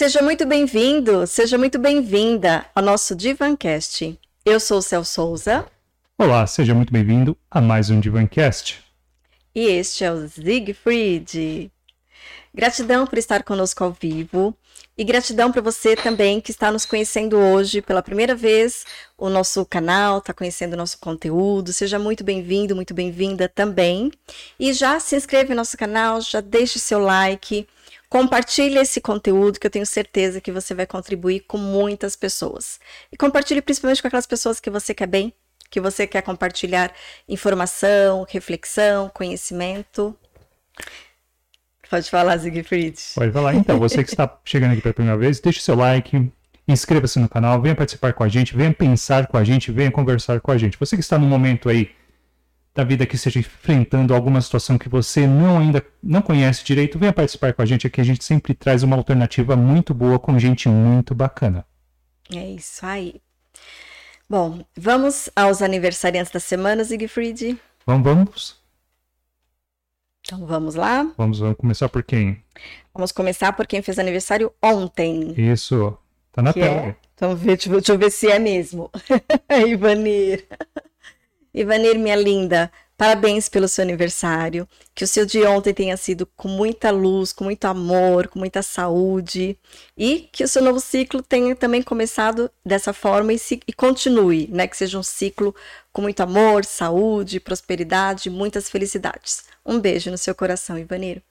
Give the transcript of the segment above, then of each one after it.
Seja muito bem-vindo, seja muito bem-vinda ao nosso Divancast. Eu sou o Cel Souza. Olá, seja muito bem-vindo a mais um Divancast. E este é o Siegfried. Gratidão por estar conosco ao vivo e gratidão para você também que está nos conhecendo hoje pela primeira vez, o nosso canal, está conhecendo o nosso conteúdo. Seja muito bem-vindo, muito bem-vinda também. E já se inscreve no nosso canal, já deixe seu like Compartilhe esse conteúdo que eu tenho certeza que você vai contribuir com muitas pessoas. E compartilhe principalmente com aquelas pessoas que você quer bem, que você quer compartilhar informação, reflexão, conhecimento. Pode falar, Siegfried. Pode falar. Então, você que está chegando aqui pela primeira vez, deixe seu like, inscreva-se no canal, venha participar com a gente, venha pensar com a gente, venha conversar com a gente. Você que está no momento aí da vida que esteja enfrentando alguma situação que você não ainda não conhece direito, venha participar com a gente aqui. A gente sempre traz uma alternativa muito boa com gente muito bacana. É isso aí. Bom, vamos aos aniversariantes da semana, Siegfried? Vamos, vamos. Então vamos lá? Vamos, vamos começar por quem? Vamos começar por quem fez aniversário ontem. Isso. Tá na que tela. É? Então, deixa, deixa eu ver se é mesmo. Ivanir. Ivanir, minha linda, parabéns pelo seu aniversário. Que o seu dia ontem tenha sido com muita luz, com muito amor, com muita saúde. E que o seu novo ciclo tenha também começado dessa forma e, se, e continue, né? Que seja um ciclo com muito amor, saúde, prosperidade, muitas felicidades. Um beijo no seu coração, Ivanir.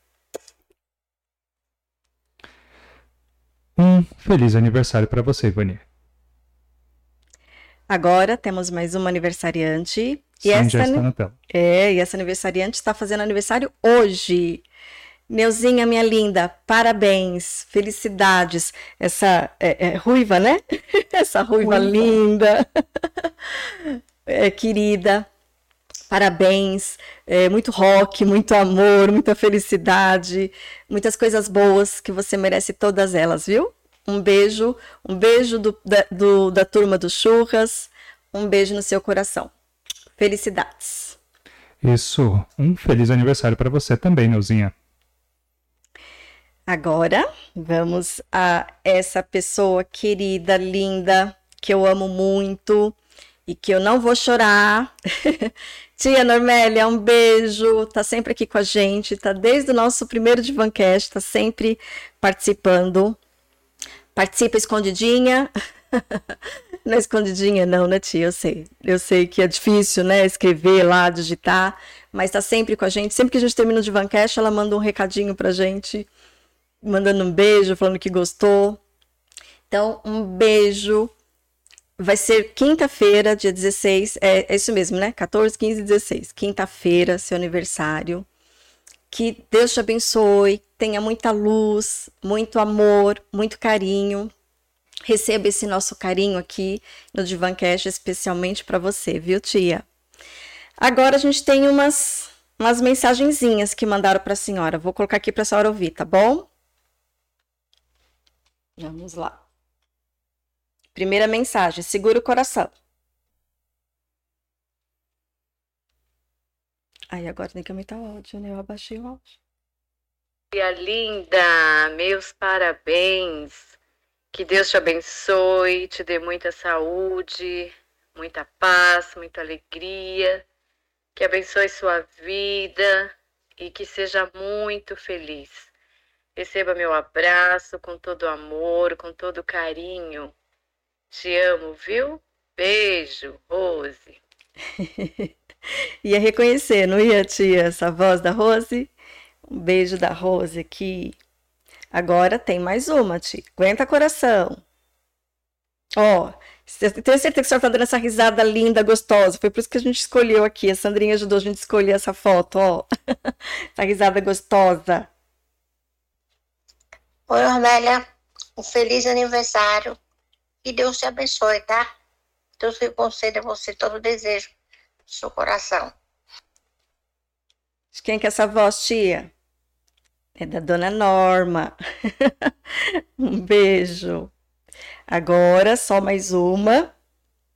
Um feliz aniversário para você, Ivanir. Agora temos mais uma aniversariante. E essa, já está na tela. É, e essa aniversariante está fazendo aniversário hoje. Neuzinha, minha linda, parabéns, felicidades. Essa é, é ruiva, né? essa ruiva, ruiva. linda, é, querida. Parabéns, é, muito rock, muito amor, muita felicidade, muitas coisas boas que você merece todas elas, viu? Um beijo, um beijo do, da, do, da turma do Churras, um beijo no seu coração. Felicidades. Isso, um feliz aniversário para você também, Neuzinha. Agora, vamos a essa pessoa querida, linda, que eu amo muito e que eu não vou chorar. Tia Normélia, um beijo, tá sempre aqui com a gente, tá desde o nosso primeiro Divancast, tá sempre participando. Participa escondidinha. não é escondidinha, não, né, tia? Eu sei. Eu sei que é difícil, né? Escrever lá, digitar, mas tá sempre com a gente. Sempre que a gente termina o Divancast, ela manda um recadinho pra gente, mandando um beijo, falando que gostou. Então, um beijo. Vai ser quinta-feira, dia 16. É, é isso mesmo, né? 14, 15 e 16. Quinta-feira, seu aniversário. Que Deus te abençoe, tenha muita luz, muito amor, muito carinho. Receba esse nosso carinho aqui no Divancast, especialmente para você, viu, tia? Agora a gente tem umas, umas mensagenzinhas que mandaram para a senhora. Vou colocar aqui para a senhora ouvir, tá bom? Vamos lá. Primeira mensagem: segura o coração. Aí agora tem que aumentar o áudio, né? Eu abaixei o áudio. Tia linda, meus parabéns. Que Deus te abençoe, te dê muita saúde, muita paz, muita alegria. Que abençoe sua vida e que seja muito feliz. Receba meu abraço com todo amor, com todo carinho. Te amo, viu? Beijo, Rose. ia reconhecer, não ia, tia, essa voz da Rose? Um beijo da Rose aqui. Agora tem mais uma, tia. Aguenta coração. Ó, tenho certeza que a senhora tá dando essa risada linda, gostosa. Foi por isso que a gente escolheu aqui. A Sandrinha ajudou a gente a escolher essa foto, ó. essa risada gostosa. Oi, Ornélia. Um feliz aniversário. Que Deus te abençoe, tá? Deus conceda a você todo o desejo seu coração. De quem que é essa voz, tia? É da dona Norma. um beijo. Agora, só mais uma.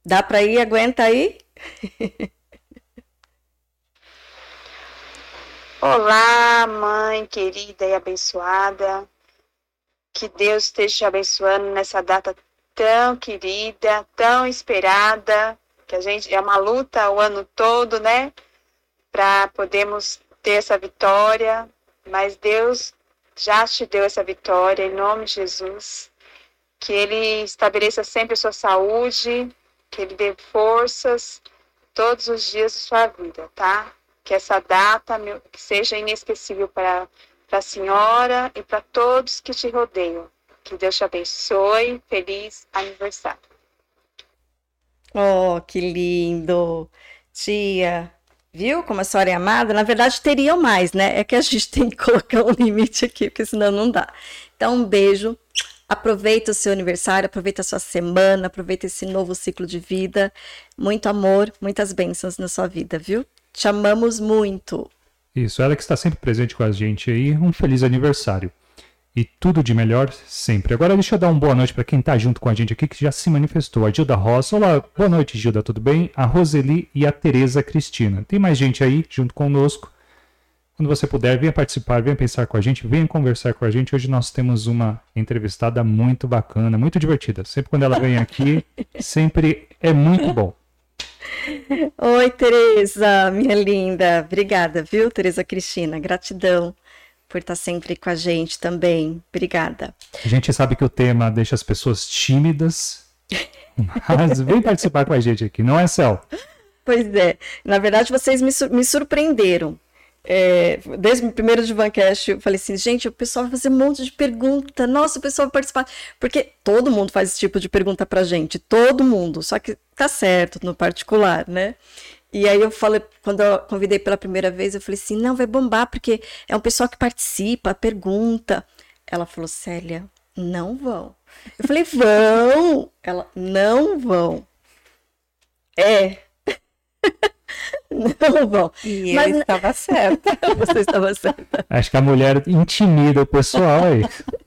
Dá para ir? Aguenta aí? Olá, mãe querida e abençoada. Que Deus esteja te abençoando nessa data tão querida, tão esperada, que a gente é uma luta o ano todo, né? Para podermos ter essa vitória, mas Deus já te deu essa vitória em nome de Jesus. Que Ele estabeleça sempre a sua saúde, que Ele dê forças todos os dias de sua vida, tá? Que essa data seja inesquecível para a senhora e para todos que te rodeiam. Que Deus te abençoe. Feliz aniversário. Oh, que lindo! Tia, viu como a senhora é amada? Na verdade, teriam mais, né? É que a gente tem que colocar um limite aqui, porque senão não dá. Então, um beijo. Aproveita o seu aniversário, aproveita a sua semana, aproveita esse novo ciclo de vida. Muito amor, muitas bênçãos na sua vida, viu? Te amamos muito. Isso, ela que está sempre presente com a gente aí. Um feliz aniversário e tudo de melhor sempre. Agora deixa eu dar uma boa noite para quem está junto com a gente aqui, que já se manifestou. A Gilda Rosa. Olá, boa noite, Gilda, tudo bem? A Roseli e a Tereza Cristina. Tem mais gente aí junto conosco. Quando você puder, venha participar, venha pensar com a gente, venha conversar com a gente. Hoje nós temos uma entrevistada muito bacana, muito divertida. Sempre quando ela vem aqui, sempre é muito bom. Oi, Tereza, minha linda. Obrigada, viu, Tereza Cristina? Gratidão por estar sempre com a gente também. Obrigada. A gente sabe que o tema deixa as pessoas tímidas, mas vem participar com a gente aqui, não é, Cel? Pois é. Na verdade, vocês me, me surpreenderam. É, desde o primeiro Divancast, eu falei assim, gente, o pessoal vai fazer um monte de pergunta, nossa, o pessoal vai participar, porque todo mundo faz esse tipo de pergunta pra gente, todo mundo, só que tá certo no particular, né? E aí eu falei, quando eu convidei pela primeira vez, eu falei assim, não, vai bombar, porque é um pessoal que participa, pergunta. Ela falou, Célia, não vão. Eu falei, vão. Ela, não vão. É. Não vão. E Mas... eu estava certa. Você estava certa. Acho que a mulher intimida o pessoal aí.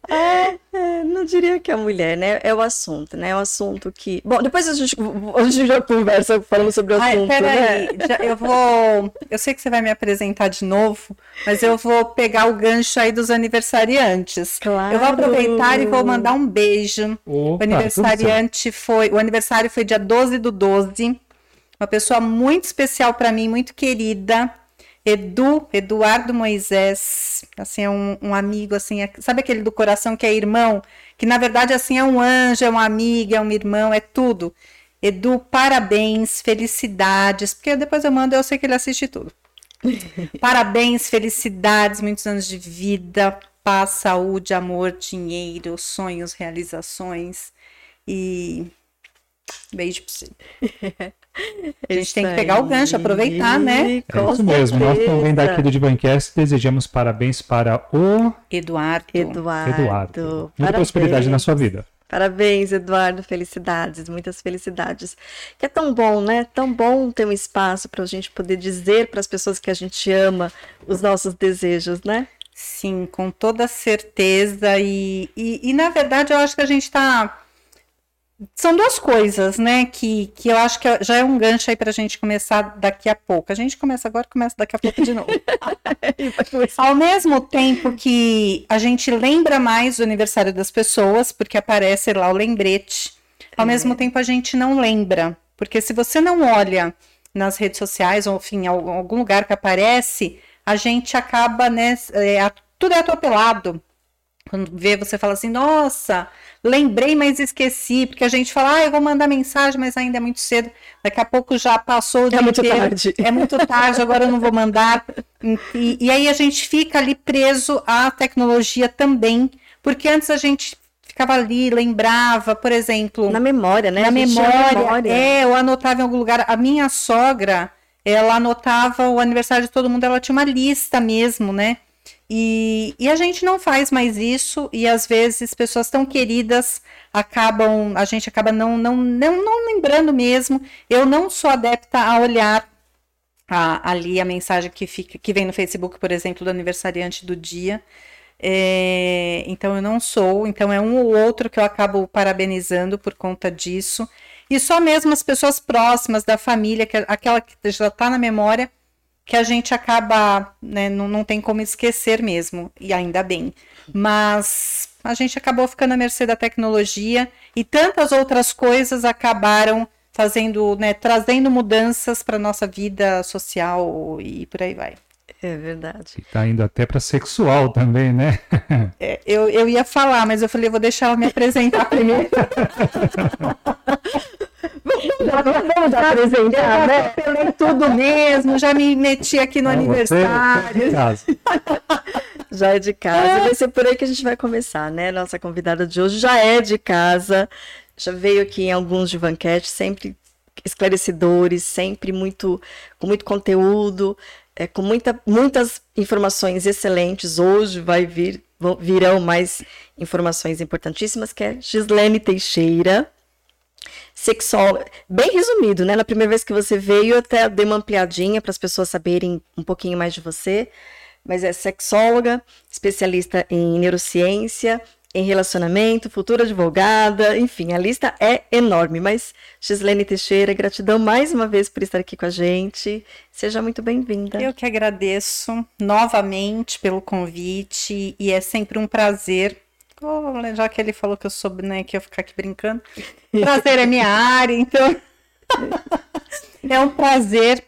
É, é, não diria que é a mulher, né? É o assunto, né? É o assunto que. Bom, depois a gente, a gente já conversa falando sobre o assunto. Ai, peraí, né? eu vou. Eu sei que você vai me apresentar de novo, mas eu vou pegar o gancho aí dos aniversariantes. Claro. Eu vou aproveitar e vou mandar um beijo. Opa, o aniversariante foi. O aniversário foi dia 12 do 12 uma pessoa muito especial para mim, muito querida. Edu, Eduardo Moisés, assim, é um, um amigo, assim, é, sabe aquele do coração que é irmão? Que na verdade, assim, é um anjo, é uma amiga, é um irmão, é tudo. Edu, parabéns, felicidades, porque depois eu mando, eu sei que ele assiste tudo. parabéns, felicidades, muitos anos de vida, paz, saúde, amor, dinheiro, sonhos, realizações e beijo pra você. A gente tem que pegar o gancho, aproveitar, né? É isso mesmo. Nós também daqui do Divancast desejamos parabéns para o Eduardo. Eduardo. Eduardo. Muita prosperidade na sua vida. Parabéns, Eduardo. Felicidades, muitas felicidades. Que é tão bom, né? Tão bom ter um espaço para a gente poder dizer para as pessoas que a gente ama os nossos desejos, né? Sim, com toda certeza. E, e, e na verdade, eu acho que a gente está são duas coisas, né, que, que eu acho que já é um gancho aí para a gente começar daqui a pouco. A gente começa agora, começa daqui a pouco de novo. Ao mesmo tempo que a gente lembra mais do aniversário das pessoas, porque aparece lá o lembrete, ao é. mesmo tempo a gente não lembra, porque se você não olha nas redes sociais, ou enfim, em algum lugar que aparece, a gente acaba, né, é, tudo é atropelado. Quando vê, você fala assim, nossa, lembrei, mas esqueci, porque a gente fala, ah, eu vou mandar mensagem, mas ainda é muito cedo, daqui a pouco já passou o é dia É muito inteiro. tarde. É muito tarde, agora eu não vou mandar. E, e aí a gente fica ali preso à tecnologia também, porque antes a gente ficava ali, lembrava, por exemplo. Na memória, né? Na memória, memória. É, eu anotava em algum lugar. A minha sogra, ela anotava o aniversário de todo mundo, ela tinha uma lista mesmo, né? E, e, a gente não faz mais isso, e às vezes pessoas tão queridas acabam, a gente acaba não, não, não, não lembrando mesmo. Eu não sou adepta a olhar a, ali a mensagem que, fica, que vem no Facebook, por exemplo, do aniversariante do dia. É, então eu não sou, então é um ou outro que eu acabo parabenizando por conta disso. E só mesmo as pessoas próximas da família, que, aquela que já está na memória, que a gente acaba, né, não, não tem como esquecer mesmo, e ainda bem. Mas a gente acabou ficando à mercê da tecnologia e tantas outras coisas acabaram fazendo, né, trazendo mudanças para nossa vida social e por aí vai. É verdade. E tá indo até para sexual também, né? É, eu, eu ia falar, mas eu falei, vou deixar ela me apresentar primeiro. já vamos apresentar, né? Pelei tudo mesmo, já me meti aqui no aniversário. já é de casa. É. Vai ser por aí que a gente vai começar, né? Nossa convidada de hoje já é de casa. Já veio aqui em alguns de Vanquete, sempre esclarecedores, sempre muito com muito conteúdo é, com muita, muitas informações excelentes. Hoje vai vir, virão mais informações importantíssimas, que é Gislene Teixeira, sexóloga. Bem resumido, né? Na primeira vez que você veio, até dei uma ampliadinha para as pessoas saberem um pouquinho mais de você. Mas é sexóloga, especialista em neurociência, em relacionamento, futura advogada, enfim, a lista é enorme. Mas, Gislene Teixeira, gratidão mais uma vez por estar aqui com a gente. Seja muito bem-vinda. Eu que agradeço novamente pelo convite e é sempre um prazer. Oh, já que ele falou que eu soube, né, que eu ficar aqui brincando. Prazer é minha área, então. é um prazer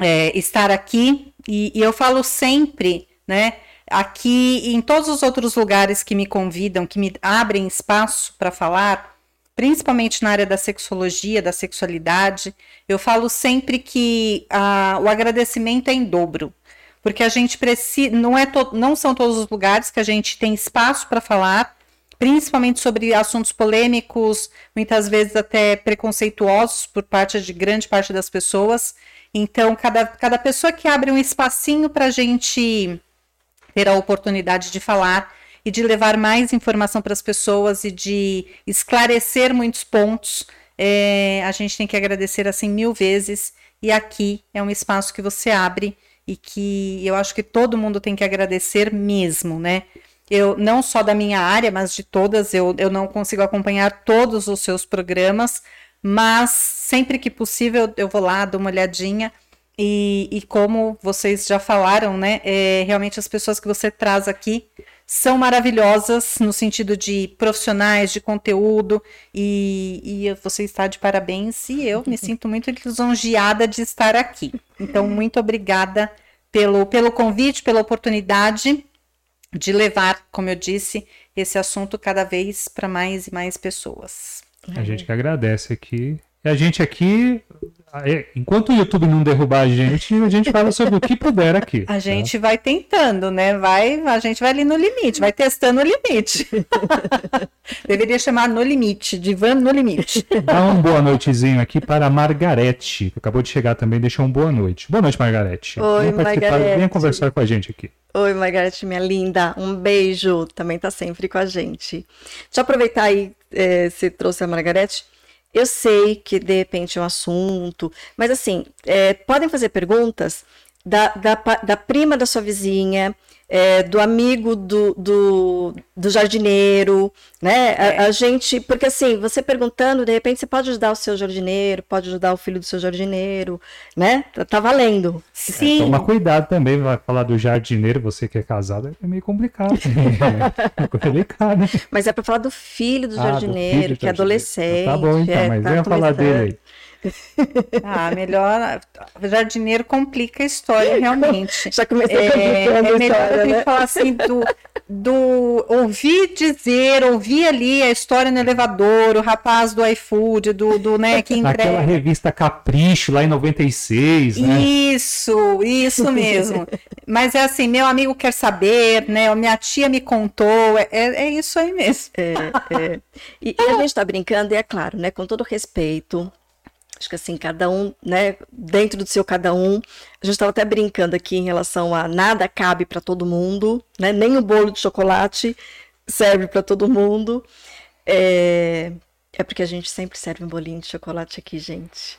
é, estar aqui e, e eu falo sempre, né? Aqui em todos os outros lugares que me convidam, que me abrem espaço para falar, principalmente na área da sexologia, da sexualidade, eu falo sempre que ah, o agradecimento é em dobro. Porque a gente precisa. Não, é não são todos os lugares que a gente tem espaço para falar, principalmente sobre assuntos polêmicos, muitas vezes até preconceituosos por parte de grande parte das pessoas. Então, cada, cada pessoa que abre um espacinho para a gente ter a oportunidade de falar e de levar mais informação para as pessoas e de esclarecer muitos pontos. É, a gente tem que agradecer assim mil vezes. E aqui é um espaço que você abre e que eu acho que todo mundo tem que agradecer mesmo, né? Eu não só da minha área, mas de todas, eu, eu não consigo acompanhar todos os seus programas, mas sempre que possível eu vou lá, dou uma olhadinha e, e, como vocês já falaram, né? É, realmente as pessoas que você traz aqui são maravilhosas no sentido de profissionais, de conteúdo, e, e você está de parabéns. E eu me sinto muito lisonjeada de estar aqui. Então, muito obrigada pelo, pelo convite, pela oportunidade de levar, como eu disse, esse assunto cada vez para mais e mais pessoas. A gente que agradece aqui. E a gente aqui é, enquanto o YouTube não derrubar a gente, a gente fala sobre o que puder aqui. A tá? gente vai tentando, né? Vai, a gente vai ali no limite, vai testando o limite. Deveria chamar no limite, divã no limite. Dá um boa noitezinho aqui para a Margarete, que acabou de chegar também, deixou um boa noite. Boa noite, Margarete. Oi, Margarete. Venha conversar com a gente aqui. Oi, Margarete, minha linda. Um beijo. Também tá sempre com a gente. Deixa eu aproveitar aí, é, você trouxe a Margarete. Eu sei que de repente é um assunto, mas assim, é, podem fazer perguntas da, da, da, prima da sua vizinha, é, do amigo do, do, do jardineiro, né? É. A, a, gente, porque assim, você perguntando, de repente você pode ajudar o seu jardineiro, pode ajudar o filho do seu jardineiro, né? Tá, tá valendo. Sim. É, toma cuidado também, vai falar do jardineiro, você que é casado, é meio complicado. é complicado. Mas é para falar do filho do ah, jardineiro, do filho que é adolescente. Tá bom, então, é, mas tá venha falar dele aí. Ah, melhor. Jardineiro complica a história, realmente. Já comecei é, é melhor história, né? falar assim do, do ouvir dizer, ouvir ali a história no elevador, o rapaz do iFood, do, do né, que entrega. Aquela revista Capricho lá em 96, né? Isso, isso mesmo. Mas é assim, meu amigo quer saber, né? Minha tia me contou, é, é, é isso aí mesmo. É, é. E, e a gente está brincando, e é claro, né? Com todo respeito, Acho que assim, cada um, né, dentro do seu cada um. A gente estava até brincando aqui em relação a nada cabe para todo mundo, né? Nem o bolo de chocolate serve para todo mundo. É, é porque a gente sempre serve um bolinho de chocolate aqui, gente.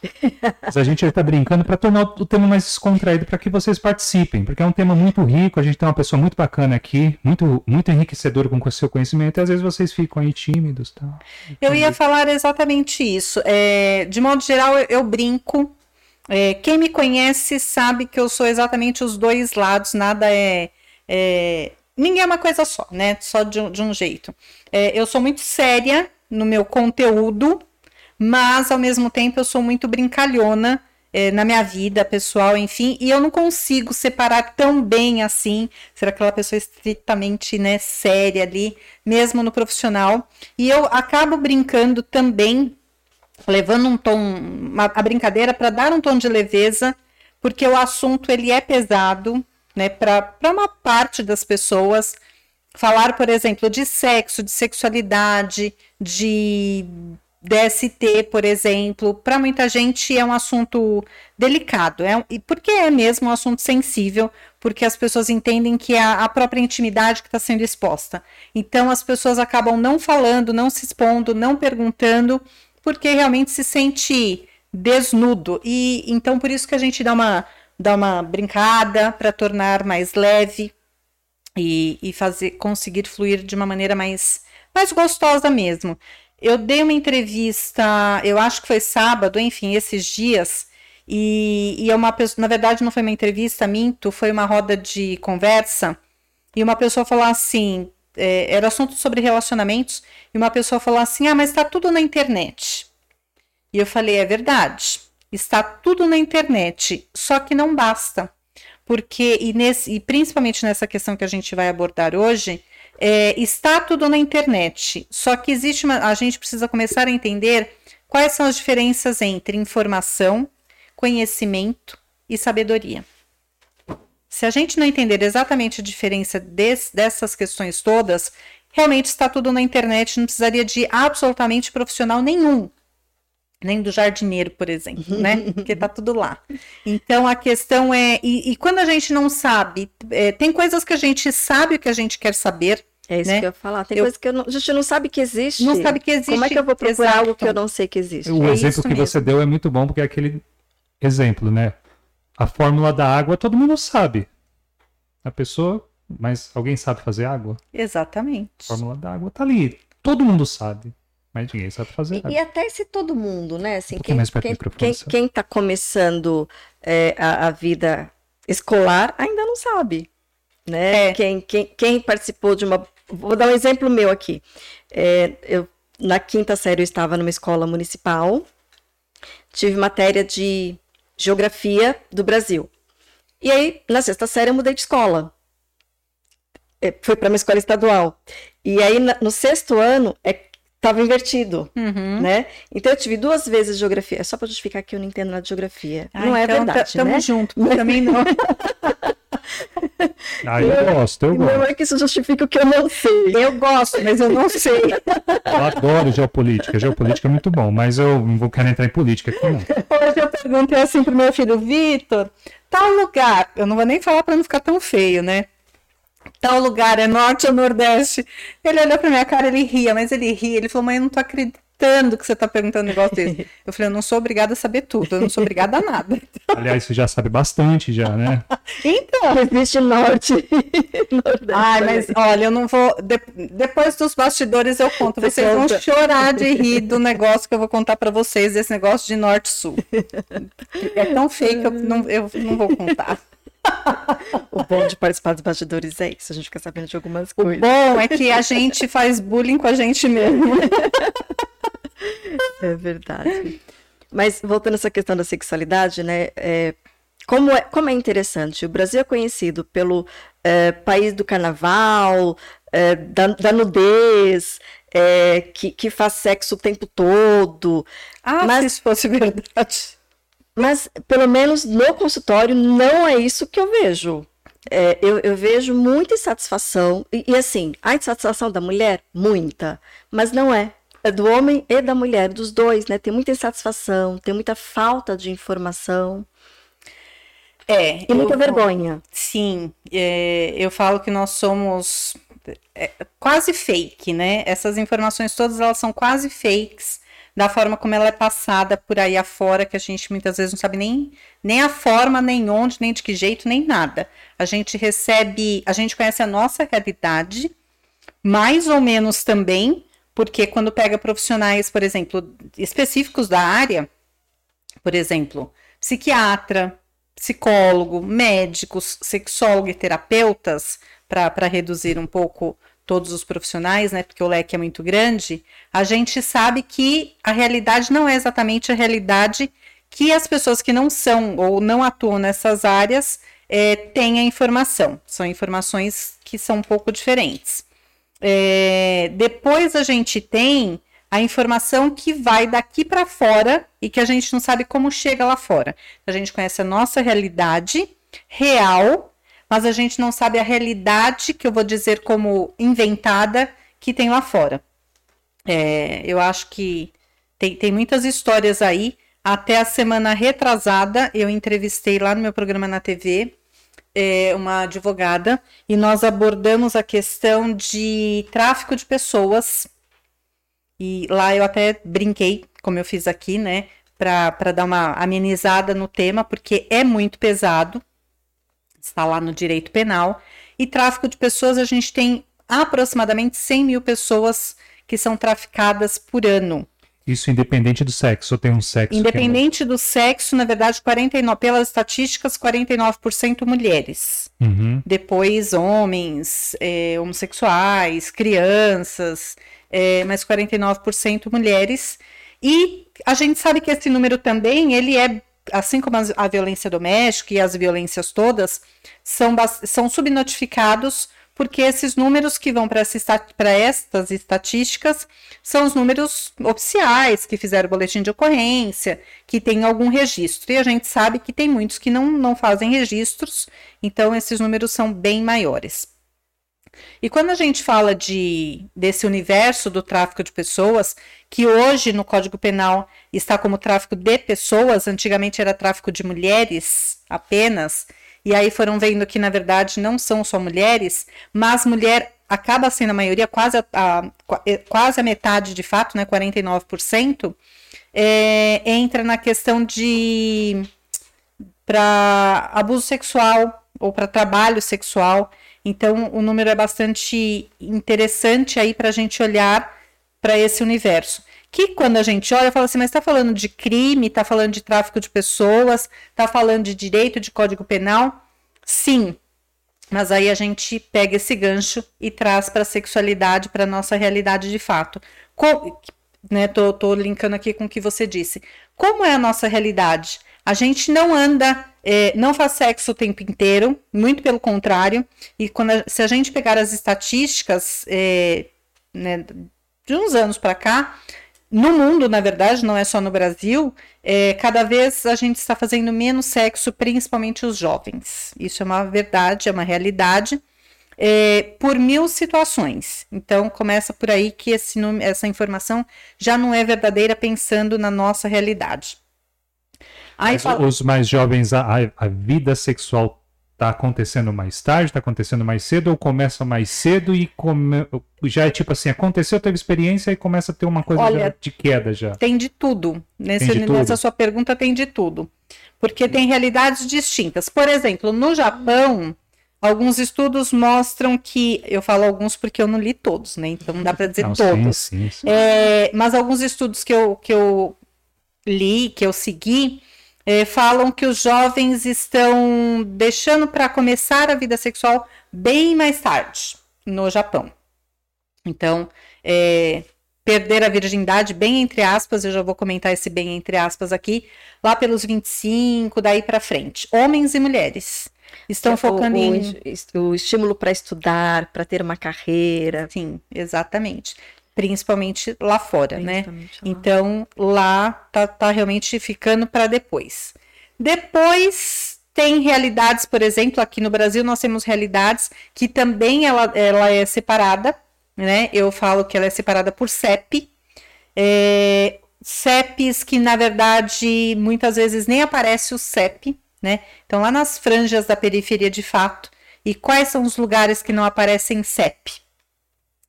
Mas a gente está brincando para tornar o tema mais descontraído para que vocês participem, porque é um tema muito rico, a gente tem uma pessoa muito bacana aqui, muito, muito enriquecedora com o seu conhecimento, e às vezes vocês ficam aí tímidos. Tá? Eu ia falar exatamente isso. É, de modo geral, eu, eu brinco É, quem me conhece sabe que eu sou exatamente os dois lados, nada é. é ninguém é uma coisa só, né? Só de, de um jeito. É, eu sou muito séria no meu conteúdo, mas ao mesmo tempo eu sou muito brincalhona é, na minha vida pessoal, enfim, e eu não consigo separar tão bem assim, ser aquela pessoa estritamente né, séria ali, mesmo no profissional. E eu acabo brincando também levando um tom, uma, a brincadeira para dar um tom de leveza, porque o assunto ele é pesado, né, para uma parte das pessoas. Falar, por exemplo, de sexo, de sexualidade, de DST, por exemplo, para muita gente é um assunto delicado, é, porque é mesmo um assunto sensível, porque as pessoas entendem que é a, própria intimidade que está sendo exposta. Então as pessoas acabam não falando, não se expondo, não perguntando, porque realmente se sente desnudo. E então por isso que a gente dá uma, dá uma brincada para tornar mais leve e, e fazer conseguir fluir de uma maneira mais, mais gostosa mesmo. Eu dei uma entrevista, eu acho que foi sábado, enfim, esses dias, e, e é uma pessoa, na verdade não foi uma entrevista, minto, foi uma roda de conversa, e uma pessoa falou assim, é, era assunto sobre relacionamentos, e uma pessoa falou assim: ah, mas está tudo na internet. E eu falei: é verdade, está tudo na internet, só que não basta. Porque, e, nesse, e principalmente nessa questão que a gente vai abordar hoje, é, está tudo na internet, só que existe uma. A gente precisa começar a entender quais são as diferenças entre informação, conhecimento e sabedoria. Se a gente não entender exatamente a diferença des, dessas questões todas, realmente está tudo na internet, não precisaria de absolutamente profissional nenhum. Nem do jardineiro, por exemplo, né? Porque tá tudo lá. Então a questão é. E, e quando a gente não sabe, é, tem coisas que a gente sabe o que a gente quer saber, é isso né? que eu ia falar. Tem eu, coisa que eu não, a gente não sabe que existe. Não sabe que existe. Como é que eu vou procurar Exato. algo que eu não sei que existe? O é exemplo que mesmo. você deu é muito bom, porque é aquele exemplo, né? A fórmula da água todo mundo sabe. A pessoa, mas alguém sabe fazer água? Exatamente. A fórmula da água tá ali. Todo mundo sabe. Mas ninguém sabe fazer. E, e até se todo mundo, né? Assim, um quem, quem, quem, quem tá começando é, a, a, vida escolar ainda não sabe. Né? É. Quem, quem, quem participou de uma. Vou dar um exemplo meu aqui. É, eu, na quinta série eu estava numa escola municipal, tive matéria de Geografia do Brasil. E aí, na sexta série, eu mudei de escola. É, foi para uma escola estadual. E aí, no sexto ano, é estava invertido, uhum. né? Então eu tive duas vezes geografia. É só para justificar que eu não entendo nada de geografia. Ah, não é então, verdade, tamo né? junto, também não. Ah, eu gosto, eu gosto. Não é que isso justifique o que eu não sei. Eu gosto, mas eu não sei. Eu adoro geopolítica. Geopolítica é muito bom, mas eu não vou querer entrar em política aqui, não. Hoje eu perguntei assim pro meu filho, Vitor, tal lugar, eu não vou nem falar para não ficar tão feio, né? Tal lugar é norte ou nordeste? Ele olhou pra minha cara, ele ria, mas ele ria. Ele falou, mãe, eu não tô acreditando que você está perguntando um negócio desse. Eu falei, eu não sou obrigada a saber tudo, eu não sou obrigada a nada. Aliás, você já sabe bastante já, né? então. Existe norte. Nordeste. Ai, mas olha, eu não vou. De... Depois dos bastidores eu conto. Vocês vão chorar de rir do negócio que eu vou contar para vocês, desse negócio de norte-sul. É tão feio que eu não, eu não vou contar. o bom de participar dos bastidores é isso, a gente fica sabendo de algumas coisas. O bom é que a gente faz bullying com a gente mesmo. É verdade. Mas voltando a essa questão da sexualidade, né? É, como, é, como é interessante, o Brasil é conhecido pelo é, país do carnaval, é, da, da, nudez, é, que, que faz sexo o tempo todo. Ah, mas, se isso fosse verdade. Mas, pelo menos no consultório, não é isso que eu vejo. É, eu, eu, vejo muita insatisfação, e, e assim, a insatisfação da mulher, muita, mas não é é do homem e da mulher, dos dois, né? Tem muita insatisfação, tem muita falta de informação. É. E muita eu, vergonha. Sim, é, eu falo que nós somos é, quase fake, né? Essas informações todas elas são quase fakes da forma como ela é passada por aí afora, que a gente muitas vezes não sabe nem, nem a forma, nem onde, nem de que jeito, nem nada. A gente recebe, a gente conhece a nossa realidade, mais ou menos também, porque quando pega profissionais, por exemplo, específicos da área, por exemplo, psiquiatra, psicólogo, médicos, sexólogo e terapeutas, para reduzir um pouco todos os profissionais, né, porque o leque é muito grande, a gente sabe que a realidade não é exatamente a realidade que as pessoas que não são ou não atuam nessas áreas é, têm a informação. São informações que são um pouco diferentes. É, depois a gente tem a informação que vai daqui para fora e que a gente não sabe como chega lá fora. A gente conhece a nossa realidade real mas a gente não sabe a realidade, que eu vou dizer como inventada, que tem lá fora. É, eu acho que tem, tem muitas histórias aí. Até a semana retrasada, eu entrevistei lá no meu programa na TV é, uma advogada e nós abordamos a questão de tráfico de pessoas. E lá eu até brinquei, como eu fiz aqui, né, para dar uma amenizada no tema, porque é muito pesado está lá no direito penal. E tráfico de pessoas, a gente tem aproximadamente 100 mil pessoas que são traficadas por ano. Isso independente do sexo, ou tem um sexo? É independente é... do sexo, na verdade, 49, pelas estatísticas, 49% mulheres. Uhum. Depois, homens, é, homossexuais, crianças, é, mas 49% mulheres. E a gente sabe que esse número também ele é assim como a violência doméstica e as violências todas, são, são subnotificados porque esses números que vão para estas estatísticas são os números oficiais que fizeram boletim de ocorrência, que tem algum registro. E a gente sabe que tem muitos que não, não fazem registros, então esses números são bem maiores. E quando a gente fala de desse universo do tráfico de pessoas, que hoje no Código Penal está como tráfico de pessoas, antigamente era tráfico de mulheres apenas, e aí foram vendo que na verdade não são só mulheres, mas mulher acaba sendo a maioria, quase a, a é, quase a metade de fato, né, 49%, é, entra na questão de para abuso sexual ou para trabalho sexual. Então, o número é bastante interessante aí para a gente olhar para esse universo. Que quando a gente olha, fala assim, mas está falando de crime, está falando de tráfico de pessoas, está falando de direito, de código penal? Sim, mas aí a gente pega esse gancho e traz para a sexualidade, para a nossa realidade de fato. Com, né, tô, tô linkando aqui com o que você disse. Como é a nossa realidade? A gente não anda, é, não faz sexo o tempo inteiro, muito pelo contrário. E quando a, se a gente pegar as estatísticas é, né, de uns anos para cá, no mundo, na verdade, não é só no Brasil, é, cada vez a gente está fazendo menos sexo, principalmente os jovens. Isso é uma verdade, é uma realidade. É, por mil situações. Então, começa por aí que esse, essa informação já não é verdadeira pensando na nossa realidade. Aí fala... Os mais jovens, a, a vida sexual está acontecendo mais tarde, está acontecendo mais cedo, ou começa mais cedo e come... já é tipo assim, aconteceu, teve experiência e começa a ter uma coisa Olha, de queda já. Tem de tudo. Nesse, tem de tudo. Nessa sua pergunta tem de tudo. Porque tem realidades distintas. Por exemplo, no Japão, alguns estudos mostram que. Eu falo alguns porque eu não li todos, né? Então não dá para dizer não, todos. Sim, sim, sim. É, mas alguns estudos que eu, que eu li, que eu segui, é, falam que os jovens estão deixando para começar a vida sexual bem mais tarde no Japão. Então, é, perder a virgindade, bem entre aspas, eu já vou comentar esse bem entre aspas aqui, lá pelos 25, daí para frente. Homens e mulheres estão é, focando o, em. O estímulo para estudar, para ter uma carreira. Sim, exatamente principalmente lá fora, né? principalmente né? Lá. Então lá tá, tá realmente ficando para depois. Depois tem realidades, por exemplo, aqui no Brasil nós temos realidades que também ela, ela é separada, né? Eu falo que ela é separada por CEP. É, CEPs que na verdade muitas vezes nem aparece o CEP, né? Então lá nas franjas da periferia de fato. E quais são os lugares que não aparecem CEP?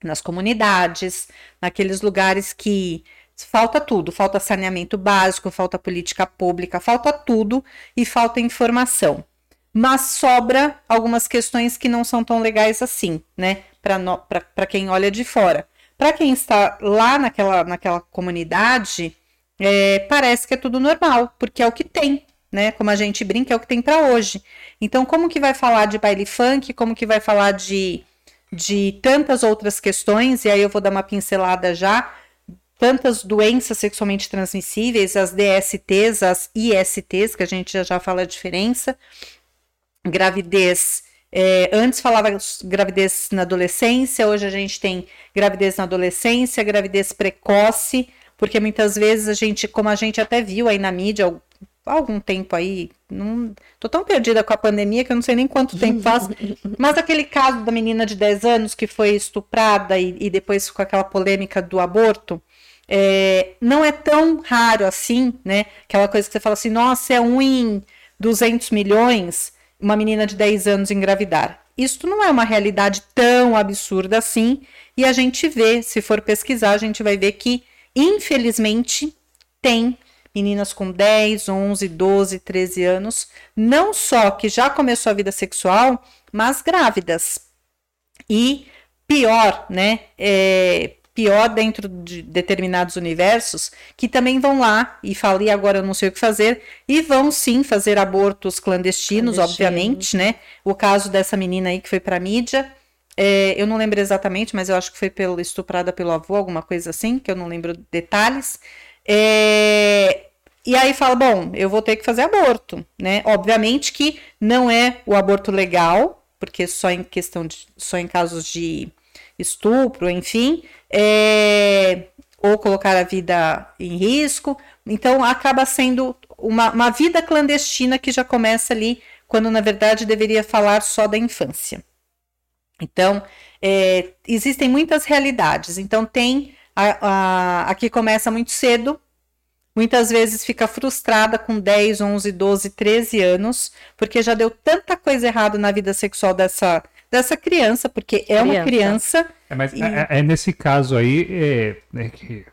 Nas comunidades, naqueles lugares que falta tudo, falta saneamento básico, falta política pública, falta tudo e falta informação. Mas sobra algumas questões que não são tão legais assim, né? Para quem olha de fora. Para quem está lá naquela, naquela comunidade, é, parece que é tudo normal, porque é o que tem. né? Como a gente brinca, é o que tem para hoje. Então, como que vai falar de baile funk? Como que vai falar de, de tantas outras questões? E aí eu vou dar uma pincelada já. Tantas doenças sexualmente transmissíveis, as DSTs, as ISTs, que a gente já, já fala a diferença. Gravidez. É, antes falava gravidez na adolescência, hoje a gente tem gravidez na adolescência, gravidez precoce, porque muitas vezes a gente, como a gente até viu aí na mídia, algum tempo aí, não, tô tão perdida com a pandemia que eu não sei nem quanto tempo faz, mas aquele caso da menina de 10 anos que foi estuprada e, e depois com aquela polêmica do aborto, é, não é tão raro assim, né? Aquela coisa que você fala assim, nossa, é um em 200 milhões uma menina de 10 anos engravidar. Isto não é uma realidade tão absurda assim, e a gente vê, se for pesquisar, a gente vai ver que, infelizmente, tem meninas com 10, 11, 12, 13 anos, não só que já começou a vida sexual, mas grávidas. E pior, né? É, pior dentro de determinados universos, que também vão lá e falam, e agora eu não sei o que fazer, e vão sim fazer abortos clandestinos, Clandestino. obviamente, né? O caso dessa menina aí que foi para mídia, é, eu não lembro exatamente, mas eu acho que foi pelo, estuprada pelo avô, alguma coisa assim, que eu não lembro detalhes. É, e aí fala, bom, eu vou ter que fazer aborto, né? Obviamente que não é o aborto legal, porque só em questão de, só em casos de estupro, enfim, é, ou colocar a vida em risco. Então acaba sendo uma, uma vida clandestina que já começa ali, quando na verdade deveria falar só da infância. Então, é, existem muitas realidades. Então, tem a, a, a que começa muito cedo, muitas vezes fica frustrada com 10, 11, 12, 13 anos, porque já deu tanta coisa errada na vida sexual dessa, dessa criança, porque é uma criança. É, mas e... é, é, nesse caso aí é, é que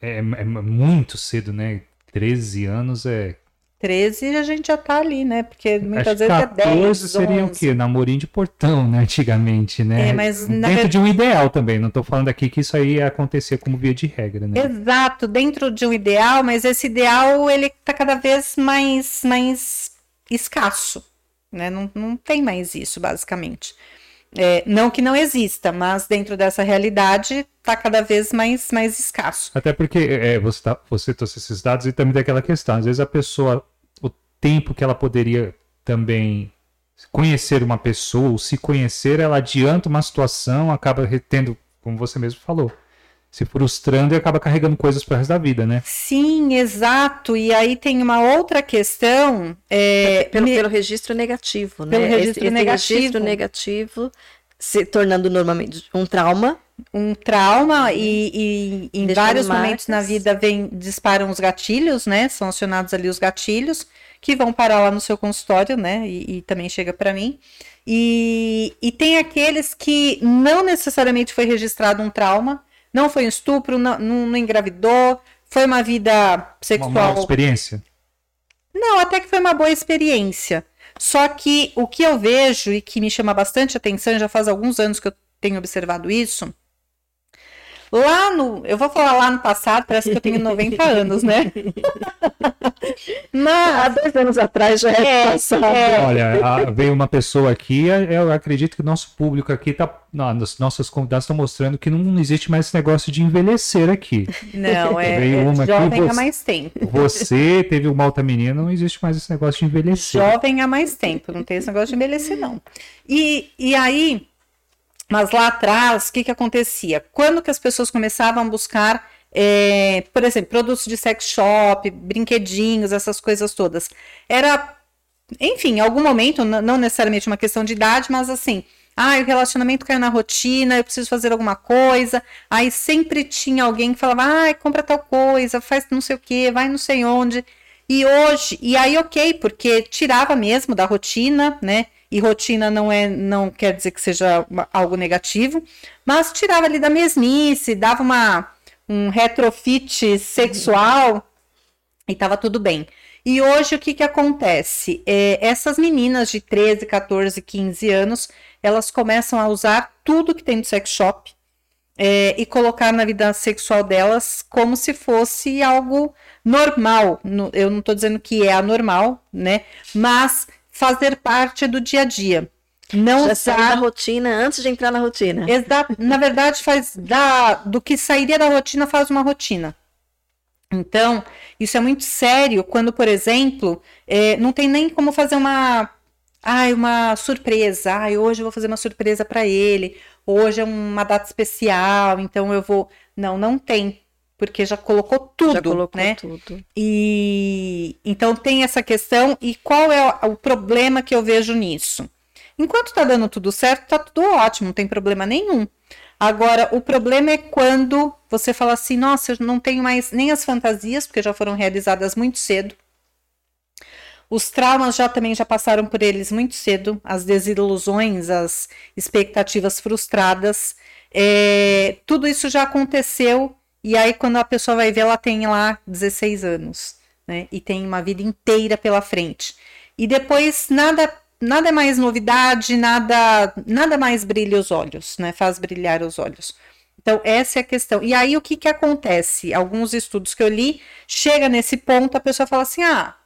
é, é, muito cedo, né? 13 anos é 13 a gente já tá ali, né? Porque muitas vezes 14 é 10. seria 11. o quê? Namorinho de portão, né? Antigamente, né? É, mas dentro verdade... de um ideal também. Não tô falando aqui que isso aí ia acontecer como via de regra, né? Exato, dentro de um ideal, mas esse ideal ele tá cada vez mais, mais escasso, né? Não, não tem mais isso, basicamente. É, não que não exista, mas dentro dessa realidade está cada vez mais, mais escasso. Até porque é, você, tá, você trouxe esses dados e também daquela questão. Às vezes a pessoa tempo que ela poderia também conhecer uma pessoa, ou se conhecer, ela adianta uma situação, acaba tendo, como você mesmo falou, se frustrando e acaba carregando coisas para o resto da vida, né? Sim, exato. E aí tem uma outra questão. É, pelo, me... pelo registro negativo, né? Pelo registro esse, negativo. registro negativo se tornando normalmente um trauma. Um trauma e, e em vários marcas. momentos na vida vem, disparam os gatilhos, né? São acionados ali os gatilhos que vão parar lá no seu consultório, né? E, e também chega para mim. E, e tem aqueles que não necessariamente foi registrado um trauma, não foi um estupro, não, não, não engravidou, foi uma vida sexual. Uma boa experiência? Não, até que foi uma boa experiência. Só que o que eu vejo e que me chama bastante atenção, já faz alguns anos que eu tenho observado isso, Lá no. Eu vou falar lá no passado, parece que eu tenho 90 anos, né? Mas, Há dois anos atrás já é, é passado. É. Olha, veio uma pessoa aqui, eu acredito que o nosso público aqui tá. Não, nossos convidados estão mostrando que não existe mais esse negócio de envelhecer aqui. Não, é. Veio uma jovem aqui, há mais tempo. Você teve uma outra menina, não existe mais esse negócio de envelhecer. Jovem há mais tempo, não tem esse negócio de envelhecer, não. E, e aí mas lá atrás, o que, que acontecia? Quando que as pessoas começavam a buscar, é, por exemplo, produtos de sex shop, brinquedinhos, essas coisas todas? Era, enfim, em algum momento, não necessariamente uma questão de idade, mas assim, ah, o relacionamento caiu na rotina, eu preciso fazer alguma coisa. Aí sempre tinha alguém que falava, ah, compra tal coisa, faz não sei o que, vai não sei onde. E hoje, e aí ok, porque tirava mesmo da rotina, né? E rotina não é não quer dizer que seja algo negativo, mas tirava ali da mesmice, dava uma um retrofit sexual e estava tudo bem. E hoje o que, que acontece? É, essas meninas de 13, 14, 15 anos, elas começam a usar tudo que tem no sex shop. é, e colocar na vida sexual delas como se fosse algo normal. Eu não estou dizendo que é anormal, né? Mas fazer parte do dia a dia. Não Já sair da rotina antes de entrar na rotina. Exato. Na verdade, faz da, do que sairia da rotina, faz uma rotina. Então, isso é muito sério quando, por exemplo, é, não tem nem como fazer uma, ai, uma surpresa. Ai, hoje eu vou fazer uma surpresa para ele. Hoje é uma data especial, então eu vou. Não, não tem, porque já colocou tudo, já colocou né? Tudo. E então tem essa questão. E qual é o problema que eu vejo nisso? Enquanto tá dando tudo certo, tá tudo ótimo, não tem problema nenhum. Agora, o problema é quando você fala assim: nossa, eu não tenho mais nem as fantasias, porque já foram realizadas muito cedo. Os traumas já também já passaram por eles muito cedo, as desilusões, as expectativas frustradas. É, tudo isso já aconteceu, e aí quando a pessoa vai ver, ela tem lá 16 anos, né? E tem uma vida inteira pela frente. E depois nada nada mais novidade, nada, nada mais brilha os olhos, né? Faz brilhar os olhos. Então, essa é a questão. E aí, o que, que acontece? Alguns estudos que eu li, chega nesse ponto, a pessoa fala assim: ah,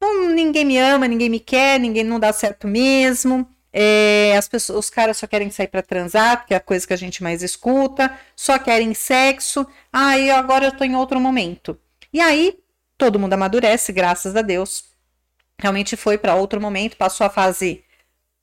não, ninguém me ama, ninguém me quer, ninguém não dá certo mesmo. É, as pessoas, os caras só querem sair para transar, porque é a coisa que a gente mais escuta, só querem sexo. Ah, e agora eu tô em outro momento. E aí, todo mundo amadurece, graças a Deus realmente foi para outro momento, passou a fase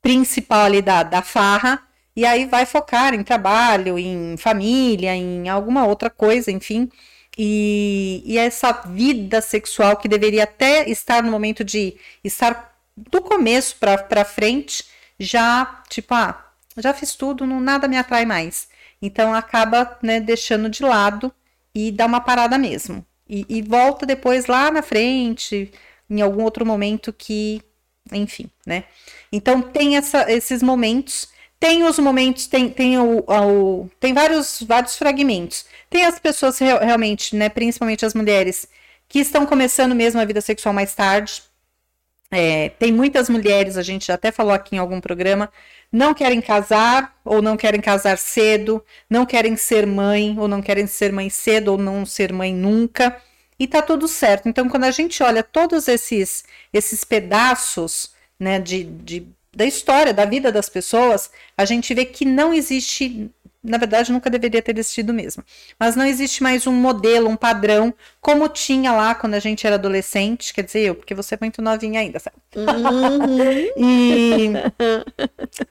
principal ali da, da farra, e aí vai focar em trabalho, em família, em alguma outra coisa, enfim. E, e essa vida sexual que deveria até estar no momento de estar do começo para frente, já, tipo, ah, já fiz tudo, não, nada me atrai mais. Então acaba né, deixando de lado e dá uma parada mesmo. E, e volta depois lá na frente, em algum outro momento que, enfim, né? Então tem essa, esses momentos, tem os momentos, tem, tem, o, o, tem vários, vários fragmentos. Tem as pessoas realmente, né, principalmente as mulheres, que estão começando mesmo a vida sexual mais tarde. É, tem muitas mulheres, a gente já até falou aqui em algum programa, não querem casar ou não querem casar cedo, não querem ser mãe ou não querem ser mãe cedo ou não ser mãe nunca e tá tudo certo. Então, quando a gente olha todos esses, esses pedaços né, de, de, da história, da vida das pessoas, a gente vê que não existe. Na verdade, nunca deveria ter existido mesmo. Mas não existe mais um modelo, um padrão, como tinha lá quando a gente era adolescente. Quer dizer, eu, porque você é muito novinha ainda, sabe? Uhum. e,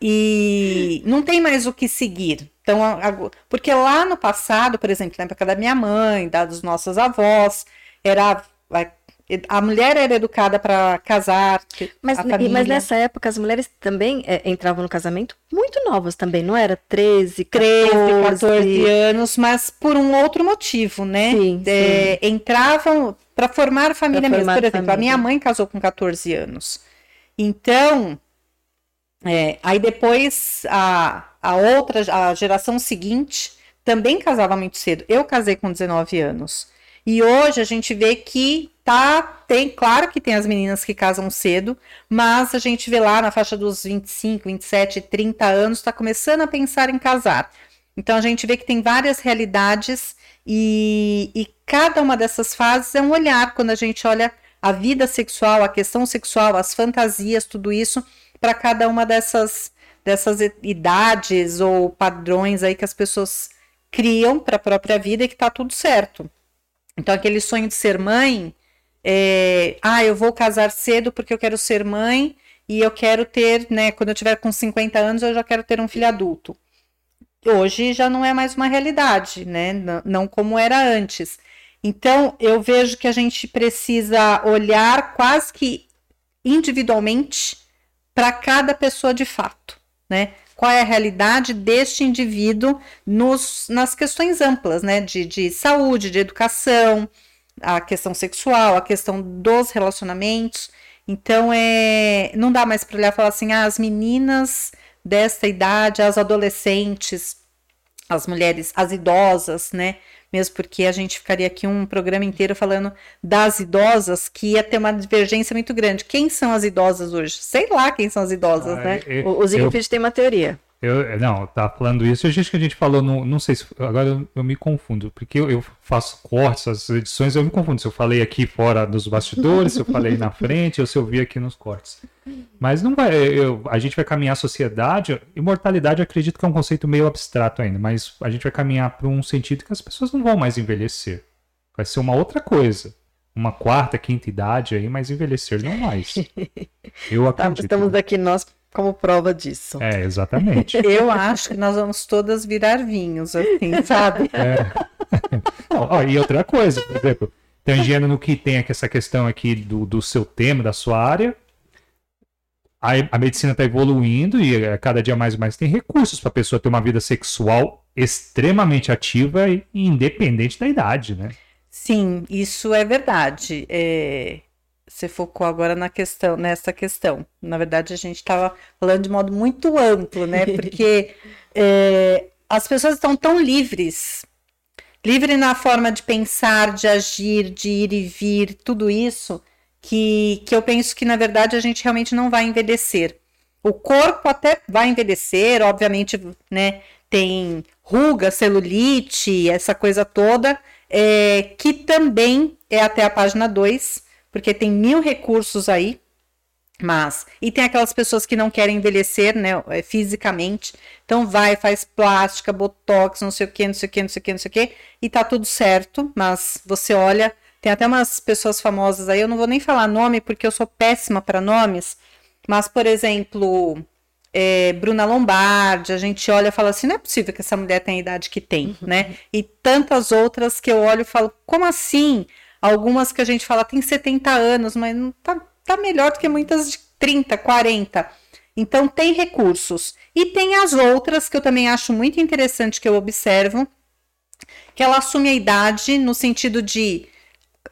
e não tem mais o que seguir. Então, porque lá no passado, por exemplo, na época da minha mãe, da dos nossos avós, era a mulher era educada para casar. Mas, mas nessa época as mulheres também é, entravam no casamento muito novas também, não era? 13, 13 14 anos, mas por um outro motivo, né? Sim, é, sim. Entravam para formar família pra mesmo. Por exemplo, família. a minha mãe casou com 14 anos. Então, é, aí depois a, a outra, a geração seguinte também casava muito cedo. Eu casei com 19 anos. E hoje a gente vê que tá, tem, claro que tem as meninas que casam cedo, mas a gente vê lá na faixa dos 25, 27, 30 anos, está começando a pensar em casar. Então a gente vê que tem várias realidades e, e cada uma dessas fases é um olhar quando a gente olha a vida sexual, a questão sexual, as fantasias, tudo isso, para cada uma dessas, dessas idades ou padrões aí que as pessoas criam para a própria vida e que está tudo certo. Então, aquele sonho de ser mãe, é, ah, eu vou casar cedo porque eu quero ser mãe e eu quero ter, né, quando eu tiver com 50 anos, eu já quero ter um filho adulto. Hoje já não é mais uma realidade, né? Não, não como era antes. Então, eu vejo que a gente precisa olhar quase que individualmente para cada pessoa de fato, né? Qual é a realidade deste indivíduo nos, nas questões amplas, né? De, de saúde, de educação, a questão sexual, a questão dos relacionamentos. Então, é, não dá mais para olhar e falar assim, ah, as meninas desta idade, as adolescentes, as mulheres, as idosas, né? Mesmo porque a gente ficaria aqui um programa inteiro falando das idosas, que ia ter uma divergência muito grande. Quem são as idosas hoje? Sei lá quem são as idosas, ah, né? Eu, o Zigfried tem uma teoria. Eu, não, tá falando isso. A gente que a gente falou, no, não sei se. Agora eu, eu me confundo, porque eu, eu, faço cortes, as edições, eu me confundo se eu falei aqui fora dos bastidores, se eu falei na frente, ou se eu vi aqui nos cortes. Mas não vai. Eu, a gente vai caminhar a sociedade. Imortalidade, acredito que é um conceito meio abstrato ainda, mas a gente vai caminhar para um sentido que as pessoas não vão mais envelhecer. Vai ser uma outra coisa uma quarta, quinta idade aí, mas envelhecer não mais. Eu tá, acredito. Estamos aqui nós como prova disso. É, exatamente. Eu acho que nós vamos todas virar vinhos, assim, sabe? É. Não, ó, e outra coisa, por exemplo, tangendo no que tem aqui essa questão aqui do, do seu tema, da sua área, a, a medicina está evoluindo e é, cada dia mais e mais tem recursos para a pessoa ter uma vida sexual extremamente ativa e independente da idade, né? Sim, isso é verdade. É, você focou agora na questão, nessa questão. Na verdade, a gente estava falando de modo muito amplo, né? Porque é, as pessoas estão tão livres, livre na forma de pensar, de agir, de ir e vir, tudo isso, que, que eu penso que na verdade a gente realmente não vai envelhecer. O corpo até vai envelhecer, obviamente, né? Tem ruga, celulite, essa coisa toda, é, que também é até a página 2, porque tem mil recursos aí, mas. E tem aquelas pessoas que não querem envelhecer, né, é, fisicamente, então vai, faz plástica, botox, não sei o que, não sei o que, não sei o que, não sei o que, e tá tudo certo, mas você olha. Tem até umas pessoas famosas aí, eu não vou nem falar nome porque eu sou péssima para nomes, mas, por exemplo, é, Bruna Lombardi, a gente olha e fala assim, não é possível que essa mulher tenha a idade que tem, uhum. né? E tantas outras que eu olho e falo, como assim? Algumas que a gente fala tem 70 anos, mas tá, tá melhor do que muitas de 30, 40. Então tem recursos. E tem as outras que eu também acho muito interessante que eu observo, que ela assume a idade no sentido de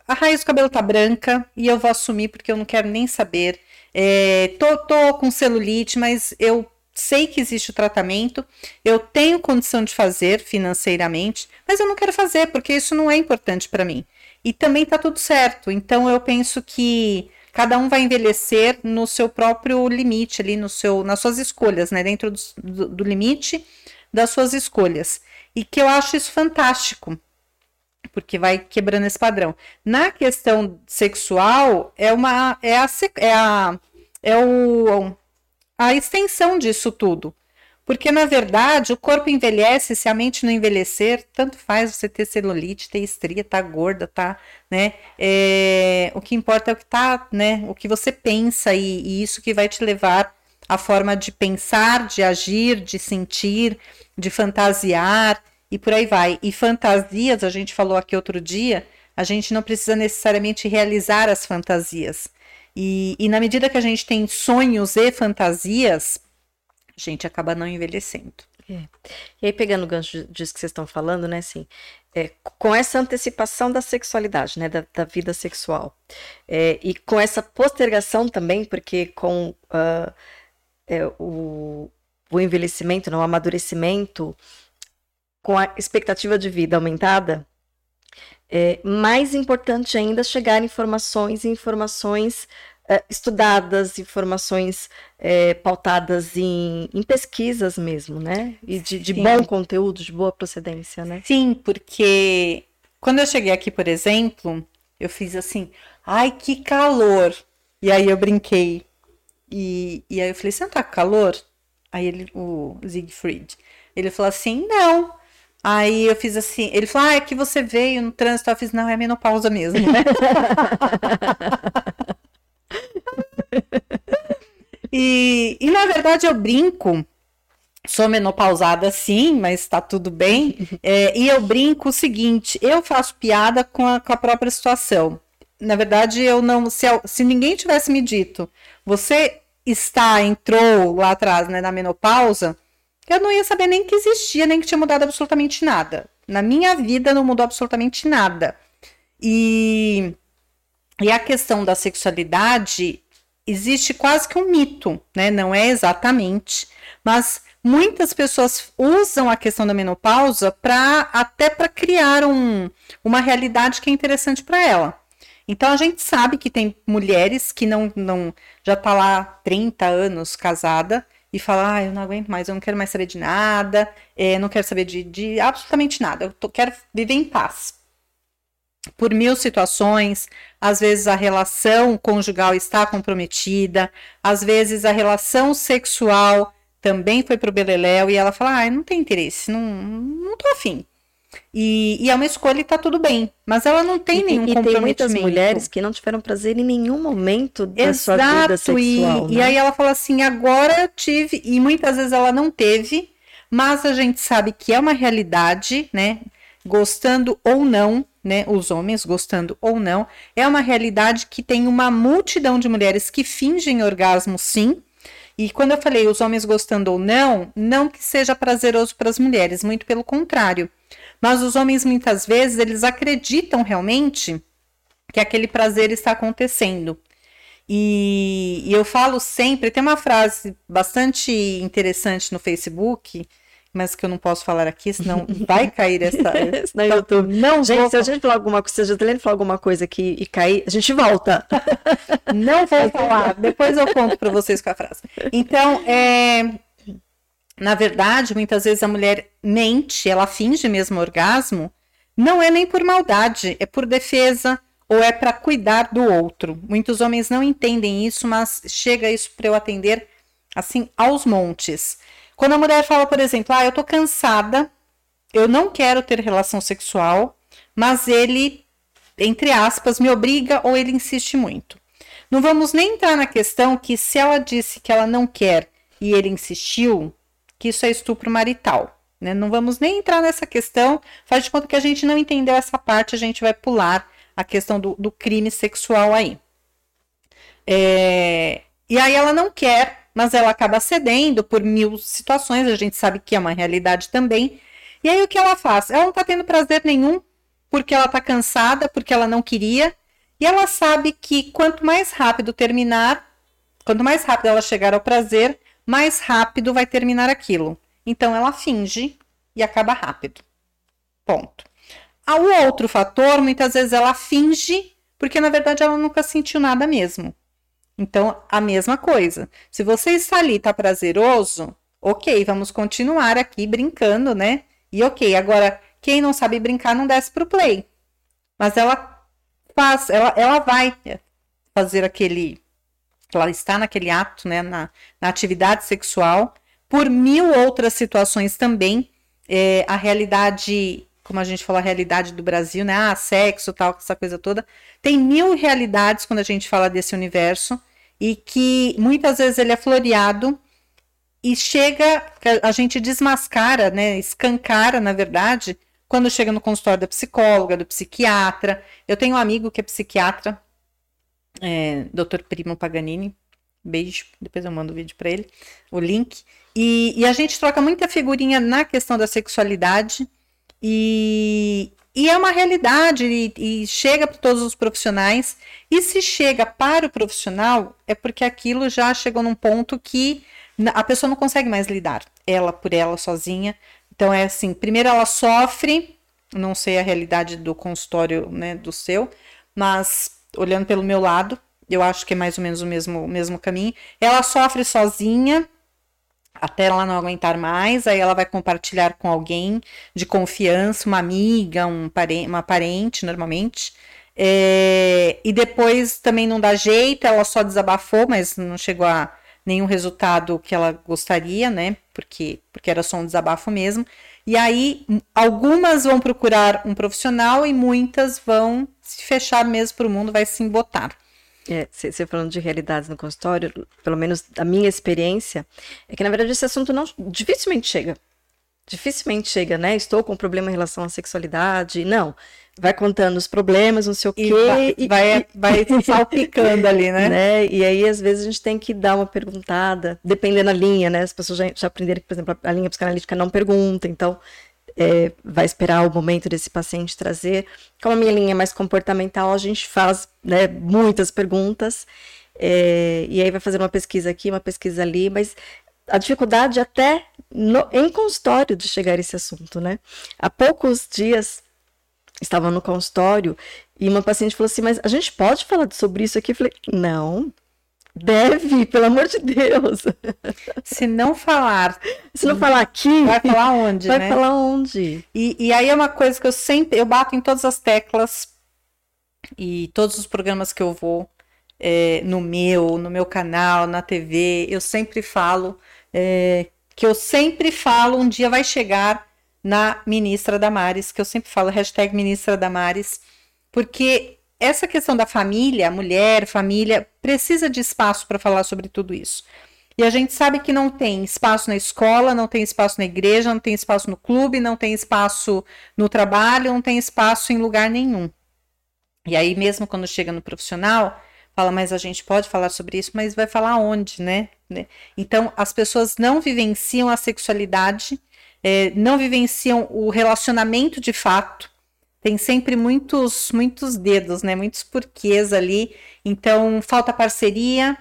a raiz do cabelo tá branca e eu vou assumir porque eu não quero nem saber. É, tô, tô com celulite, mas eu sei que existe o tratamento, eu tenho condição de fazer financeiramente, mas eu não quero fazer porque isso não é importante para mim. E também tá tudo certo. Então eu penso que cada um vai envelhecer no seu próprio limite ali, no seu, nas suas escolhas, né? Dentro do, do, do limite das suas escolhas. E que eu acho isso fantástico porque vai quebrando esse padrão. Na questão sexual, é uma é a, é a, é o, a extensão disso tudo. Porque, na verdade, o corpo envelhece, se a mente não envelhecer, tanto faz você ter celulite, ter estria, tá gorda, tá, né? É, o que importa é o que tá, né? O que você pensa e, e isso que vai te levar à forma de pensar, de agir, de sentir, de fantasiar e por aí vai. E fantasias, a gente falou aqui outro dia, a gente não precisa necessariamente realizar as fantasias. E, e na medida que a gente tem sonhos e fantasias, a gente acaba não envelhecendo. É. E aí, pegando o gancho disso que vocês estão falando, né, assim, é, com essa antecipação da sexualidade, né, da, da vida sexual, é, e com essa postergação também, porque com uh, o, o envelhecimento, não, o amadurecimento, com a expectativa de vida aumentada, é mais importante ainda chegar informações e informações estudadas, informações é, pautadas em, em, pesquisas mesmo, né? E de, de bom conteúdo, de boa procedência, né? Sim, porque quando eu cheguei aqui, por exemplo, eu fiz assim, ai, que calor! E aí eu brinquei. E, e aí eu falei, você não tá com calor? Aí ele, o Siegfried, ele falou assim, não, Aí eu fiz assim, ele falou, ah, é que você veio no trânsito, eu fiz, não, é menopausa mesmo. e, e na verdade eu brinco, sou menopausada sim, mas tá tudo bem. É, e eu brinco o seguinte: eu faço piada com a, com a própria situação. Na verdade, eu não. Se, se ninguém tivesse me dito, você está, entrou lá atrás, né, na menopausa, eu não ia saber nem que existia, nem que tinha mudado absolutamente nada. Na minha vida não mudou absolutamente nada. E, e a questão da sexualidade existe quase que um mito, né? Não é exatamente, mas muitas pessoas usam a questão da menopausa para até para criar um, uma realidade que é interessante para ela. Então a gente sabe que tem mulheres que não, não já tá lá 30 anos casada e fala, ah, eu não aguento mais, eu não quero mais saber de nada, é, não quero saber de, de absolutamente nada, eu tô, quero viver em paz. Por mil situações, às vezes a relação conjugal está comprometida, às vezes a relação sexual também foi pro beleléu e ela fala, ah, não tem interesse, não, não tô afim. E, e, é uma escolha e tá tudo bem. Mas ela não tem e, nenhum e comprometimento. E tem muitas mulheres que não tiveram prazer em nenhum momento da Exato, sua vida sexual. E, né? e aí ela fala assim, agora tive, e muitas vezes ela não teve, mas a gente sabe que é uma realidade, né? Gostando ou não, né? Os homens gostando ou não, é uma realidade que tem uma multidão de mulheres que fingem orgasmo sim, e quando eu falei os homens gostando ou não, não que seja prazeroso para as mulheres, muito pelo contrário. Mas os homens muitas vezes eles acreditam realmente que aquele prazer está acontecendo. E, e eu falo sempre, tem uma frase bastante interessante no Facebook, mas que eu não posso falar aqui, senão vai cair essa. no YouTube. Não gente, vou... se a gente falar alguma coisa, se a Juliane falar alguma coisa aqui e cair, a gente volta. não vou falar, depois eu conto para vocês com a frase. Então, é, na verdade, muitas vezes a mulher mente, ela finge mesmo orgasmo, não é nem por maldade, é por defesa ou é para cuidar do outro. Muitos homens não entendem isso, mas chega isso para eu atender assim aos montes. Quando a mulher fala, por exemplo, ah, eu tô cansada, eu não quero ter relação sexual, mas ele, entre aspas, me obriga ou ele insiste muito. Não vamos nem entrar na questão que se ela disse que ela não quer e ele insistiu, que isso é estupro marital. Né? Não vamos nem entrar nessa questão, faz de conta que a gente não entendeu essa parte, a gente vai pular a questão do, do crime sexual aí. É, e aí ela não quer, mas ela acaba cedendo por mil situações, a gente sabe que é uma realidade também. E aí o que ela faz? Ela não está tendo prazer nenhum, porque ela está cansada, porque ela não queria, e ela sabe que quanto mais rápido terminar, quanto mais rápido ela chegar ao prazer, mais rápido vai terminar aquilo. Então ela finge e acaba rápido. Ponto. O outro fator, muitas vezes ela finge, porque na verdade ela nunca sentiu nada mesmo. Então, a mesma coisa. Se você está ali, está prazeroso, ok, vamos continuar aqui brincando, né? E ok, agora, quem não sabe brincar não desce para o play. Mas ela faz, ela, ela vai fazer aquele ela está naquele ato, né, na, na atividade sexual, por mil outras situações também. É, a realidade, como a gente falou, a realidade do Brasil, né? Ah, sexo, tal, essa coisa toda. Tem mil realidades quando a gente fala desse universo e que muitas vezes ele é floreado e chega, a gente desmascara, né? Escancara, na verdade, quando chega no consultório da psicóloga, do psiquiatra. Eu tenho um amigo que é psiquiatra, é, Dr. Primo Paganini. Beijo, depois eu mando o vídeo para ele, o link. E, e, a gente troca muita figurinha na questão da sexualidade. E, e é uma realidade e, e chega para todos os profissionais. E se chega para o profissional, é porque aquilo já chegou num ponto que a pessoa não consegue mais lidar, ela por ela sozinha. Então é assim, primeiro ela sofre, não sei a realidade do consultório, né, do seu, mas olhando pelo meu lado, eu acho que é mais ou menos o mesmo, o mesmo caminho. Ela sofre sozinha até ela não aguentar mais, aí ela vai compartilhar com alguém de confiança, uma amiga, um parente, uma parente, normalmente. É, e depois também não dá jeito, ela só desabafou, mas não chegou a nenhum resultado que ela gostaria, né? Porque, porque era só um desabafo mesmo. E aí, algumas vão procurar um profissional e muitas vão se fechar mesmo para o mundo, vai se embotar. Você é, falando de realidades no consultório, pelo menos a minha experiência, é que na verdade esse assunto não dificilmente chega. Dificilmente chega, né? Estou com um problema em relação à sexualidade. Não. Vai contando os problemas, não sei o quê. Vai, e, vai, vai salpicando ali, né? né? E aí, às vezes, a gente tem que dar uma perguntada, dependendo da linha, né? As pessoas já, já aprenderam que, por exemplo, a linha psicanalítica não pergunta. Então, é, vai esperar o momento desse paciente trazer. Como a minha linha é mais comportamental, a gente faz né, muitas perguntas, é, e aí vai fazer uma pesquisa aqui, uma pesquisa ali, mas a dificuldade até no, em consultório de chegar a esse assunto, né? Há poucos dias estava no consultório e uma paciente falou assim, mas a gente pode falar sobre isso aqui? Eu falei, não, Deve, pelo amor de Deus. Se não falar. Se não falar aqui. Vai falar onde? Vai né? falar onde? E, e aí é uma coisa que eu sempre. Eu bato em todas as teclas e todos os programas que eu vou. É, no meu, no meu canal, na TV, eu sempre falo é, que eu sempre falo, um dia vai chegar na ministra Damares, que eu sempre falo, hashtag ministra Damares, porque essa questão da família, mulher, família, precisa de espaço para falar sobre tudo isso. E a gente sabe que não tem espaço na escola, não tem espaço na igreja, não tem espaço no clube, não tem espaço no trabalho, não tem espaço em lugar nenhum. E aí, mesmo quando chega no profissional, fala, mas a gente pode falar sobre isso, mas vai falar onde, né? Então, as pessoas não vivenciam a sexualidade, é, não vivenciam o relacionamento de fato, tem sempre muitos, muitos dedos, né? Muitos porquês ali. Então, falta parceria.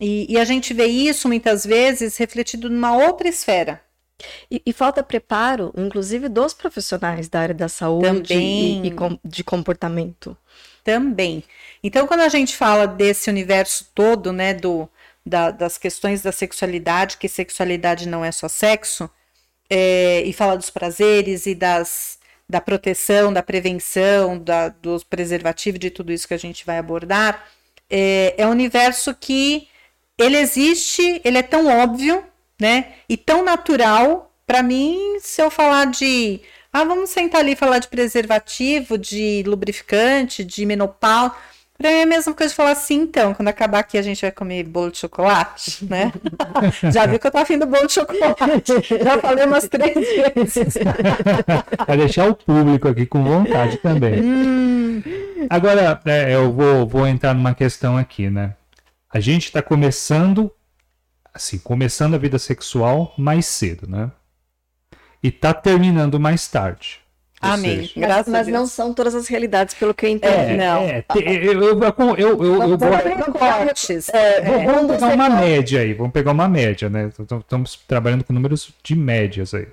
E, e a gente vê isso muitas vezes refletido numa outra esfera. E, e, falta preparo, inclusive dos profissionais da área da saúde e, e, de comportamento. Também. Então, quando a gente fala desse universo todo, né, do, da, das questões da sexualidade, que sexualidade não é só sexo, é, e fala dos prazeres e das da proteção, da prevenção, da, do preservativo, de tudo isso que a gente vai abordar, é, é um universo que ele existe, ele é tão óbvio, né? E tão natural. Para mim, se eu falar de ah, vamos sentar ali e falar de preservativo, de lubrificante, de menopausa. Pra mim é a mesma coisa de falar assim, então, quando acabar aqui a gente vai comer bolo de chocolate, né? Já viu que eu tô afim do bolo de chocolate. Já falei umas três vezes. Vai deixar o público aqui com vontade também. Hum. Agora, é, eu vou, vou entrar numa questão aqui, né? A gente está começando, assim, começando a vida sexual mais cedo, né? E tá terminando mais tarde. Amém. Mas, mas não são todas as realidades, pelo que eu entendo. É, não. É, eu, eu, eu, eu, eu vou, é, vamos pegar uma média aí, vamos pegar uma média, né? Estamos trabalhando com números de médias aí.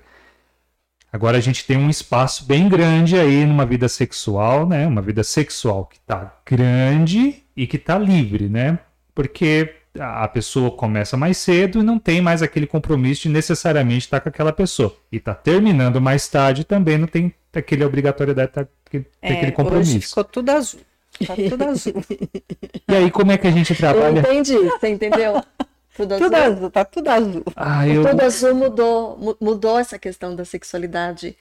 Agora a gente tem um espaço bem grande aí numa vida sexual, né? Uma vida sexual que tá grande e que tá livre, né? Porque a pessoa começa mais cedo e não tem mais aquele compromisso de necessariamente estar com aquela pessoa. E tá terminando mais tarde também não tem aquele obrigatoriedade de ter é, aquele compromisso. Hoje ficou tudo azul. Tá tudo azul. E aí, como é que a gente trabalha? Eu entendi, você entendeu? Tudo azul. Tudo azul, tá tudo azul. Ah, eu... Tudo azul mudou, mudou essa questão da sexualidade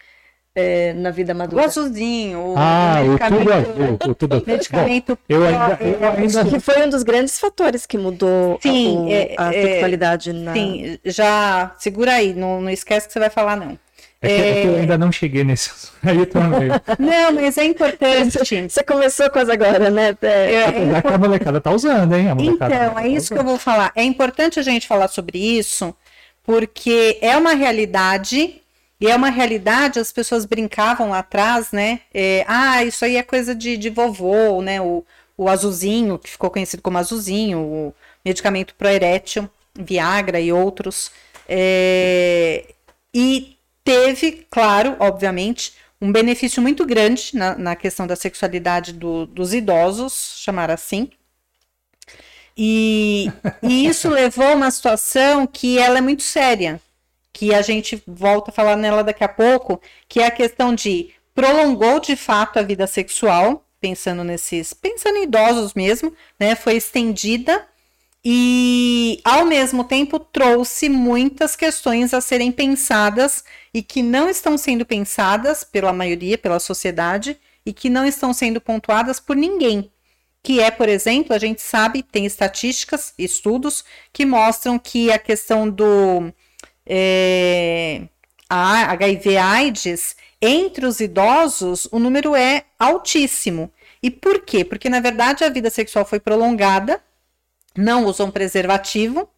é, na vida madura. O azulzinho. O ah, o tudo azul. O tudo azul. Medicamento. Bom, eu ainda, eu ainda... Que foi um dos grandes fatores que mudou sim, a, é, a, é, sexualidade. Na... Sim, já segura aí, não, não esquece que você vai falar, não. É que, é que eu ainda não cheguei nesse aí também. Não, mas é importante. Você começou quase agora, né? É, é que a molecada tá usando, hein? então, tá é isso que eu vou falar. É importante a gente falar sobre isso, porque é uma realidade e é uma realidade, as pessoas brincavam lá atrás, né? É, ah, isso aí é coisa de, de vovô, né? O, o azulzinho, que ficou conhecido como azulzinho, o medicamento proerétil, Viagra e outros. É, e teve, claro, obviamente, um benefício muito grande na, na questão da sexualidade do, dos idosos, chamar assim. E, e isso levou a uma situação que ela é muito séria, que a gente volta a falar nela daqui a pouco, que é a questão de prolongou de fato a vida sexual, pensando nesses, pensando em idosos mesmo, né? Foi estendida e ao mesmo tempo trouxe muitas questões a serem pensadas e que não estão sendo pensadas pela maioria, pela sociedade e que não estão sendo pontuadas por ninguém. Que é, por exemplo, a gente sabe, tem estatísticas, estudos que mostram que a questão do é, a HIV/AIDS entre os idosos, o número é altíssimo. E por quê? Porque na verdade a vida sexual foi prolongada, não usam preservativo,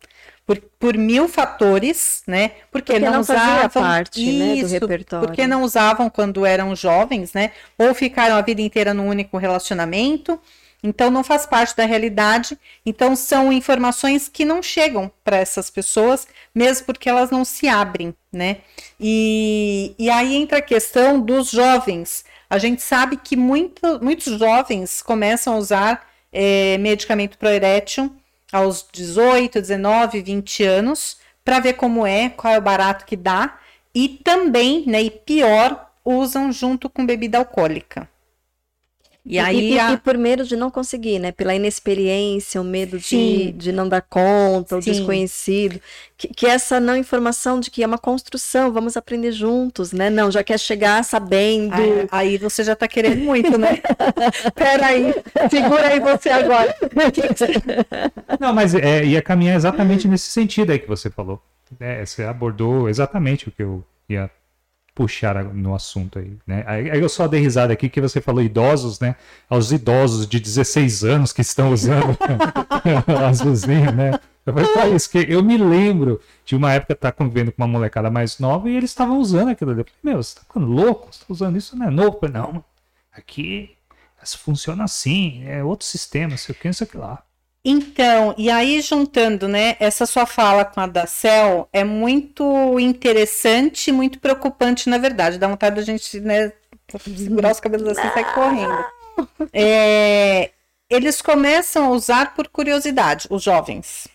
por, por, mil fatores, né? Porque, porque não, não usavam parte isso, né, do repertório. Porque não usavam quando eram jovens, né? Ou ficaram a vida inteira num único relacionamento, então não faz parte da realidade. Então são informações que não chegam para essas pessoas, mesmo porque elas não se abrem, né? E, e aí entra a questão dos jovens. A gente sabe que muito, muitos jovens começam a usar é, medicamento proerétil aos 18, 19, 20 anos, para ver como é, qual é o barato que dá. E também, né, e pior, usam junto com bebida alcoólica. E, aí e, a... e, por medo de não conseguir, né? Pela inexperiência, o medo de, de não dar conta, o Sim. desconhecido. Que, que, essa não informação de que é uma construção, vamos aprender juntos, né? Não, já quer chegar sabendo. Aí, aí você já tá querendo muito, né? Peraí, segura aí você agora. não, mas é, ia caminhar exatamente nesse sentido aí que você falou. É, você abordou exatamente o que eu ia puxar no assunto aí, né? Aí eu só dei risada aqui que você falou idosos, né? Aos idosos de 16 anos que estão usando as luzinhas, né? Falei, isso, que eu me lembro de uma época estar tá convivendo com uma molecada mais nova e eles estavam usando aquilo ali. Eu falei, meu, você tá ficando louco? Você tá usando isso, não é novo? Falei, não, aqui funciona assim, é outro sistema, sei o que, sei o que lá. Então, e aí juntando, né, essa sua fala com a da Cel é muito interessante e muito preocupante, na verdade. Dá vontade da gente, né, segurar os cabelos assim e sair correndo. É, eles começam a usar por curiosidade, os jovens.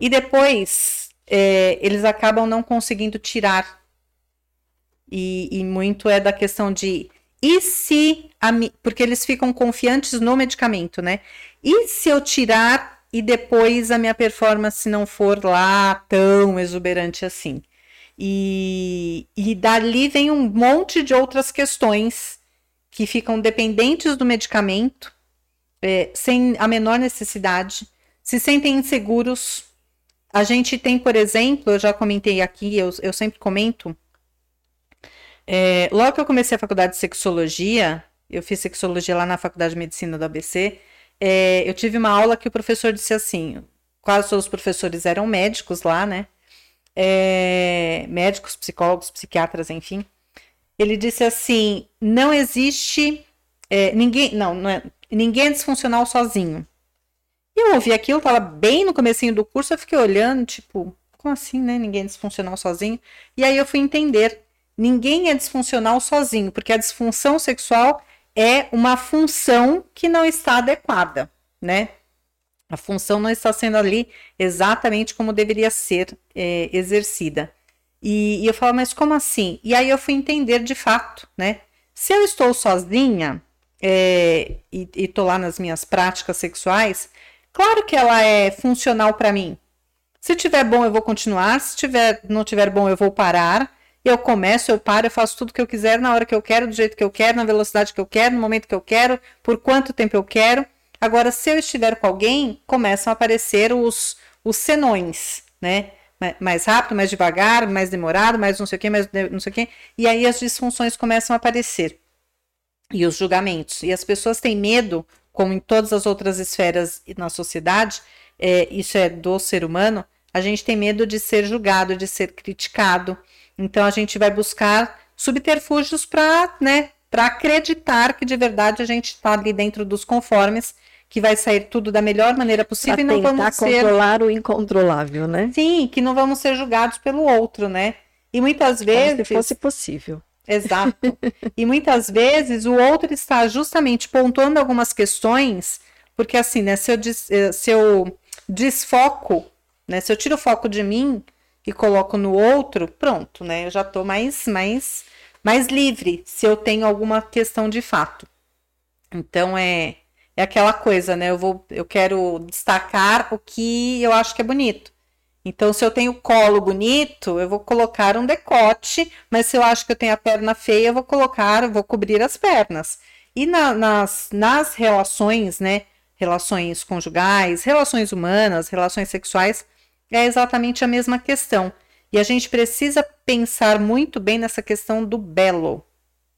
E depois é, eles acabam não conseguindo tirar. E, e muito é da questão de e se a, porque eles ficam confiantes no medicamento, né? E se eu tirar e depois a minha performance não for lá tão exuberante assim? E, e dali vem um monte de outras questões que ficam dependentes do medicamento, é, sem a menor necessidade, se sentem inseguros. A gente tem, por exemplo, eu já comentei aqui, eu, eu sempre comento, é, logo que eu comecei a faculdade de sexologia, eu fiz sexologia lá na Faculdade de Medicina do ABC, é, eu tive uma aula que o professor disse assim: quase todos os professores eram médicos lá, né? É, médicos, psicólogos, psiquiatras, enfim. Ele disse assim: não existe é, ninguém, não, não é, ninguém é disfuncional sozinho. E eu ouvi aquilo, tava bem no comecinho do curso, eu fiquei olhando, tipo, como assim, né? Ninguém é disfuncional sozinho. E aí eu fui entender: ninguém é disfuncional sozinho, porque a disfunção sexual é uma função que não está adequada, né? A função não está sendo ali exatamente como deveria ser é, exercida. E, e, eu falo, mas como assim? E aí eu fui entender de fato, né? Se eu estou sozinha é, e estou lá nas minhas práticas sexuais, claro que ela é funcional para mim. Se tiver bom, eu vou continuar. Se tiver, não tiver bom, eu vou parar. Eu começo, eu paro, eu faço tudo que eu quiser na hora que eu quero, do jeito que eu quero, na velocidade que eu quero, no momento que eu quero, por quanto tempo eu quero. Agora, se eu estiver com alguém, começam a aparecer os, os senões, né? Mais rápido, mais devagar, mais demorado, mais não sei o que, mais não sei o que. E aí as disfunções começam a aparecer. E os julgamentos. E as pessoas têm medo, como em todas as outras esferas na sociedade, é, isso é do ser humano, a gente tem medo de ser julgado, de ser criticado. Então a gente vai buscar subterfúgios para, né, para acreditar que de verdade a gente está ali dentro dos conformes, que vai sair tudo da melhor maneira possível pra e não vamos ser controlar o incontrolável, né? Sim, que não vamos ser julgados pelo outro, né? E muitas vezes Como se fosse possível. Exato. e muitas vezes o outro está justamente pontuando algumas questões, porque assim, né, se eu, des, eh, se eu desfoco, né, se eu tiro o foco de mim, e coloco no outro, pronto, né? Eu já estou mais, mais, mais livre se eu tenho alguma questão de fato. Então é é aquela coisa, né? Eu vou, eu quero destacar o que eu acho que é bonito. Então, se eu tenho colo bonito, eu vou colocar um decote, mas se eu acho que eu tenho a perna feia, eu vou colocar, eu vou cobrir as pernas. E na, nas, nas relações, né? Relações conjugais, relações humanas, relações sexuais, é exatamente a mesma questão. E a gente precisa pensar muito bem nessa questão do belo,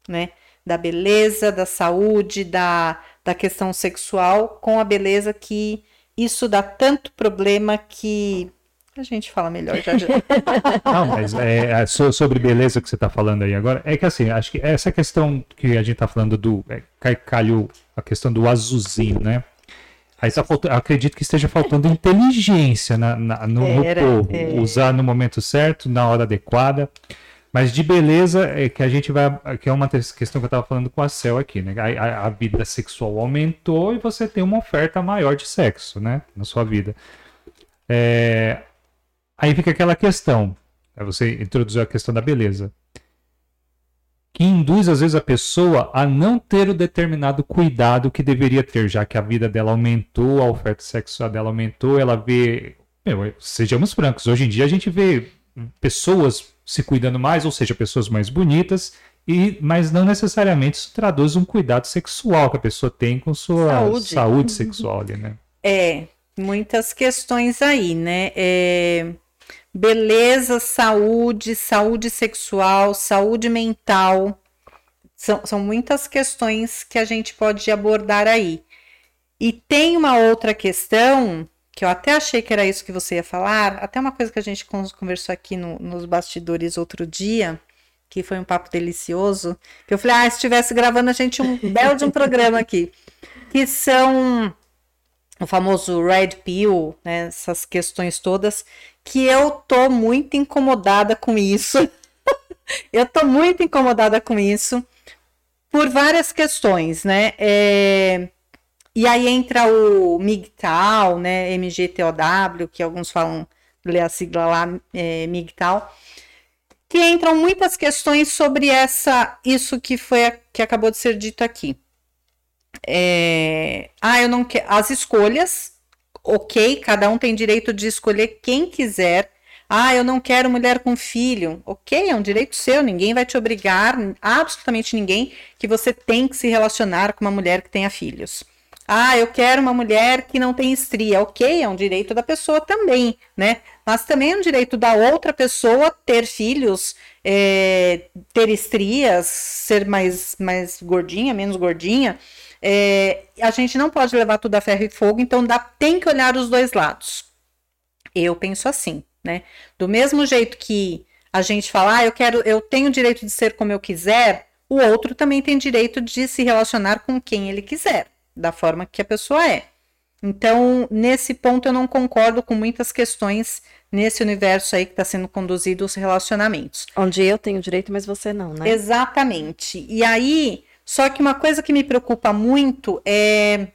né? Da beleza, da saúde, da, da questão sexual, com a beleza que isso dá tanto problema que a gente fala melhor já. já. Não, mas é, é sobre beleza que você está falando aí agora, é que assim, acho que essa questão que a gente está falando do. É, caiu a questão do azulzinho, né? Aí tá faltando, acredito que esteja faltando inteligência na, na no, Era, no, povo. É. Usar no momento certo, na hora adequada. Mas de beleza é que a gente vai. que é uma questão que eu estava falando com a Cel aqui, né? A, a, a, vida sexual aumentou e você tem uma oferta maior de sexo, né? Na sua vida. É, aí fica aquela questão. Você introduziu a questão da beleza. Que induz, às vezes, a pessoa a não ter o determinado cuidado que deveria ter, já que a vida dela aumentou, a oferta sexual dela aumentou, ela vê. Meu, sejamos francos, hoje em dia a gente vê pessoas se cuidando mais, ou seja, pessoas mais bonitas, e mas não necessariamente isso traduz um cuidado sexual que a pessoa tem com sua saúde, saúde sexual né? É, muitas questões aí, né? É, beleza, saúde, saúde sexual, saúde mental. São, são muitas questões que a gente pode abordar aí. E tem uma outra questão que eu até achei que era isso que você ia falar, até uma coisa que a gente conversou aqui no, nos bastidores outro dia, que foi um papo delicioso, que eu falei, ah, se estivesse gravando a gente um belo de um programa aqui, que são o famoso red pill, né, essas questões todas, que eu tô muito incomodada com isso. eu tô muito incomodada com isso por várias questões, né? É, e aí entra o MGTOW, né, MGTOW, que alguns falam, lê a sigla lá, é, MGTOW, que entram muitas questões sobre essa, isso que foi, que acabou de ser dito aqui. É, ah, eu não quero, as escolhas, ok, cada um tem direito de escolher quem quiser, ah, eu não quero mulher com filho. Ok, é um direito seu, ninguém vai te obrigar, absolutamente ninguém, que você tem que se relacionar com uma mulher que tenha filhos. Ah, eu quero uma mulher que não tem estria. Ok, é um direito da pessoa também, né? Mas também é um direito da outra pessoa ter filhos, é, ter estrias, ser mais, mais gordinha, menos gordinha. É, a gente não pode levar tudo a ferro e fogo, então dá, tem que olhar os dois lados. Eu penso assim, né? Do mesmo jeito que a gente fala, ah, eu quero, eu tenho o direito de ser como eu quiser, o outro também tem direito de se relacionar com quem ele quiser da forma que a pessoa é. Então, nesse ponto, eu não concordo com muitas questões nesse universo aí que está sendo conduzido os relacionamentos. Onde eu tenho direito, mas você não, né? Exatamente. E aí, só que uma coisa que me preocupa muito é.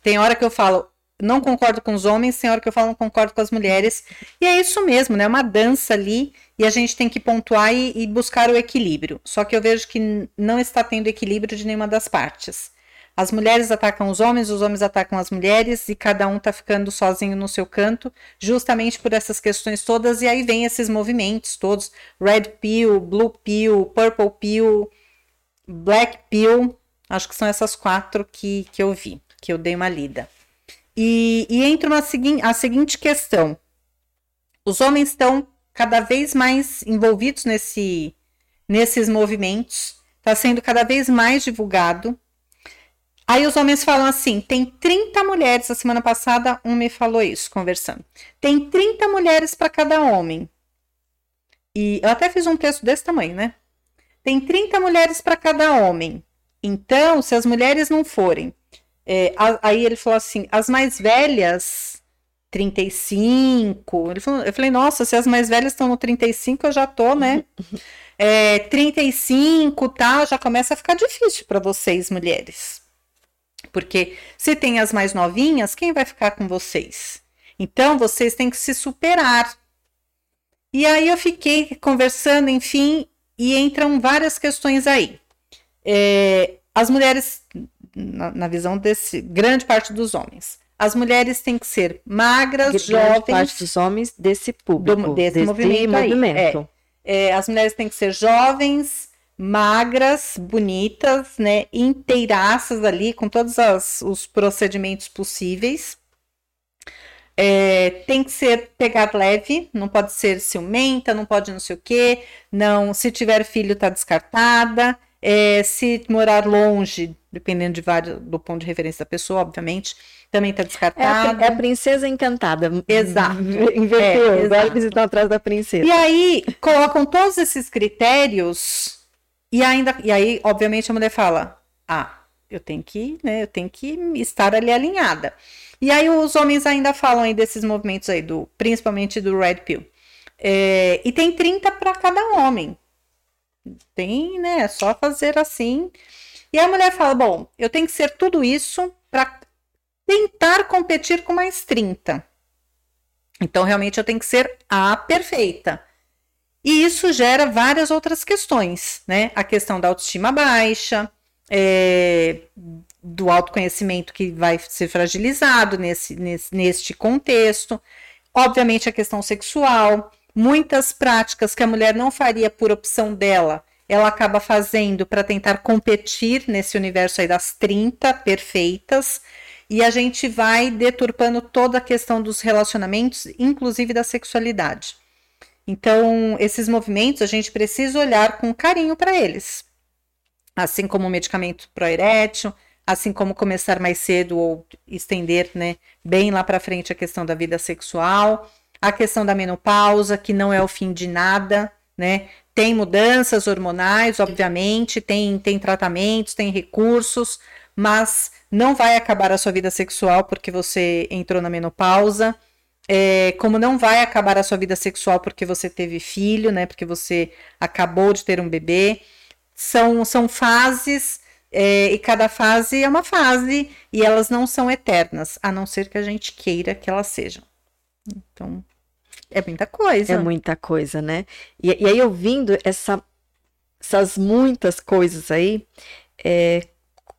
Tem hora que eu falo, não concordo com os homens, tem hora que eu falo, não concordo com as mulheres. E é isso mesmo, né? É uma dança ali e a gente tem que pontuar e, e buscar o equilíbrio. Só que eu vejo que não está tendo equilíbrio de nenhuma das partes. As mulheres atacam os homens, os homens atacam as mulheres e cada um tá ficando sozinho no seu canto, justamente por essas questões todas. E aí vem esses movimentos todos: Red Pill, Blue Pill, Purple Pill, Black Pill. Acho que são essas quatro que, que eu vi, que eu dei uma lida. E, e entra uma segui a seguinte questão: os homens estão cada vez mais envolvidos nesse, nesses movimentos, está sendo cada vez mais divulgado Aí os homens falam assim: tem 30 mulheres. A semana passada, um me falou isso, conversando. Tem 30 mulheres para cada homem. E eu até fiz um texto desse tamanho, né? Tem 30 mulheres para cada homem. Então, se as mulheres não forem. É, aí ele falou assim: as mais velhas, 35. Ele falou, eu falei, nossa, se as mais velhas estão no 35, eu já tô, né? É, 35, tá? Já começa a ficar difícil para vocês, mulheres. Porque se tem as mais novinhas, quem vai ficar com vocês? Então vocês têm que se superar. E aí eu fiquei conversando, enfim, e entram várias questões aí. É, as mulheres, na, na, visão desse grande parte dos homens, as mulheres têm que ser magras, grande jovens. parte dos homens desse público, do, desse, desse movimento. movimento. É, é, as mulheres têm que ser jovens, magras, bonitas, né, inteiraças ali, com todos as, os procedimentos possíveis. É, tem que ser pegar leve, não pode ser ciumenta, não pode não sei o quê, não, se tiver filho tá descartada, é, se morar longe, dependendo de vários, do ponto de referência da pessoa, obviamente, também tá descartada. É a, é a princesa encantada. Exato. Inverteu, é, agora eles estão atrás da princesa. E aí, colocam todos esses critérios e ainda, e aí, obviamente, a mulher fala: "Ah, eu tenho que, né, eu tenho que estar ali alinhada". E aí os homens ainda falam aí desses movimentos aí do, principalmente do red pill. É, e tem 30 para cada homem. Tem, né? É só fazer assim. E a mulher fala: bom, eu tenho que ser tudo isso para tentar competir com mais 30. Então, realmente, eu tenho que ser a perfeita. E isso gera várias outras questões, né? A questão da autoestima baixa, é, do autoconhecimento que vai ser fragilizado nesse, nesse, neste contexto, obviamente a questão sexual, muitas práticas que a mulher não faria por opção dela, ela acaba fazendo para tentar competir nesse universo aí das 30 perfeitas, e a gente vai deturpando toda a questão dos relacionamentos, inclusive da sexualidade. Então, esses movimentos a gente precisa olhar com carinho para eles. Assim como o medicamento proerétil, assim como começar mais cedo ou estender, né, bem lá para frente a questão da vida sexual, a questão da menopausa, que não é o fim de nada, né? Tem mudanças hormonais, obviamente, tem, tem tratamentos, tem recursos, mas não vai acabar a sua vida sexual porque você entrou na menopausa. É, como não vai acabar a sua vida sexual porque você teve filho, né? Porque você acabou de ter um bebê. São, são fases, é, e cada fase é uma fase, e elas não são eternas, a não ser que a gente queira que elas sejam. Então, é muita coisa. É muita coisa, né? E, e aí, ouvindo essa, essas muitas coisas aí, é,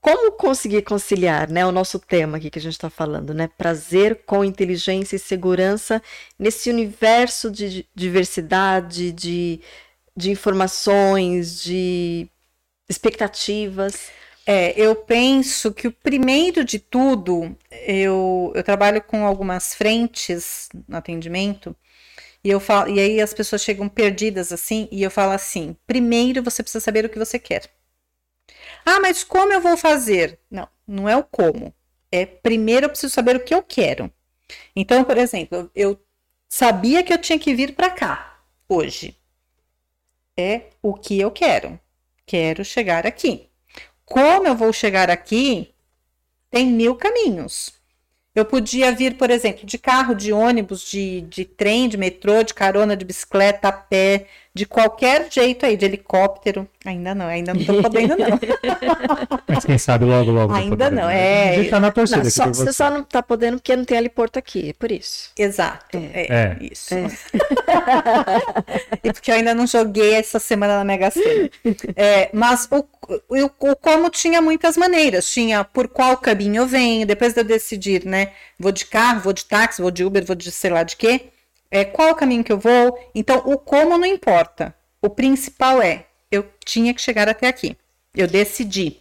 como conseguir conciliar, né, o nosso tema aqui que a gente está falando, né, prazer com inteligência e segurança nesse universo de diversidade, de, de informações, de expectativas? É, eu penso que o primeiro de tudo, eu, eu trabalho com algumas frentes no atendimento, e eu falo, e aí as pessoas chegam perdidas assim, e eu falo assim: primeiro você precisa saber o que você quer. Ah, mas como eu vou fazer? Não, não é o como. É primeiro eu preciso saber o que eu quero. Então, por exemplo, eu sabia que eu tinha que vir para cá hoje. É o que eu quero. Quero chegar aqui. Como eu vou chegar aqui? Tem mil caminhos. Eu podia vir, por exemplo, de carro, de ônibus, de, de trem, de metrô, de carona, de bicicleta, a pé, de qualquer jeito aí, de helicóptero. Ainda não, ainda não tô podendo, não. Mas quem sabe logo, logo. Ainda não, é. A gente tá na torcida não, só, você. você só não tá podendo porque não tem heliporto aqui, é por isso. Exato, é, é, é. isso. É. e porque eu ainda não joguei essa semana na Mega Sena. É, mas o, o, o como tinha muitas maneiras. Tinha por qual caminho eu venho, depois de eu decidir, né? Vou de carro, vou de táxi, vou de Uber, vou de sei lá de quê é, qual o caminho que eu vou. Então, o como não importa. O principal é, eu tinha que chegar até aqui. Eu decidi.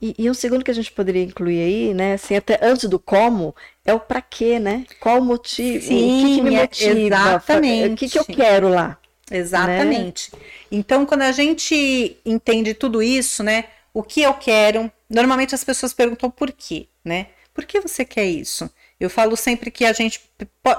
E, e um segundo que a gente poderia incluir aí, né? Assim, até antes do como, é o para quê, né? Qual o motivo? Sim, o que, que me é motiva? Exatamente. O que, que eu quero lá? Exatamente. Né? Então, quando a gente entende tudo isso, né? O que eu quero, normalmente as pessoas perguntam por quê, né? Por que você quer isso? Eu falo sempre que a gente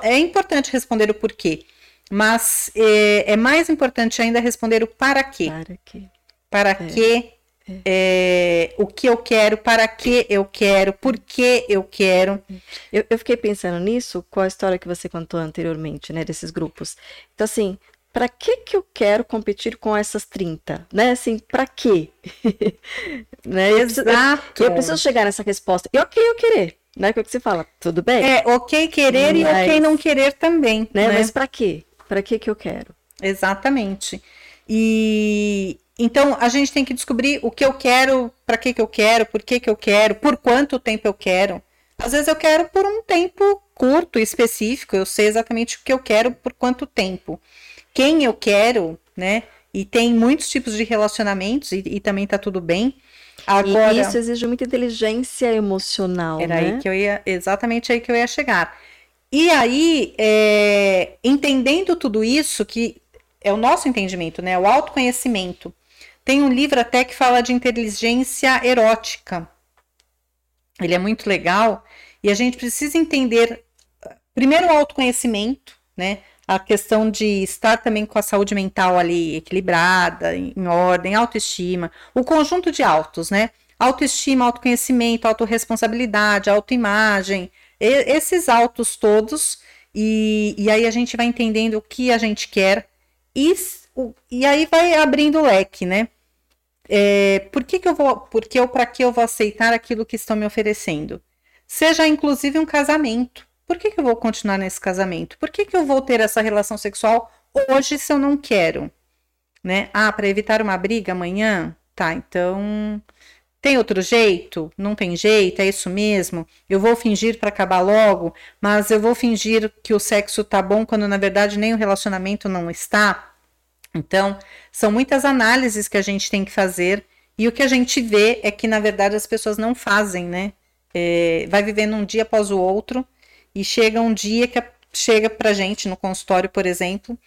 é importante responder o porquê, mas é, é mais importante ainda responder o para quê. Para quê? Para é. quê? É. é, o que eu quero, para que eu quero, por que eu quero. Eu, eu, fiquei pensando nisso com a história que você contou anteriormente, né, desses grupos. Então, assim, para que que eu quero competir com essas 30? Né, assim, para quê? né? Exato. Eu, eu, preciso chegar nessa resposta. E ok eu querer. Né? O que você fala? Tudo bem? É, ok querer mas, e ok não querer também. Né? né? Mas para quê? Para que que eu quero? Exatamente. E então a gente tem que descobrir o que eu quero, para que que eu quero, por que que eu quero, por quanto tempo eu quero. Às vezes eu quero por um tempo curto, específico, eu sei exatamente o que eu quero por quanto tempo. Quem eu quero, né? E tem muitos tipos de relacionamentos e, e também tá tudo bem. Agora, e isso exige muita inteligência emocional. Era né? aí que eu ia, exatamente aí que eu ia chegar. E aí, é, entendendo tudo isso, que é o nosso entendimento, né? O autoconhecimento. Tem um livro até que fala de inteligência erótica. Ele é muito legal e a gente precisa entender primeiro o autoconhecimento, né? A questão de estar também com a saúde mental ali equilibrada, em ordem, autoestima, o conjunto de autos, né? Autoestima, autoconhecimento, autorresponsabilidade, autoimagem, esses autos todos E, e aí a gente vai entendendo o que a gente quer e, e aí vai abrindo o leque, né? É, por que, que eu vou, porque eu para que eu vou aceitar aquilo que estão me oferecendo? Seja inclusive um casamento. Por que, que eu vou continuar nesse casamento? Por que, que eu vou ter essa relação sexual hoje se eu não quero? Né? Ah, para evitar uma briga amanhã? Tá, então tem outro jeito? Não tem jeito? É isso mesmo? Eu vou fingir para acabar logo, mas eu vou fingir que o sexo tá bom quando na verdade nem o relacionamento não está? Então, são muitas análises que a gente tem que fazer e o que a gente vê é que na verdade as pessoas não fazem, né? É, vai vivendo um dia após o outro e chega um dia que a, chega pra gente no consultório, por exemplo,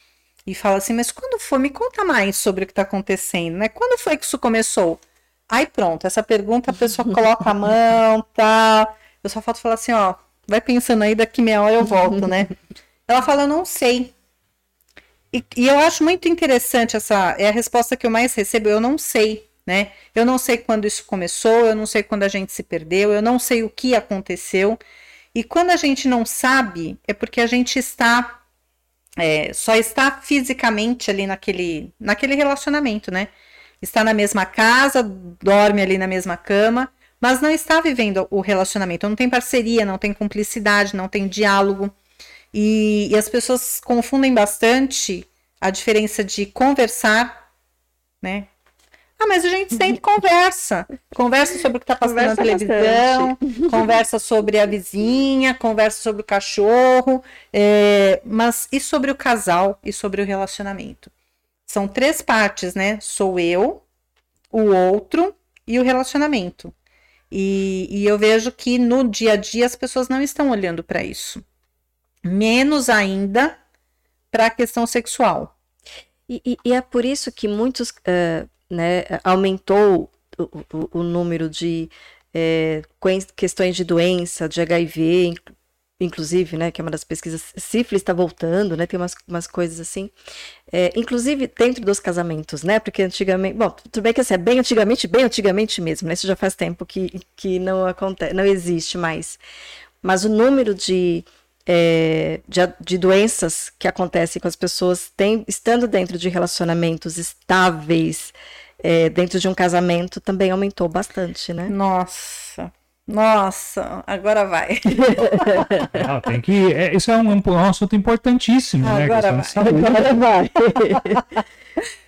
e fala assim: Mas quando foi? Me conta mais sobre o que está acontecendo, né? Quando foi que isso começou? Aí pronto, essa pergunta a pessoa coloca a mão, tá? Eu só falta falar assim, ó, vai pensando aí, daqui meia hora eu volto, né? Ela fala, eu não sei. E, e, eu acho muito interessante essa, é a resposta que eu mais recebo, eu não sei, né? Eu não sei quando isso começou, eu não sei quando a gente se perdeu, eu não sei o que aconteceu. E quando a gente não sabe, é porque a gente está, é, só está fisicamente ali naquele, naquele relacionamento, né? está na mesma casa, dorme ali na mesma cama, mas não está vivendo o relacionamento, não tem parceria, não tem cumplicidade, não tem diálogo. E, e as pessoas confundem bastante a diferença de conversar, né? Ah, mas a gente sempre conversa. Conversa sobre o que está passando conversa na televisão, bastante. conversa sobre a vizinha, conversa sobre o cachorro, é, mas e sobre o casal e sobre o relacionamento? São três partes, né? Sou eu, o outro e o relacionamento. E, e eu vejo que no dia a dia as pessoas não estão olhando para isso. Menos ainda para a questão sexual. E, e, e, é por isso que muitos, uh, né, aumentou o, o, o número de é, questões de doença, de HIV, inclusive, né, que é uma das pesquisas, sífilis está voltando, né, tem umas, umas coisas assim, é, inclusive dentro dos casamentos, né, porque antigamente, bom, tudo bem que assim, é bem antigamente, bem antigamente mesmo, né, isso já faz tempo que, que não acontece, não existe mais, mas o número de, é, de, de, doenças que acontecem com as pessoas tem, estando dentro de relacionamentos estáveis, é, dentro de um casamento, também aumentou bastante, né? Nossa, nossa, agora vai. Não, tem que. É, isso é um, um, assunto importantíssimo, né? Agora vai. Agora vai.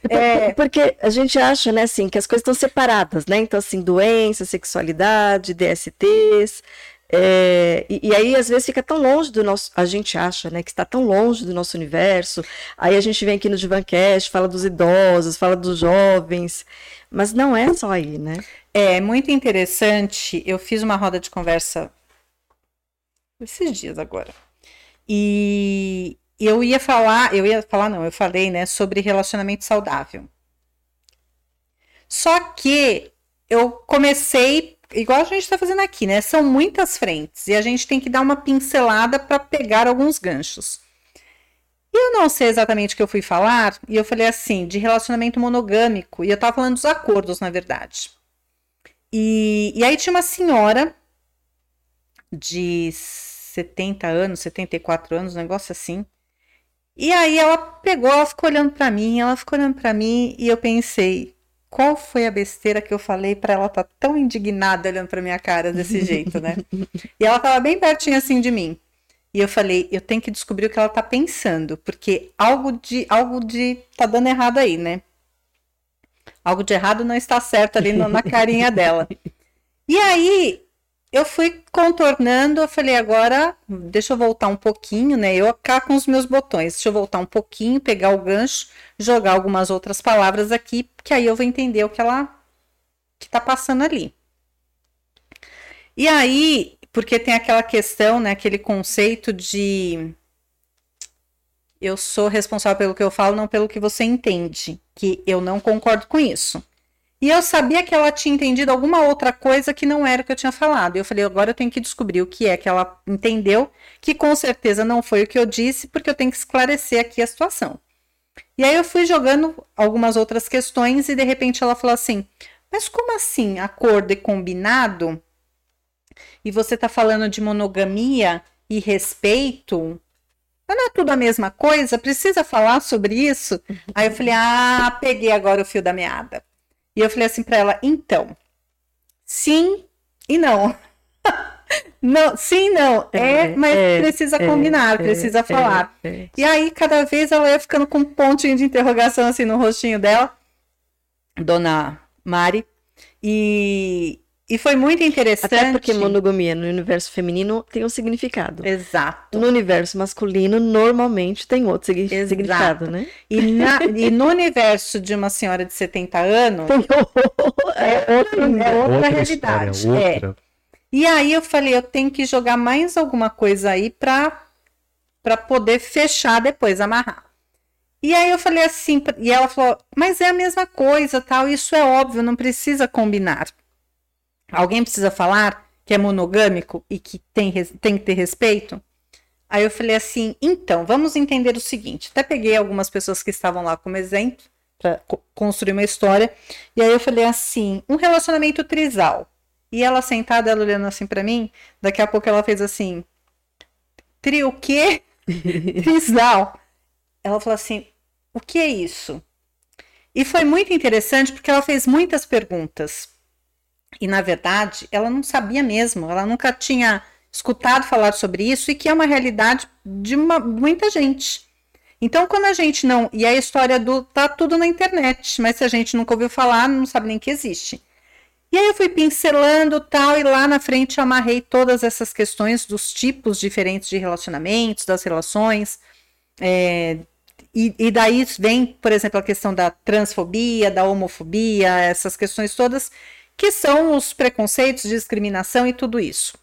É, porque a gente acha, né, assim, que as coisas estão separadas, né? Então, assim, doença, sexualidade, DSTs. É, e, e, aí, às vezes, fica tão longe do nosso. A gente acha, né, que está tão longe do nosso universo. Aí a gente vem aqui no Divancast, fala dos idosos, fala dos jovens. Mas não é só aí, né? É muito interessante. Eu fiz uma roda de conversa esses dias agora. E eu ia falar, eu ia falar, não, eu falei, né, sobre relacionamento saudável. Só que eu comecei, igual a gente está fazendo aqui, né? São muitas frentes e a gente tem que dar uma pincelada para pegar alguns ganchos. E eu não sei exatamente o que eu fui falar, e eu falei assim, de relacionamento monogâmico, e eu tava falando dos acordos, na verdade. E, e aí tinha uma senhora de 70 anos, 74 anos, um negócio assim. E aí ela pegou, ela ficou olhando para mim, ela ficou olhando para mim, e eu pensei, qual foi a besteira que eu falei para ela estar tá tão indignada olhando para minha cara desse jeito, né? e ela tava bem pertinho assim de mim. E eu falei, eu tenho que descobrir o que ela tá pensando, porque algo de algo de tá dando errado aí, né? Algo de errado não está certo ali na carinha dela. E aí eu fui contornando, eu falei, agora deixa eu voltar um pouquinho, né? Eu cá com os meus botões, deixa eu voltar um pouquinho, pegar o gancho, jogar algumas outras palavras aqui, que aí eu vou entender o que ela que tá passando ali. E aí porque tem aquela questão, né, aquele conceito de eu sou responsável pelo que eu falo, não pelo que você entende, que eu não concordo com isso. E eu sabia que ela tinha entendido alguma outra coisa que não era o que eu tinha falado. Eu falei, agora eu tenho que descobrir o que é que ela entendeu, que com certeza não foi o que eu disse, porque eu tenho que esclarecer aqui a situação. E aí eu fui jogando algumas outras questões e de repente ela falou assim: Mas como assim acordo e combinado e você está falando de monogamia e respeito, Mas não é tudo a mesma coisa? Precisa falar sobre isso? Aí eu falei, ah, peguei agora o fio da meada. E eu falei assim para ela, então, sim e não. Não, sim, não. É, é mas é, precisa é, combinar, é, precisa falar. É, e aí, cada vez ela ia ficando com um pontinho de interrogação assim no rostinho dela, dona Mari. E, e foi muito interessante. Até porque monogamia no universo feminino tem um significado. Exato. No universo masculino, normalmente tem outro Exato. significado, né? E, na, e, no universo de uma senhora de 70 anos, é, outra, é outra, outra realidade. História, outra. É. E aí eu falei, eu tenho que jogar mais alguma coisa aí para para poder fechar depois, amarrar. E aí eu falei assim, e ela falou, mas é a mesma coisa, tal, isso é óbvio, não precisa combinar. Alguém precisa falar que é monogâmico e que tem, tem que ter respeito? Aí eu falei assim, então, vamos entender o seguinte. Até peguei algumas pessoas que estavam lá como exemplo para construir uma história. E aí eu falei assim, um relacionamento trisal. E ela sentada, ela olhando assim para mim, daqui a pouco ela fez assim: Tri o quê? Trisal. Ela falou assim: o que é isso? E foi muito interessante porque ela fez muitas perguntas. E na verdade, ela não sabia mesmo, ela nunca tinha escutado falar sobre isso e que é uma realidade de uma, muita gente. Então, quando a gente não. E a história do. tá tudo na internet, mas se a gente nunca ouviu falar, não sabe nem que existe. E aí eu fui pincelando tal, e lá na frente amarrei todas essas questões dos tipos diferentes de relacionamentos, das relações. É, e, e, daí vem, por exemplo, a questão da transfobia, da homofobia, essas questões todas, que são os preconceitos, discriminação e tudo isso.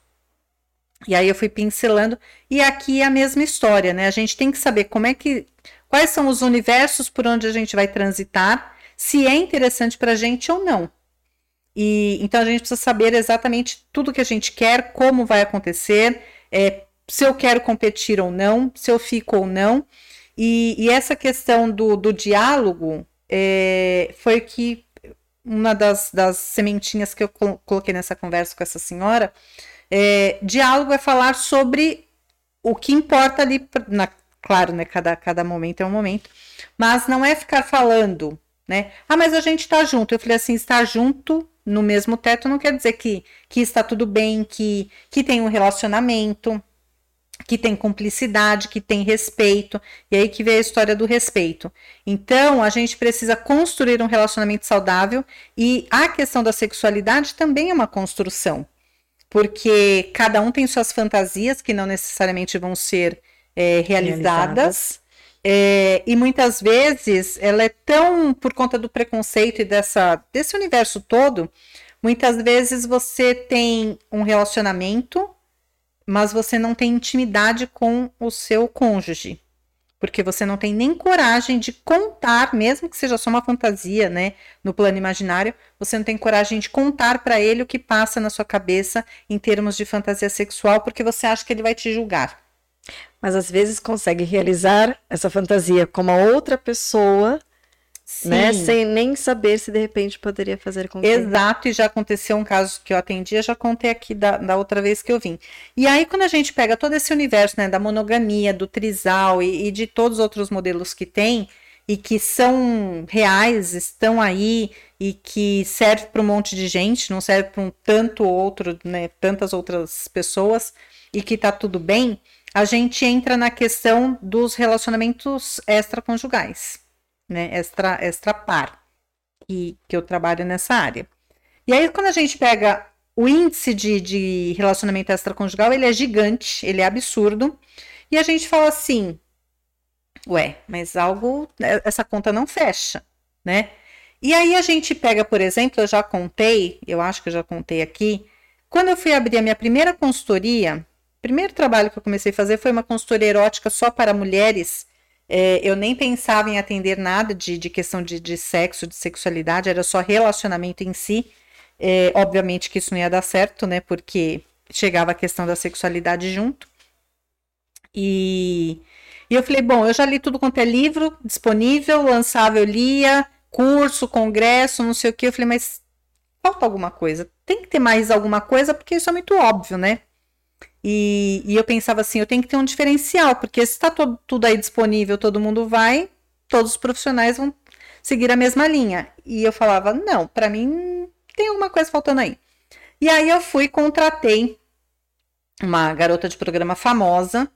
E aí eu fui pincelando, e aqui é a mesma história, né? A gente tem que saber como é que. quais são os universos por onde a gente vai transitar, se é interessante para a gente ou não. E então a gente precisa saber exatamente tudo que a gente quer, como vai acontecer, é, se eu quero competir ou não, se eu fico ou não. E, e essa questão do, do diálogo é, foi que uma das, das sementinhas que eu coloquei nessa conversa com essa senhora. É, diálogo é falar sobre o que importa ali, na, claro, né? Cada, cada momento é um momento, mas não é ficar falando, né? Ah, mas a gente está junto. Eu falei assim, estar junto no mesmo teto não quer dizer que, que está tudo bem, que, que tem um relacionamento, que tem cumplicidade, que tem respeito. E aí que vem a história do respeito. Então, a gente precisa construir um relacionamento saudável e a questão da sexualidade também é uma construção. Porque cada um tem suas fantasias que não necessariamente vão ser é, realizadas. realizadas. É, e muitas vezes ela é tão por conta do preconceito e dessa, desse universo todo. Muitas vezes você tem um relacionamento, mas você não tem intimidade com o seu cônjuge. Porque você não tem nem coragem de contar, mesmo que seja só uma fantasia, né? No plano imaginário, você não tem coragem de contar para ele o que passa na sua cabeça em termos de fantasia sexual, porque você acha que ele vai te julgar mas às vezes consegue realizar essa fantasia com uma outra pessoa, Sim. né, sem nem saber se de repente poderia fazer com Exato, e já aconteceu um caso que eu atendi, já contei aqui da, da outra vez que eu vim. E aí, quando a gente pega todo esse universo, né, da monogamia, do trisal e, e de todos os outros modelos que tem, e que são reais, estão aí e que serve para um monte de gente, não serve para um tanto outro, né, tantas outras pessoas e que tá tudo bem a gente entra na questão dos relacionamentos extraconjugais, né? Extra, extra par, que, que eu trabalho nessa área. E aí, quando a gente pega o índice de, de relacionamento extraconjugal, ele é gigante, ele é absurdo. E a gente fala assim, ué, mas algo, essa conta não fecha, né? E aí a gente pega, por exemplo, eu já contei, eu acho que eu já contei aqui, quando eu fui abrir a minha primeira consultoria, primeiro trabalho que eu comecei a fazer foi uma consultoria erótica só para mulheres. É, eu nem pensava em atender nada de, de questão de, de, sexo, de sexualidade, era só relacionamento em si. É, obviamente que isso não ia dar certo, né? Porque chegava a questão da sexualidade junto. E, e eu falei, bom, eu já li tudo quanto é livro disponível, lançava, eu lia, curso, congresso, não sei o que. Eu falei, mas falta alguma coisa. Tem que ter mais alguma coisa, porque isso é muito óbvio, né? E, e, eu pensava assim, eu tenho que ter um diferencial, porque se está tudo aí disponível, todo mundo vai, todos os profissionais vão seguir a mesma linha. E eu falava, não, para mim tem alguma coisa faltando aí. E aí eu fui, contratei uma garota de programa famosa.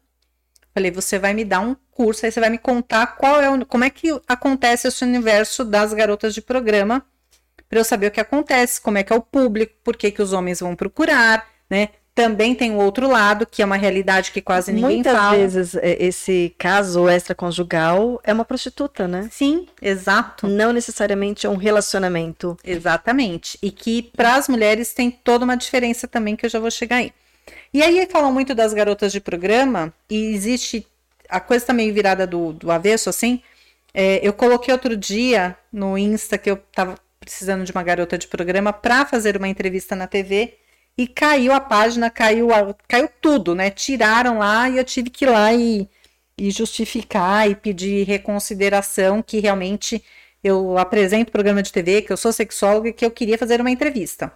Falei, você vai me dar um curso, aí você vai me contar qual é o, como é que acontece esse universo das garotas de programa, para eu saber o que acontece, como é que é o público, por que, que os homens vão procurar, né? Também tem o outro lado, que é uma realidade que quase ninguém Muitas fala. Muitas vezes é, esse caso extraconjugal é uma prostituta, né? Sim, exato. Não necessariamente é um relacionamento. Exatamente. E que para as mulheres tem toda uma diferença também, que eu já vou chegar aí. E aí falam muito das garotas de programa, e existe. A coisa tá meio virada do, do avesso, assim. É, eu coloquei outro dia no Insta que eu tava precisando de uma garota de programa para fazer uma entrevista na TV e caiu a página, caiu, a, caiu tudo, né? Tiraram lá e eu tive que ir lá e, e justificar e pedir reconsideração que realmente eu apresento programa de TV, que eu sou sexóloga e que eu queria fazer uma entrevista.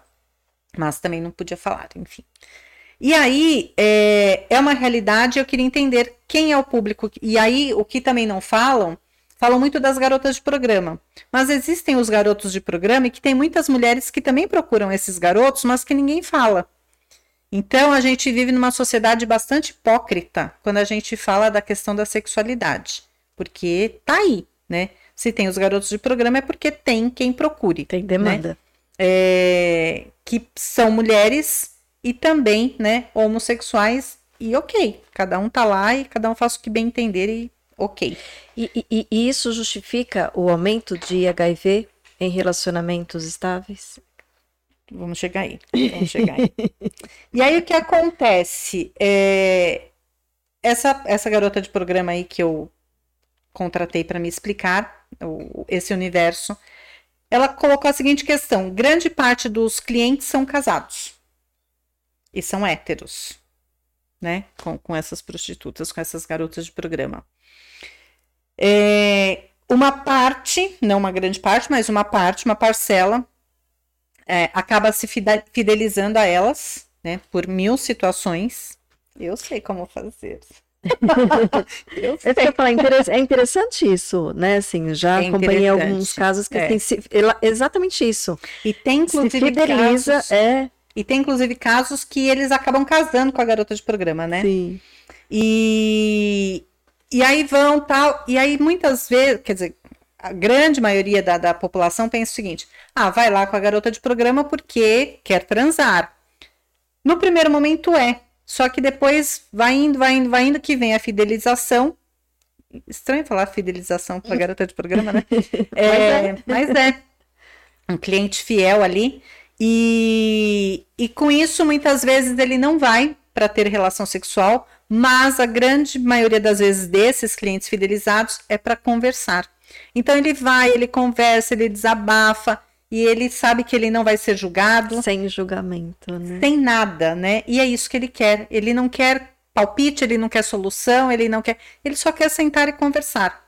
Mas também não podia falar, enfim. E aí é, é uma realidade, eu queria entender quem é o público. E aí, o que também não falam falam muito das garotas de programa. Mas existem os garotos de programa e que tem muitas mulheres que também procuram esses garotos, mas que ninguém fala. Então a gente vive numa sociedade bastante hipócrita quando a gente fala da questão da sexualidade. Porque tá aí, né? Se tem os garotos de programa é porque tem quem procure. Tem demanda. Né? É, que são mulheres e também, né, homossexuais. E ok, cada um tá lá e cada um faz o que bem entender e ok. E, e, e isso justifica o aumento de HIV em relacionamentos estáveis? Vamos chegar aí. Vamos chegar aí. e aí o que acontece? É, essa, essa garota de programa aí que eu contratei para me explicar o, esse universo, ela colocou a seguinte questão: grande parte dos clientes são casados e são héteros, né? Com, com essas prostitutas, com essas garotas de programa. É, uma parte, não uma grande parte, mas uma parte, uma parcela, é, acaba se fidelizando a elas, né, por mil situações. Eu sei como fazer. eu sei. Eu falar, é interessante isso, né? Assim, já é acompanhei alguns casos que é. tem exatamente isso. E tem inclusive se fideliza, casos, é. E tem inclusive casos que eles acabam casando com a garota de programa, né? Sim. E, e aí vão tal. E aí muitas vezes, quer dizer, a grande maioria da, da população pensa o seguinte: ah, vai lá com a garota de programa porque quer transar. No primeiro momento é. Só que depois vai indo, vai indo, vai indo, que vem a fidelização. Estranho falar fidelização para garota de programa, né? É, mas, é. mas é. Um cliente fiel ali. E, e com isso, muitas vezes ele não vai para ter relação sexual, mas a grande maioria das vezes desses clientes fidelizados é para conversar. Então ele vai, ele conversa, ele desabafa e ele sabe que ele não vai ser julgado. Sem julgamento, né? Sem nada, né? E é isso que ele quer. Ele não quer palpite, ele não quer solução, ele não quer. Ele só quer sentar e conversar.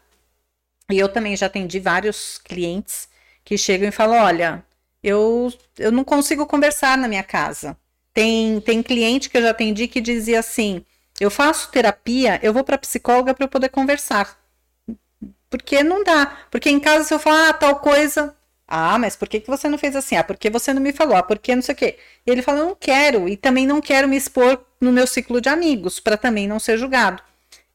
E eu também já atendi vários clientes que chegam e falam: olha, eu, eu não consigo conversar na minha casa. Tem, tem cliente que eu já atendi que dizia assim: eu faço terapia, eu vou para psicóloga para eu poder conversar. Porque não dá. Porque em casa, se eu falar ah, tal coisa. Ah, mas por que, que você não fez assim? Ah, porque você não me falou? Ah, porque não sei o quê. E ele fala: eu não quero. E também não quero me expor no meu ciclo de amigos, para também não ser julgado.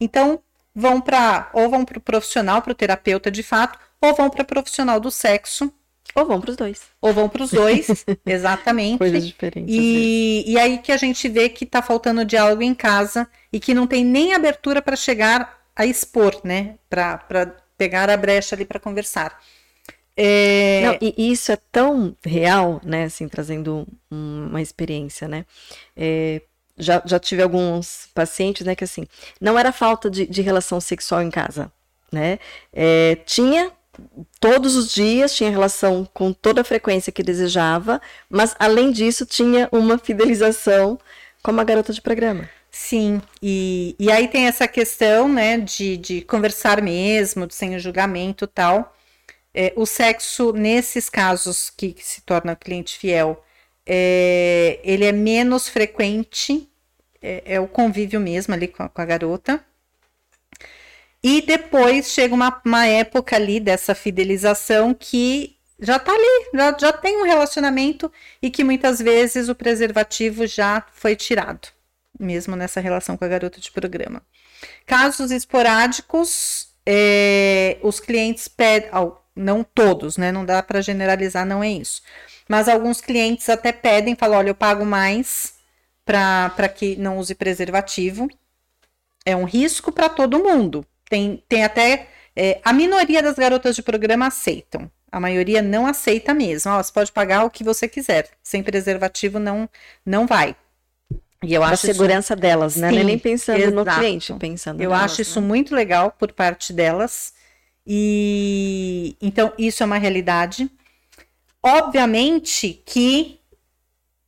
Então, vão para. Ou vão para o profissional, para o terapeuta de fato, ou vão para profissional do sexo ou vão para os dois. Ou vão para os dois, exatamente. Coisas diferentes. E, e aí que a gente vê que está faltando diálogo em casa e que não tem nem abertura para chegar a expor, né? Para pegar a brecha ali para conversar. É... Não, e isso é tão real, né? Assim, trazendo uma experiência, né? É, já, já tive alguns pacientes, né? Que assim, não era falta de, de relação sexual em casa, né? É, tinha todos os dias, tinha relação com toda a frequência que desejava, mas além disso tinha uma fidelização como a garota de programa. Sim, e, e aí tem essa questão, né, de, de conversar mesmo, sem o julgamento tal. É, o sexo, nesses casos que, que se torna cliente fiel, é, ele é menos frequente é, é, o convívio mesmo ali com a, com a garota. E depois chega uma, uma época ali dessa fidelização que já tá ali, já, já tem um relacionamento e que muitas vezes o preservativo já foi tirado, mesmo nessa relação com a garota de programa. Casos esporádicos, é, os clientes pedem, não todos, né? Não dá para generalizar, não é isso. Mas alguns clientes até pedem, falam: olha, eu pago mais para que não use preservativo. É um risco para todo mundo. Tem, tem até. É, a minoria das garotas de programa aceitam. A maioria não aceita mesmo. Ó, você pode pagar o que você quiser. Sem preservativo não, não vai. E eu acho a segurança isso... delas, né? Sim, nem pensando exato. no cliente, pensando. Eu nelas, acho isso né? muito legal por parte delas. E então isso é uma realidade. Obviamente que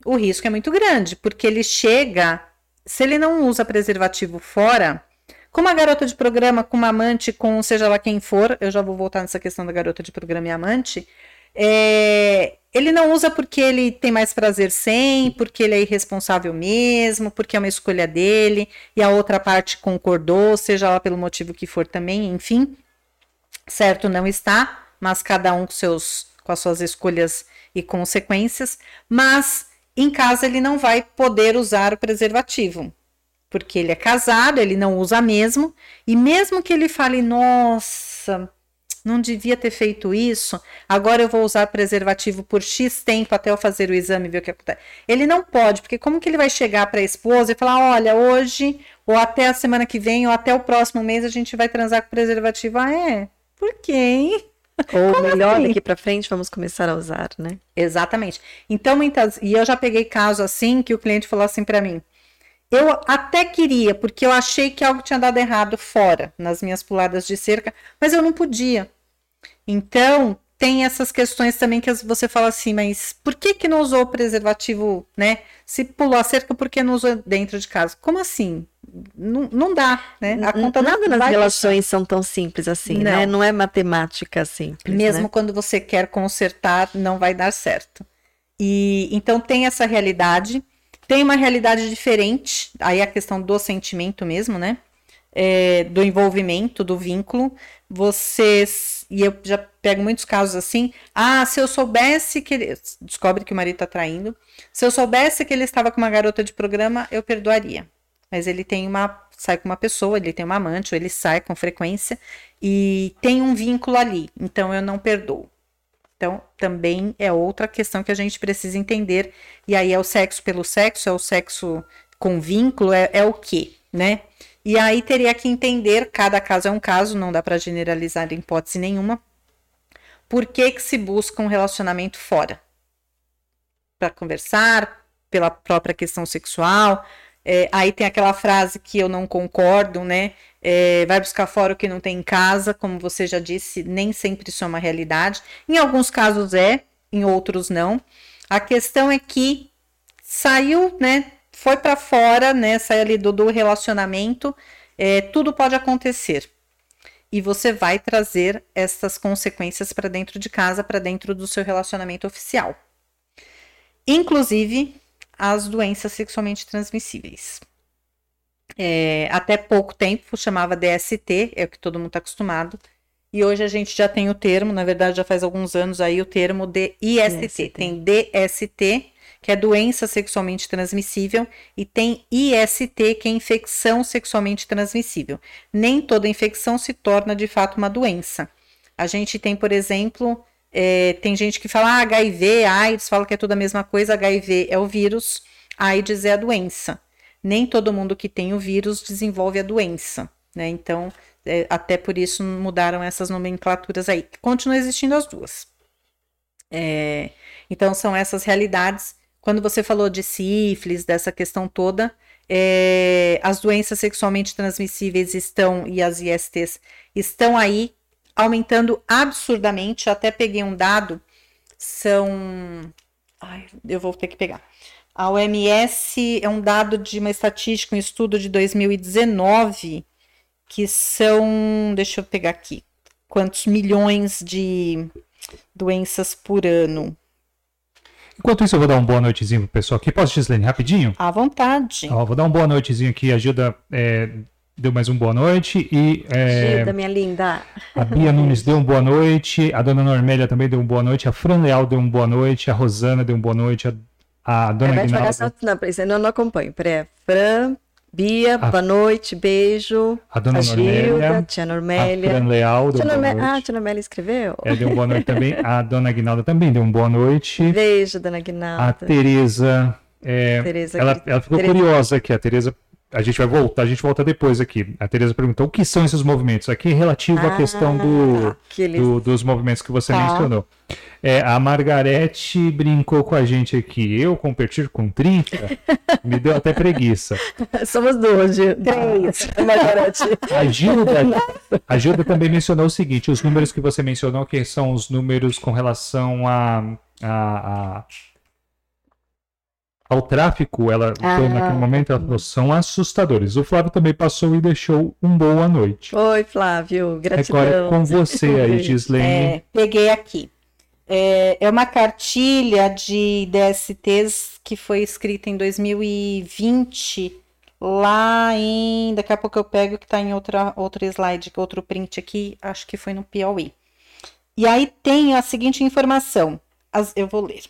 o risco é muito grande, porque ele chega, se ele não usa preservativo fora, com uma garota de programa, com uma amante, com seja lá quem for, eu já vou voltar nessa questão da garota de programa e amante, é, ele não usa porque ele tem mais prazer sem, porque ele é irresponsável mesmo, porque é uma escolha dele, e a outra parte concordou, seja lá pelo motivo que for também, enfim. Certo não está, mas cada um com, seus, com as suas escolhas e consequências. Mas em casa ele não vai poder usar o preservativo porque ele é casado, ele não usa mesmo, e mesmo que ele fale, nossa, não devia ter feito isso, agora eu vou usar preservativo por X tempo até eu fazer o exame e ver o que acontece. Ele não pode, porque como que ele vai chegar para a esposa e falar, olha, hoje, ou até a semana que vem, ou até o próximo mês a gente vai transar com preservativo? Ah, é? Por quê, hein? Ou Como melhor, assim? daqui para frente vamos começar a usar, né? Exatamente. Então, muitas. E eu já peguei caso assim que o cliente falou assim para mim: eu até queria, porque eu achei que algo tinha dado errado fora, nas minhas puladas de cerca, mas eu não podia. Então, tem essas questões também que você fala assim, mas por que que não usou o preservativo, né? Se pulou a cerca, por que não usou dentro de casa? Como assim? Não, não dá, né? A conta Nada nas relações são tão simples assim, né? não. né? Não é matemática simples. Mesmo né? quando você quer consertar, não vai dar certo. E então tem essa realidade tem uma realidade diferente, aí a questão do sentimento mesmo, né? É, do envolvimento, do vínculo. Vocês. E eu já pego muitos casos assim. Ah, se eu soubesse que ele. Descobre que o marido tá traindo. Se eu soubesse que ele estava com uma garota de programa, eu perdoaria. Mas ele tem uma. Sai com uma pessoa, ele tem uma amante, ou ele sai com frequência. E tem um vínculo ali. Então eu não perdoo. Então, também é outra questão que a gente precisa entender. E aí é o sexo pelo sexo, é o sexo com vínculo, é, é o quê, né? E aí teria que entender, cada caso é um caso, não dá para generalizar em hipótese nenhuma. Por que, que se busca um relacionamento fora? Para conversar, pela própria questão sexual. É, aí tem aquela frase que eu não concordo, né? é, vai buscar fora o que não tem em casa, como você já disse, nem sempre isso é uma realidade. Em alguns casos é, em outros não. A questão é que saiu, né? Foi para fora, né? Saiu ali do, do relacionamento, é, tudo pode acontecer. E você vai trazer essas consequências para dentro de casa, para dentro do seu relacionamento oficial. Inclusive as doenças sexualmente transmissíveis é, até pouco tempo chamava DST, é o que todo mundo está acostumado. E hoje a gente já tem o termo, na verdade já faz alguns anos aí o termo de IST. IST. Tem DST, que é doença sexualmente transmissível, e tem IST, que é infecção sexualmente transmissível. Nem toda infecção se torna de fato uma doença. A gente tem, por exemplo, é, tem gente que fala ah, HIV, AIDS, fala que é tudo a mesma coisa, HIV é o vírus, AIDS é a doença nem todo mundo que tem o vírus desenvolve a doença, né? Então, é, até por isso mudaram essas nomenclaturas aí. Continuam existindo as duas. É, então, são essas realidades. Quando você falou de sífilis, dessa questão toda, é, as doenças sexualmente transmissíveis estão, e as ISTs, estão aí aumentando absurdamente. Até peguei um dado, são. Ai, eu vou ter que pegar. A OMS é um dado de uma estatística, um estudo de 2019, que são, deixa eu pegar aqui, quantos milhões de doenças por ano. Enquanto isso, eu vou dar um boa noitezinho pro pessoal aqui. Posso, Gislene, rapidinho? À vontade. Ó, vou dar um boa noitezinho aqui. A Gilda é, deu mais um boa noite. E, é, Gilda, minha linda. A Bia Nunes deu um boa noite. A dona Normélia também deu um boa noite. A Fran Leal deu um boa noite. A Rosana deu um boa noite. A, a dona Guinalda... Não, não, não, não acompanho. Peraí. Fran, Bia, a, boa noite, beijo. A dona a Normélia, Gilda, tia Normélia. A Fran Leal, tia Normélia. Ah, tia Normélia escreveu? É, deu uma boa noite também. A dona Guinalda também deu uma boa noite. Beijo, dona Guinalda. A Tereza, é, Tereza ela, ela ficou Tereza. curiosa aqui, a Tereza a gente vai voltar, a gente volta depois aqui. A Tereza perguntou o que são esses movimentos. Aqui relativo ah, à questão do, do, dos movimentos que você tá. mencionou. É, a Margarete brincou com a gente aqui. Eu competir com 30? Me deu até preguiça. Somos duas, três. Margarete. A Gilda, a Gilda também mencionou o seguinte: os números que você mencionou, que são os números com relação a, a, a ao tráfico, ela ah, naquele momento, ela falou, são assustadores. O Flávio também passou e deixou um boa noite. Oi, Flávio, gratidão. Agora com você aí, Gislene. É, peguei aqui. É, é uma cartilha de DSTs que foi escrita em 2020, lá em. Daqui a pouco eu pego que está em outra, outro slide, outro print aqui, acho que foi no Piauí. E aí tem a seguinte informação, as, eu vou ler.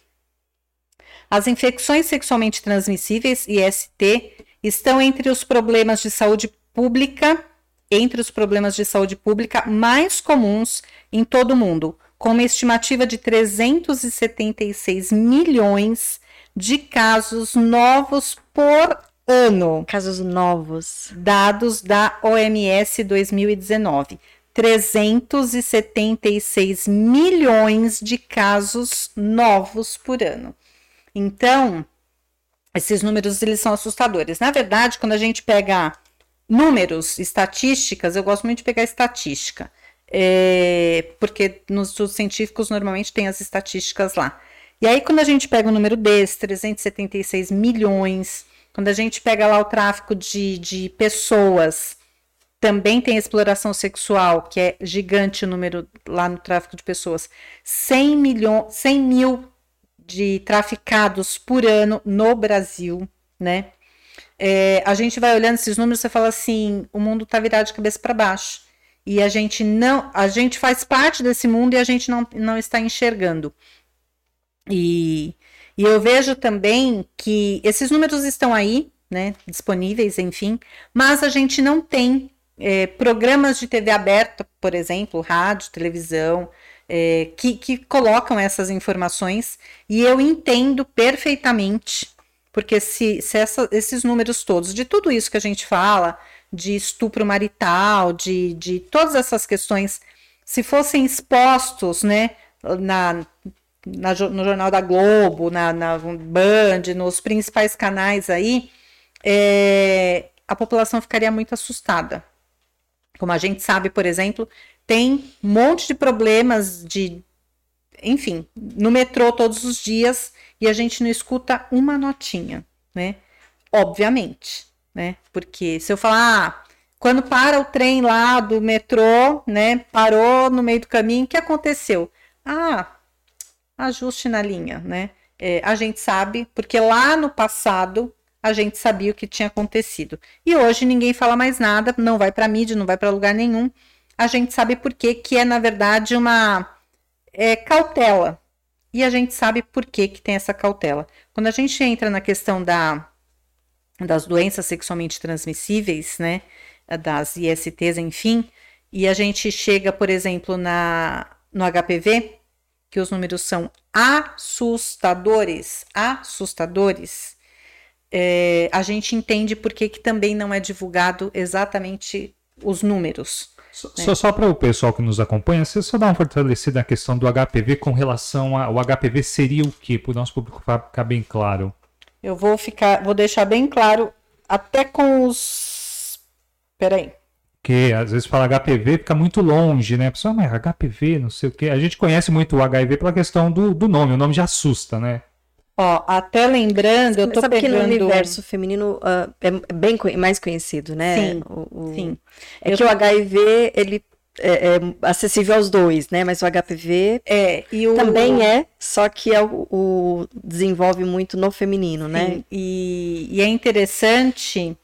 As infecções sexualmente transmissíveis, IST, estão entre os problemas de saúde pública, entre os problemas de saúde pública mais comuns em todo o mundo, com uma estimativa de 376 milhões de casos novos por ano. Casos novos. Dados da OMS 2019. 376 milhões de casos novos por ano. Então, esses números eles são assustadores. Na verdade, quando a gente pega números, estatísticas, eu gosto muito de pegar estatística, é, porque nos estudos científicos normalmente tem as estatísticas lá. E aí, quando a gente pega o número desse, 376 milhões, quando a gente pega lá o tráfico de, de pessoas, também tem exploração sexual, que é gigante o número lá no tráfico de pessoas, 100, milhão, 100 mil de traficados por ano no Brasil, né? É, a gente vai olhando esses números, você fala assim, o mundo está virado de cabeça para baixo. E a gente não, a gente faz parte desse mundo e a gente não, não está enxergando. E, e eu vejo também que esses números estão aí, né, disponíveis, enfim, mas a gente não tem é, programas de TV aberta, por exemplo, rádio, televisão, é, que, que colocam essas informações e eu entendo perfeitamente, porque se, se essa, esses números todos, de tudo isso que a gente fala, de estupro marital, de, de todas essas questões, se fossem expostos, né, na, na, no Jornal da Globo, na, na Band, nos principais canais aí, é, a população ficaria muito assustada. Como a gente sabe, por exemplo, tem um monte de problemas de. Enfim, no metrô todos os dias e a gente não escuta uma notinha, né? Obviamente, né? Porque se eu falar, ah, quando para o trem lá do metrô, né? Parou no meio do caminho, o que aconteceu? Ah, ajuste na linha, né? É, a gente sabe, porque lá no passado a gente sabia o que tinha acontecido. E hoje ninguém fala mais nada, não vai para mídia, não vai para lugar nenhum a gente sabe por que, que é, na verdade, uma é, cautela. E a gente sabe por que, que tem essa cautela. Quando a gente entra na questão da, das doenças sexualmente transmissíveis, né, das ISTs, enfim, e a gente chega, por exemplo, na, no HPV, que os números são assustadores, assustadores, é, a gente entende por que, que também não é divulgado exatamente os números. Só, só para o pessoal que nos acompanha, você só dá uma fortalecida na questão do HPV com relação ao HPV seria o que? Para o nosso público ficar bem claro. Eu vou ficar, vou deixar bem claro, até com os. Peraí. Que às vezes fala HPV fica muito longe, né? A pessoa, mas HPV, não sei o quê. A gente conhece muito o HIV pela questão do, do nome, o nome já assusta, né? Ó, até lembrando, eu tô Sabe pegando... que no universo feminino uh, é bem mais conhecido, né? Sim, o, o... sim. É eu que tô... o HIV, ele é, é, acessível aos dois, né? Mas o HPV é, o, também é, só que é o, o, desenvolve muito no feminino, né? E, e é interessante,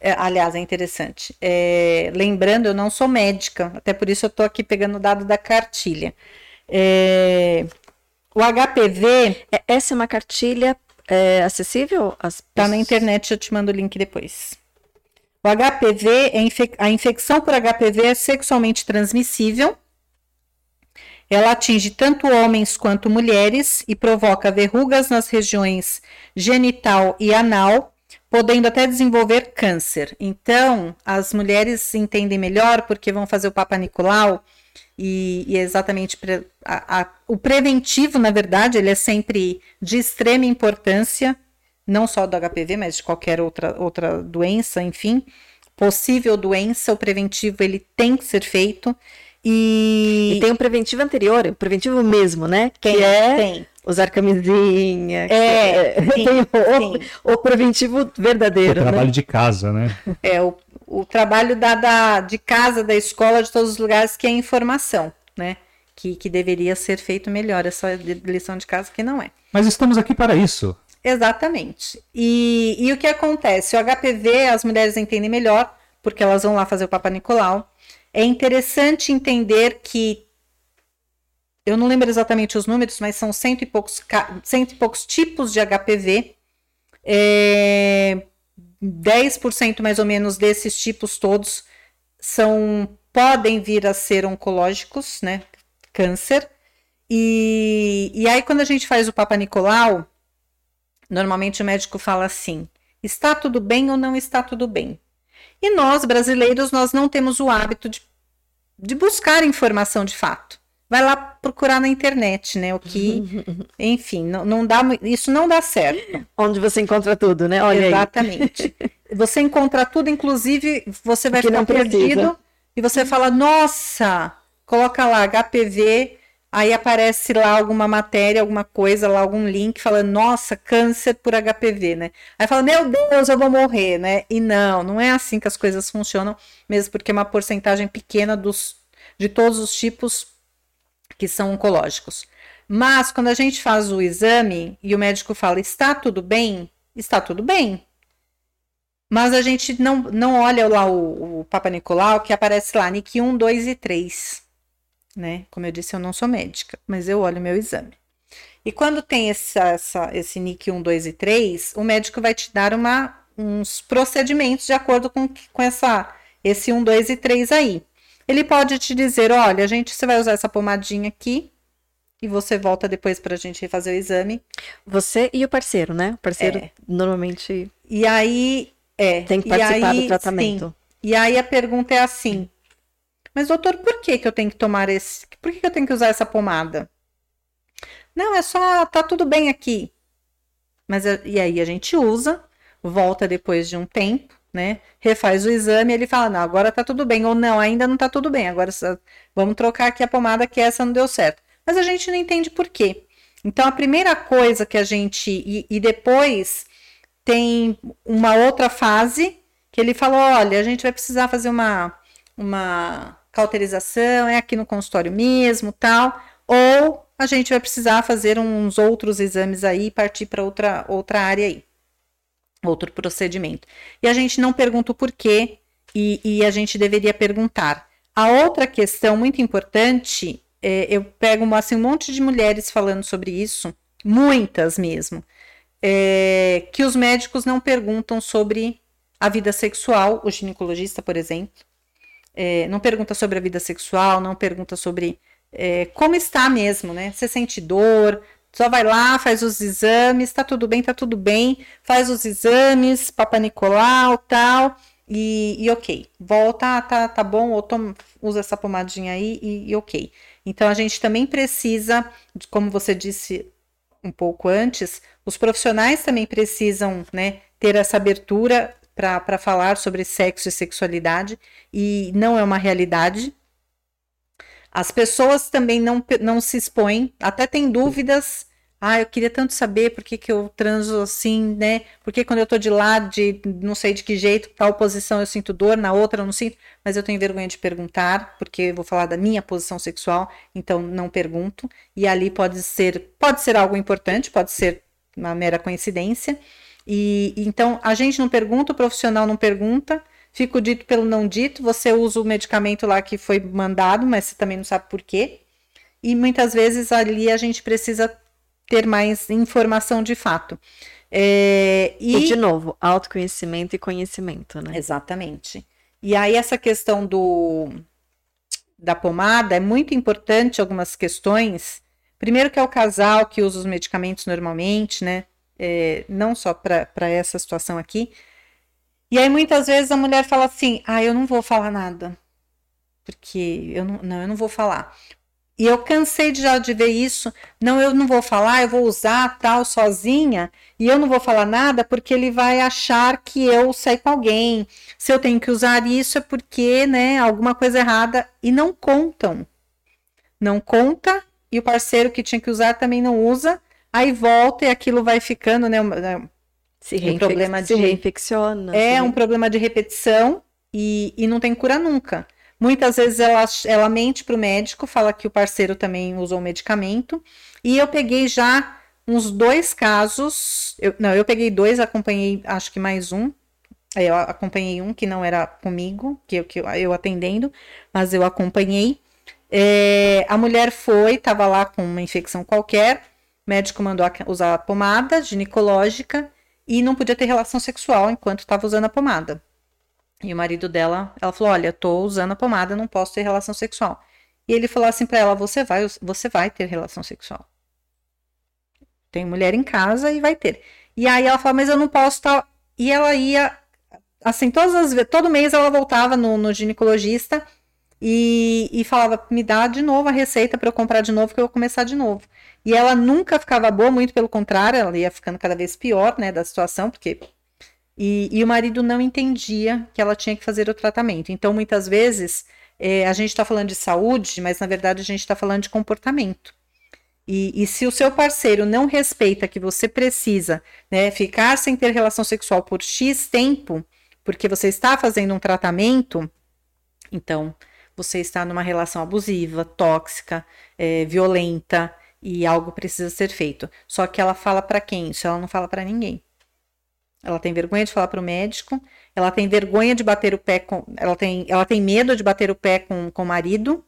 é, aliás, é interessante. É, lembrando, eu não sou médica, até por isso eu estou aqui pegando o dado da cartilha. É, o HPV. É, essa é uma cartilha acessível? Está na internet, eu te mando o link depois. O HPV, é a infecção por HPV é sexualmente transmissível. Ela atinge tanto homens quanto mulheres e provoca verrugas nas regiões genital e anal, podendo até desenvolver câncer. Então, as mulheres entendem melhor porque vão fazer o Papa Nicolau e, e é exatamente pre, a, a, o preventivo, na verdade, ele é sempre de extrema importância não só do HPV, mas de qualquer outra, outra doença, enfim, possível doença, o preventivo ele tem que ser feito. E, e tem um preventivo anterior, o preventivo mesmo, né? Que tem, é tem. usar camisinha. É, é sim, tem o, o, preventivo verdadeiro. O trabalho né? de casa, né? É, o, o trabalho da, da, de casa, da escola, de todos os lugares, que é informação, né? Que, que deveria ser feito melhor, essa lição de casa que não é. Mas estamos aqui para isso. Exatamente. E, e o que acontece? O HPV as mulheres entendem melhor, porque elas vão lá fazer o Papa Nicolau. É interessante entender que eu não lembro exatamente os números, mas são cento e poucos, cento e poucos tipos de HPV. É, 10% mais ou menos desses tipos todos são podem vir a ser oncológicos, né? Câncer. E, e aí, quando a gente faz o Papa Nicolau, Normalmente o médico fala assim: está tudo bem ou não está tudo bem? E nós, brasileiros, nós não temos o hábito de, de buscar informação de fato. Vai lá procurar na internet, né? O que, enfim, não, não dá, isso não dá certo. Onde você encontra tudo, né? Olha Exatamente. Aí. Você encontra tudo, inclusive você vai ficar perdido e você fala, nossa, coloca lá HPV Aí aparece lá alguma matéria, alguma coisa, lá algum link falando, nossa, câncer por HPV, né? Aí fala, meu Deus, eu vou morrer, né? E não, não é assim que as coisas funcionam, mesmo porque é uma porcentagem pequena dos, de todos os tipos que são oncológicos. Mas quando a gente faz o exame e o médico fala, está tudo bem? Está tudo bem. Mas a gente não, não olha lá o, o Papa Nicolau, que aparece lá, NIC 1, 2 e 3 né? Como eu disse, eu não sou médica, mas eu olho meu exame. E quando tem essa, essa, esse NIC 1, 2 e 3, o médico vai te dar uma, uns procedimentos de acordo com, com essa, esse 1, 2 e 3 aí. Ele pode te dizer: olha, a gente, você vai usar essa pomadinha aqui, e você volta depois para a gente fazer o exame. Você e o parceiro, né? O parceiro é. normalmente. E aí. É. Tem que participar aí, do tratamento. Sim. E aí a pergunta é assim: mas, doutor, por que, que eu tenho que tomar esse. Por que, que eu tenho que usar essa pomada? Não, é só. Tá tudo bem aqui. Mas e aí a gente usa, volta depois de um tempo, né? Refaz o exame ele fala: não, agora tá tudo bem. Ou não, ainda não tá tudo bem. Agora vamos trocar aqui a pomada que essa não deu certo. Mas a gente não entende por quê. Então a primeira coisa que a gente. E, e depois tem uma outra fase que ele falou: olha, a gente vai precisar fazer uma. Uma cauterização, é aqui no consultório mesmo, tal, ou a gente vai precisar fazer uns outros exames aí partir para outra, outra área aí, outro procedimento. E a gente não pergunta o porquê e, e a gente deveria perguntar. A outra questão muito importante, é, eu pego assim, um monte de mulheres falando sobre isso, muitas mesmo, é, que os médicos não perguntam sobre a vida sexual, o ginecologista, por exemplo, é, não pergunta sobre a vida sexual, não pergunta sobre é, como está mesmo, né? Você sente dor, só vai lá, faz os exames, tá tudo bem, tá tudo bem, faz os exames, Papa Nicolau, tal, e, e ok, volta, tá, tá bom, ou toma, usa essa pomadinha aí e, e ok. Então a gente também precisa, como você disse um pouco antes, os profissionais também precisam, né, ter essa abertura para falar sobre sexo e sexualidade e não é uma realidade. As pessoas também não, não se expõem, até têm dúvidas, Ah, eu queria tanto saber por que, que eu transo assim, né? Porque quando eu tô de lado, de não sei de que jeito, tal posição eu sinto dor, na outra eu não sinto, mas eu tenho vergonha de perguntar, porque vou falar da minha posição sexual, então não pergunto. E ali pode ser, pode ser algo importante, pode ser uma mera coincidência. E então a gente não pergunta, o profissional não pergunta, fica o dito pelo não dito, você usa o medicamento lá que foi mandado, mas você também não sabe por quê. E muitas vezes ali a gente precisa ter mais informação de fato. É, e... e, de novo, autoconhecimento e conhecimento, né? Exatamente. E aí, essa questão do da pomada é muito importante algumas questões. Primeiro que é o casal que usa os medicamentos normalmente, né? É, não só para essa situação aqui. E aí, muitas vezes, a mulher fala assim: ah, eu não vou falar nada. Porque eu não, não, eu não vou falar. E eu cansei de, já de ver isso. Não, eu não vou falar, eu vou usar tal sozinha e eu não vou falar nada porque ele vai achar que eu saí com alguém. Se eu tenho que usar isso é porque, né, alguma coisa errada e não contam. Não conta e o parceiro que tinha que usar também não usa. Aí volta e aquilo vai ficando, né, se, um problema de, se reinfecciona. É um problema de repetição e, e não tem cura nunca. Muitas vezes ela, ela mente para o médico, fala que o parceiro também usou o medicamento. E eu peguei já uns dois casos. Eu, não, eu peguei dois, acompanhei acho que mais um. Eu acompanhei um que não era comigo, que eu, que eu atendendo, mas eu acompanhei. É, a mulher foi, estava lá com uma infecção qualquer, o médico mandou usar a pomada ginecológica e não podia ter relação sexual enquanto estava usando a pomada. E o marido dela, ela falou: Olha, tô usando a pomada, não posso ter relação sexual. E ele falou assim para ela: Você vai, você vai ter relação sexual. Tem mulher em casa e vai ter. E aí ela falou: Mas eu não posso estar. Tá... E ela ia, assim, todas as todo mês ela voltava no, no ginecologista e, e falava: Me dá de novo a receita para eu comprar de novo, que eu vou começar de novo. E ela nunca ficava boa, muito pelo contrário, ela ia ficando cada vez pior, né, da situação, porque e, e, o marido não entendia que ela tinha que fazer o tratamento. Então, muitas vezes, é, a gente está falando de saúde, mas na verdade a gente está falando de comportamento. E, e, se o seu parceiro não respeita que você precisa né, ficar sem ter relação sexual por X tempo, porque você está fazendo um tratamento, então você está numa relação abusiva, tóxica, é, violenta e algo precisa ser feito. Só que ela fala para quem? Isso ela não fala para ninguém. Ela tem vergonha de falar para o médico, ela tem vergonha de bater o pé com. Ela tem, ela tem medo de bater o pé com, com o marido.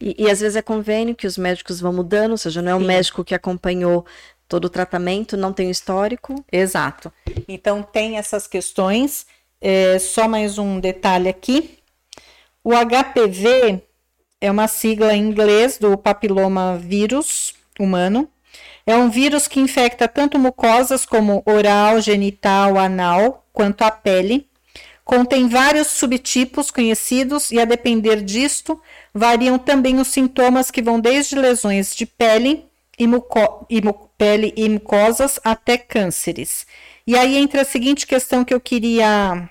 E, e às vezes é convênio que os médicos vão mudando, ou seja, não é o médico que acompanhou todo o tratamento, não tem o histórico. Exato. Então tem essas questões. É, só mais um detalhe aqui. O HPV é uma sigla em inglês do papiloma vírus humano. É um vírus que infecta tanto mucosas como oral, genital, anal, quanto a pele. Contém vários subtipos conhecidos e, a depender disto, variam também os sintomas que vão desde lesões de pele e, muco e pele e mucosas até cânceres. E aí entra a seguinte questão que eu queria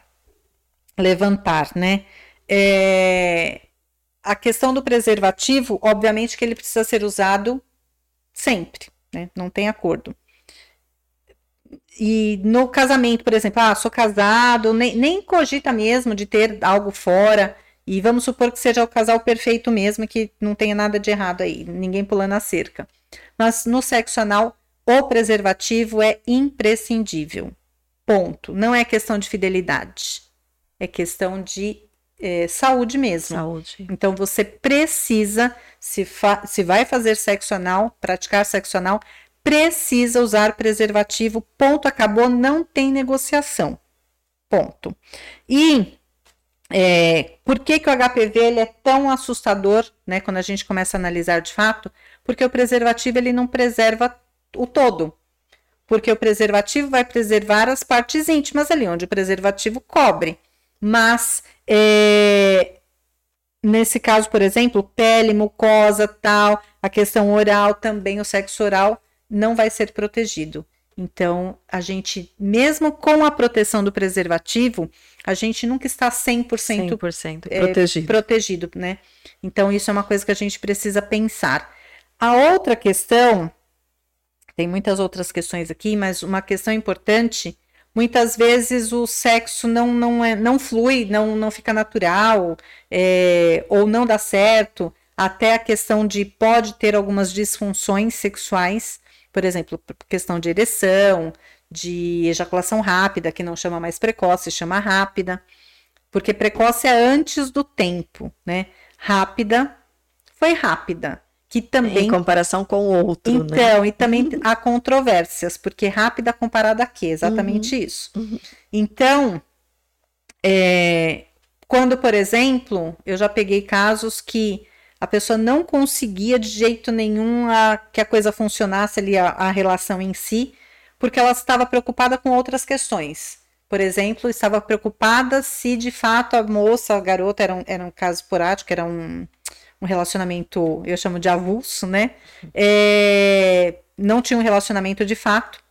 levantar, né? É... A questão do preservativo, obviamente que ele precisa ser usado sempre né? Não tem acordo. E no casamento, por exemplo, ah, sou casado, nem, nem cogita mesmo de ter algo fora. E vamos supor que seja o casal perfeito mesmo, que não tenha nada de errado aí, ninguém pulando a cerca. Mas no sexo anal, o preservativo é imprescindível. Ponto. Não é questão de fidelidade. É questão de é, saúde mesmo. Saúde. Então você precisa, se, se vai fazer sexo anal, praticar sexo anal, precisa usar preservativo. Ponto, acabou, não tem negociação. Ponto. E é, por que, que o HPV ele é tão assustador, né? Quando a gente começa a analisar de fato, porque o preservativo ele não preserva o todo. Porque o preservativo vai preservar as partes íntimas ali, onde o preservativo cobre. Mas é, nesse caso, por exemplo, pele, mucosa, tal, a questão oral também, o sexo oral não vai ser protegido. Então, a gente, mesmo com a proteção do preservativo, a gente nunca está 100%, 100% é, protegido. protegido, né? Então, isso é uma coisa que a gente precisa pensar. A outra questão Tem muitas outras questões aqui, mas uma questão importante muitas vezes o sexo não, não, é, não flui, não, não fica natural, é, ou não dá certo, até a questão de pode ter algumas disfunções sexuais, por exemplo, questão de ereção, de ejaculação rápida, que não chama mais precoce, chama rápida, porque precoce é antes do tempo, né? Rápida foi rápida que também em comparação com o outro, né? então né? e também uhum. há controvérsias porque rápida comparada a quê? Exatamente uhum. isso. Uhum. Então, é, quando por exemplo eu já peguei casos que a pessoa não conseguia de jeito nenhum a, que a coisa funcionasse ali a, a relação em si, porque ela estava preocupada com outras questões. Por exemplo, estava preocupada se de fato a moça, a garota, era um, era um caso esporádico, era um, um relacionamento, eu chamo de avulso, né? É, não tinha um relacionamento de fato.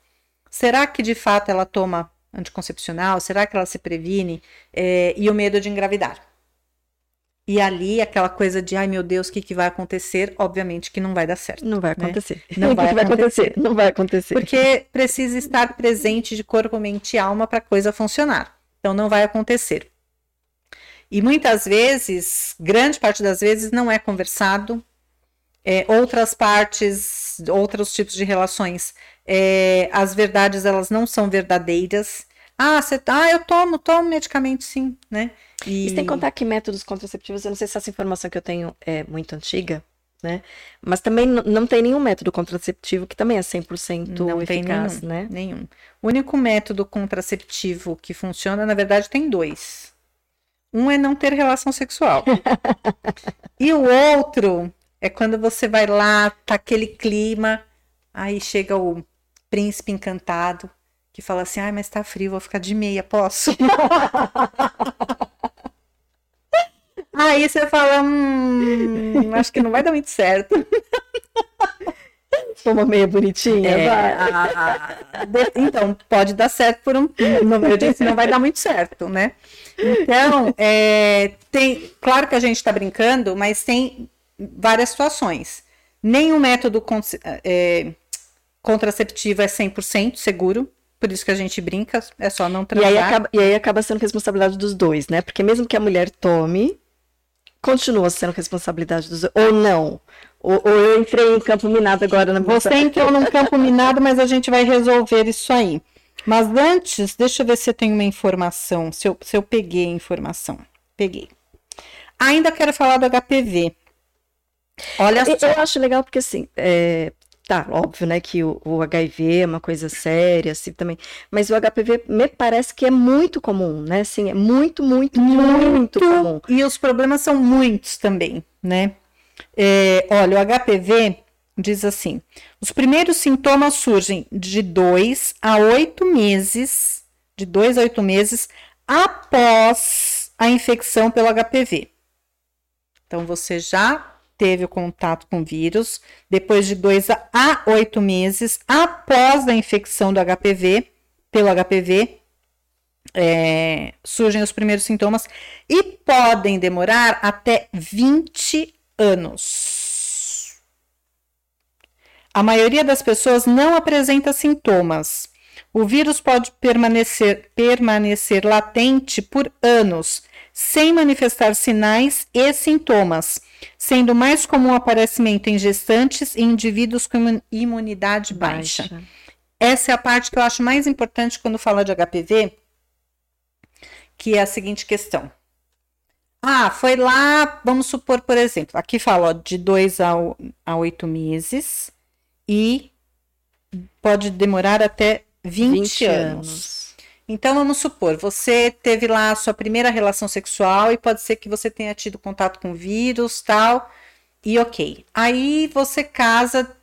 Será que de fato ela toma anticoncepcional? Será que ela se previne? É, e o medo de engravidar. E ali, aquela coisa de, ai meu Deus, o que, que vai acontecer? Obviamente que não vai dar certo. Não vai né? acontecer. Né? Não vai, vai acontecer. Não vai acontecer. Porque precisa estar presente de corpo, mente e alma para a coisa funcionar. Então não vai acontecer. E muitas vezes, grande parte das vezes, não é conversado. É, outras partes, outros tipos de relações, é, as verdades elas não são verdadeiras. Ah, você, ah, eu tomo, tomo medicamento sim, né? E... e sem contar que métodos contraceptivos, eu não sei se essa informação que eu tenho é muito antiga, né? Mas também não tem nenhum método contraceptivo que também é 100% não eficaz, nenhum, né? Nenhum. O único método contraceptivo que funciona, na verdade, tem dois. Um é não ter relação sexual. e o outro é quando você vai lá, tá aquele clima, aí chega o príncipe encantado que fala assim: ai, mas tá frio, vou ficar de meia, posso? aí você fala: hum, acho que não vai dar muito certo. uma meia bonitinha. É, a, a, de, então, pode dar certo por um. Eu disse, não vai dar muito certo, né? Então, é, tem. Claro que a gente está brincando, mas tem várias situações. Nenhum método é, contraceptivo é 100% seguro. Por isso que a gente brinca, é só não transar. E aí, acaba, e aí acaba sendo responsabilidade dos dois, né? Porque mesmo que a mulher tome, continua sendo responsabilidade dos. Ou não. Ou, ou, eu entrei em campo minado agora na Você entrou num campo minado, mas a gente vai resolver isso aí. Mas antes, deixa eu ver se eu tenho uma informação, se eu, se eu peguei a informação. Peguei. Ainda quero falar do HPV. Olha eu, só. Eu acho legal porque, assim, é, tá, óbvio, né, que o, o, HIV é uma coisa séria, assim, também. Mas o HPV me parece que é muito comum, né? Assim, é muito, muito, muito, muito comum. E os problemas são muitos também, né? É, olha, o HPV diz assim: os primeiros sintomas surgem de 2 a 8 meses, de 2 a 8 meses após a infecção pelo HPV. Então, você já teve o contato com vírus, depois de 2 a 8 meses após a infecção do HPV, pelo HPV, é, surgem os primeiros sintomas e podem demorar até 20 anos. A maioria das pessoas não apresenta sintomas. O vírus pode permanecer, permanecer latente por anos, sem manifestar sinais e sintomas, sendo mais comum o aparecimento em gestantes e indivíduos com imunidade baixa. baixa. Essa é a parte que eu acho mais importante quando fala de HPV, que é a seguinte questão. Ah, foi lá, vamos supor, por exemplo, aqui fala ó, de 2 a 8 meses e pode demorar até 20, 20 anos. anos. Então, vamos supor, você teve lá a sua primeira relação sexual e pode ser que você tenha tido contato com vírus, tal, e ok. Aí você casa,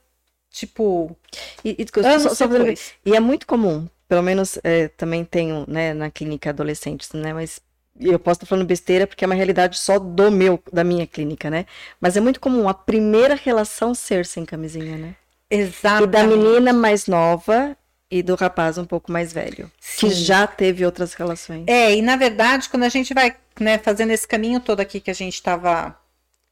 tipo, e, e, anos só, depois. E é muito comum, pelo menos é, também tenho, né, na clínica adolescentes, né, mas eu posso estar falando besteira porque é uma realidade só do meu, da minha clínica, né? Mas é muito comum a primeira relação ser sem camisinha, né? Exato. E da menina mais nova e do rapaz um pouco mais velho. Que já teve outras relações. É, e na verdade, quando a gente vai né, fazendo esse caminho todo aqui que a gente estava.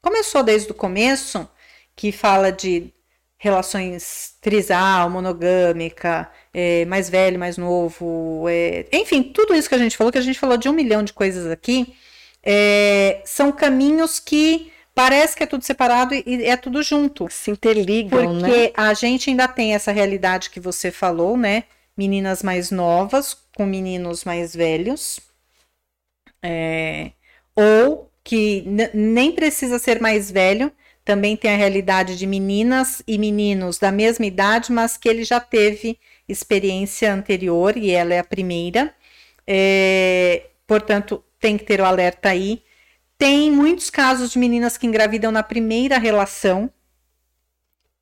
Começou desde o começo, que fala de relações trisal, monogâmica, é, mais velho, mais novo, é, enfim, tudo isso que a gente falou, que a gente falou de um milhão de coisas aqui, é, são caminhos que parece que é tudo separado e é tudo junto. Se interligam, porque né? Porque a gente ainda tem essa realidade que você falou, né? Meninas mais novas com meninos mais velhos. É, ou que nem precisa ser mais velho, também tem a realidade de meninas e meninos da mesma idade, mas que ele já teve experiência anterior e ela é a primeira. É, portanto, tem que ter o alerta aí. Tem muitos casos de meninas que engravidam na primeira relação,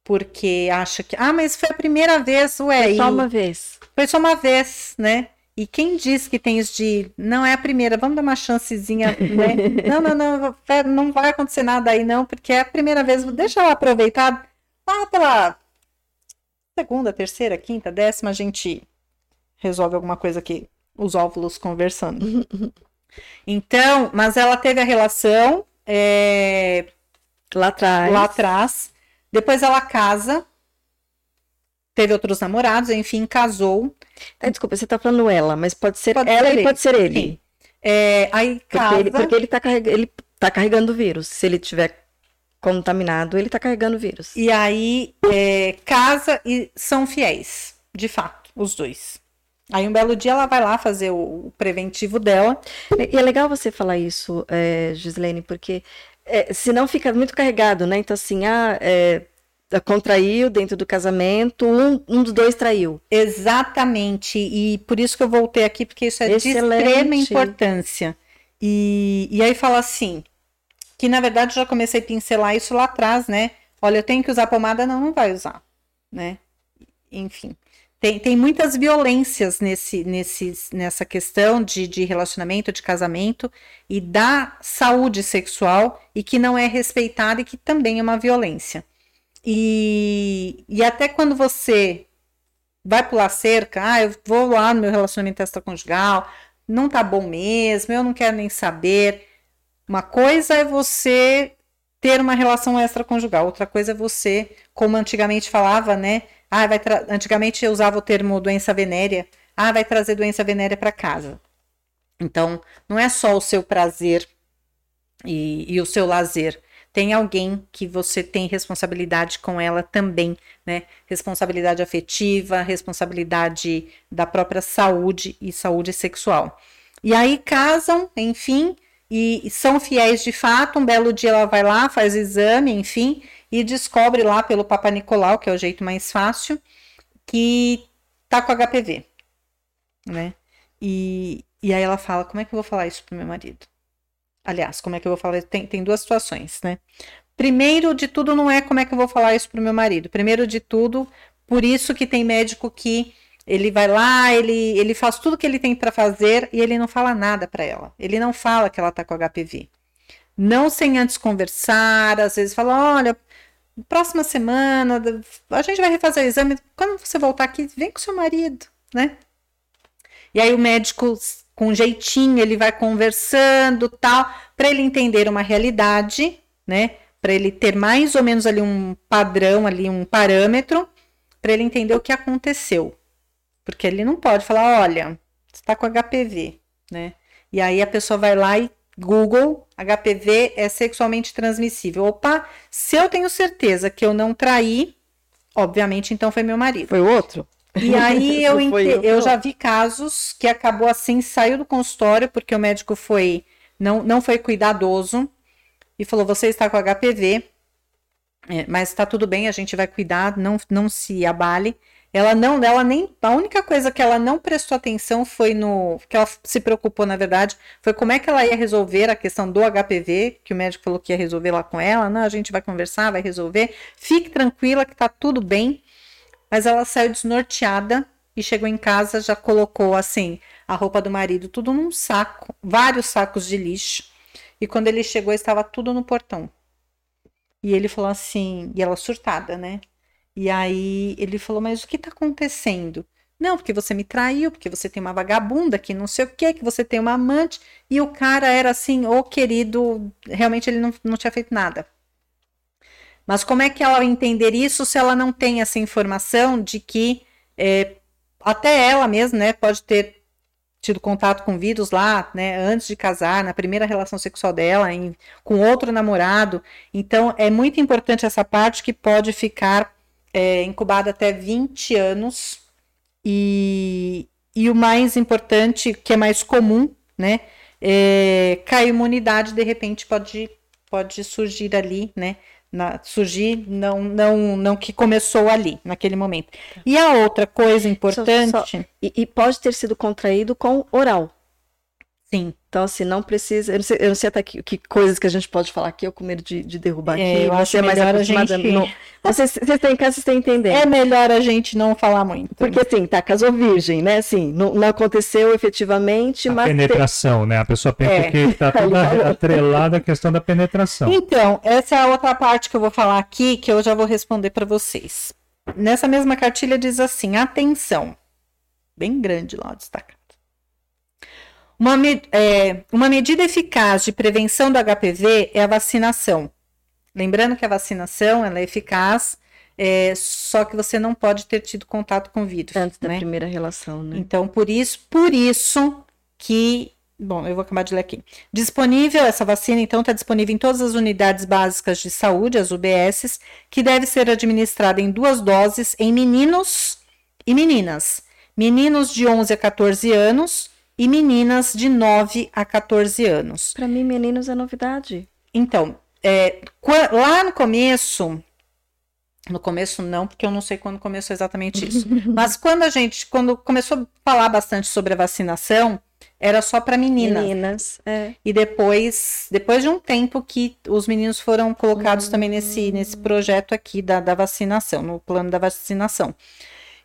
porque acha que, ah, mas foi a primeira vez, ué. Foi só uma vez. Foi só uma vez, né? E quem diz que tem isso de não é a primeira, vamos dar uma chancezinha, né? não, não, não, não vai acontecer nada aí não, porque é a primeira vez, deixa ela aproveitar lá pela segunda, terceira, quinta, décima, a gente resolve alguma coisa aqui, os óvulos conversando. então, mas ela teve a relação é, lá atrás. Lá atrás. Depois ela casa, teve outros namorados, enfim, casou. Ah, desculpa, você tá falando ela, mas pode ser pode ela ser e ele. pode ser ele. Sim. É, aí casa... Porque ele, porque ele, tá carrega, ele tá carregando o vírus. Se ele tiver contaminado, ele tá carregando o vírus. E aí é, casa e são fiéis, de fato, os dois. Aí um belo dia ela vai lá fazer o, preventivo dela. E é legal você falar isso, é, Gislene, porque é, senão fica muito carregado, né? Então, assim, ah, é, contraiu dentro do casamento, um, um dos dois traiu. Exatamente, e por isso que eu voltei aqui, porque isso é Excelente. de extrema importância. E, e aí fala assim, que na verdade já comecei a pincelar isso lá atrás, né? Olha, eu tenho que usar pomada, não, não vai usar, né? Enfim, tem, tem muitas violências nesse, nesse, nessa questão de, de relacionamento, de casamento e da saúde sexual e que não é respeitada e que também é uma violência. E, e até quando você vai pular cerca, ah, eu vou lá no meu relacionamento extraconjugal, não tá bom mesmo, eu não quero nem saber. Uma coisa é você ter uma relação extraconjugal, outra coisa é você, como antigamente falava, né? Ah, vai antigamente eu usava o termo doença venérea. Ah, vai trazer doença venérea para casa. Então, não é só o seu prazer e, e o seu lazer tem alguém que você tem responsabilidade com ela também, né? Responsabilidade afetiva, responsabilidade da própria saúde e saúde sexual. E aí casam, enfim, e são fiéis de fato. Um belo dia ela vai lá, faz exame, enfim, e descobre lá pelo Papa Nicolau, que é o jeito mais fácil, que tá com HPV, né? E, e aí ela fala: como é que eu vou falar isso pro meu marido? Aliás, como é que eu vou falar? Tem, tem duas situações, né? Primeiro de tudo, não é como é que eu vou falar isso pro meu marido. Primeiro de tudo, por isso que tem médico que ele vai lá, ele, ele faz tudo que ele tem para fazer e ele não fala nada para ela. Ele não fala que ela tá com HPV. Não sem antes conversar, às vezes fala, olha, próxima semana a gente vai refazer o exame. Quando você voltar aqui, vem com seu marido, né? E aí o médico com jeitinho, ele vai conversando, tal, para ele entender uma realidade, né? Para ele ter mais ou menos ali um padrão, ali um parâmetro, para ele entender o que aconteceu. Porque ele não pode falar, olha, você está com HPV, né? E aí a pessoa vai lá e Google, HPV é sexualmente transmissível. Opa, se eu tenho certeza que eu não traí, obviamente então foi meu marido. Foi outro? E aí eu, eu, eu já vi casos que acabou assim, saiu do consultório porque o médico foi não, não foi cuidadoso e falou: você está com HPV, é, mas está tudo bem, a gente vai cuidar, não, não se abale. Ela não, ela nem, a única coisa que ela não prestou atenção foi no, que ela se preocupou na verdade, foi como é que ela ia resolver a questão do HPV, que o médico falou que ia resolver lá com ela. Não, a gente vai conversar, vai resolver. Fique tranquila que tá tudo bem. Mas ela saiu desnorteada e chegou em casa, já colocou assim a roupa do marido tudo num saco, vários sacos de lixo. E quando ele chegou, estava tudo no portão. E ele falou assim, e ela surtada, né? E aí ele falou: Mas o que tá acontecendo? Não, porque você me traiu, porque você tem uma vagabunda que não sei o que, que você tem uma amante. E o cara era assim, ô querido, realmente ele não, não tinha feito nada. Mas como é que ela vai entender isso se ela não tem essa informação de que é, até ela mesma, né, pode ter tido contato com vírus lá, né, antes de casar, na primeira relação sexual dela, em, com outro namorado. Então, é muito importante essa parte que pode ficar é, incubada até 20 anos. E, e o mais importante, que é mais comum, né, é, a imunidade de repente pode, pode surgir ali, né, na, surgir não não não que começou ali naquele momento. E a outra coisa importante só, só, e, e, pode ter sido contraído com oral sim então, assim, não precisa. Eu não sei, eu não sei até que, que, coisas que a gente pode falar aqui, eu com medo de, de derrubar aqui. É, eu acho é mais melhor a gente. No... Vocês, vocês têm casa, vocês têm entender. É melhor a gente não falar muito. Porque, assim, tá, casou virgem, né? Assim, não, não aconteceu efetivamente, a mas. Penetração, né? A pessoa pensa é. que tá toda atrelada à questão da penetração. Então, essa é a outra parte que eu vou falar aqui, que eu já vou responder para vocês. Nessa mesma cartilha diz assim: atenção. Bem grande lá, destaca. Uma, é, uma medida eficaz de prevenção do HPV é a vacinação. Lembrando que a vacinação ela é eficaz, é, só que você não pode ter tido contato com o vírus. Antes né? da primeira relação, né? Então, por isso, por isso que. Bom, eu vou acabar de ler aqui. Disponível, essa vacina, então, está disponível em todas as unidades básicas de saúde, as UBSs, que deve ser administrada em duas doses em meninos e meninas. Meninos de 11 a 14 anos e meninas de 9 a 14 anos. Para mim, meninos é novidade. Então, é, lá no começo, no começo não, porque eu não sei quando começou exatamente isso. Mas quando a gente, quando começou a falar bastante sobre a vacinação, era só para meninas. Meninas, é. E depois, depois de um tempo que os meninos foram colocados hum. também nesse, nesse projeto aqui da, da vacinação, no plano da vacinação.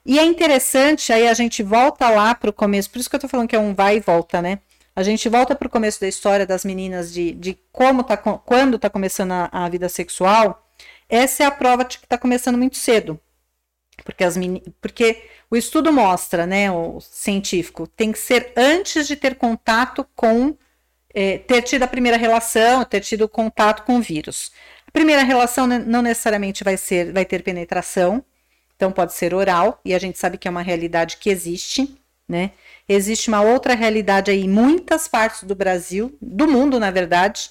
E é interessante, aí a gente volta lá para o começo, por isso que eu estou falando que é um vai e volta, né? A gente volta para o começo da história das meninas, de, de como tá, quando está começando a, a, vida sexual. Essa é a prova de que está começando muito cedo. Porque, as porque o estudo mostra, né, o científico, tem que ser antes de ter contato com, é, ter tido a primeira relação, ter tido contato com o vírus. A primeira relação não necessariamente vai ser, vai ter penetração, então pode ser oral, e a gente sabe que é uma realidade que existe, né? Existe uma outra realidade aí em muitas partes do Brasil, do mundo, na verdade,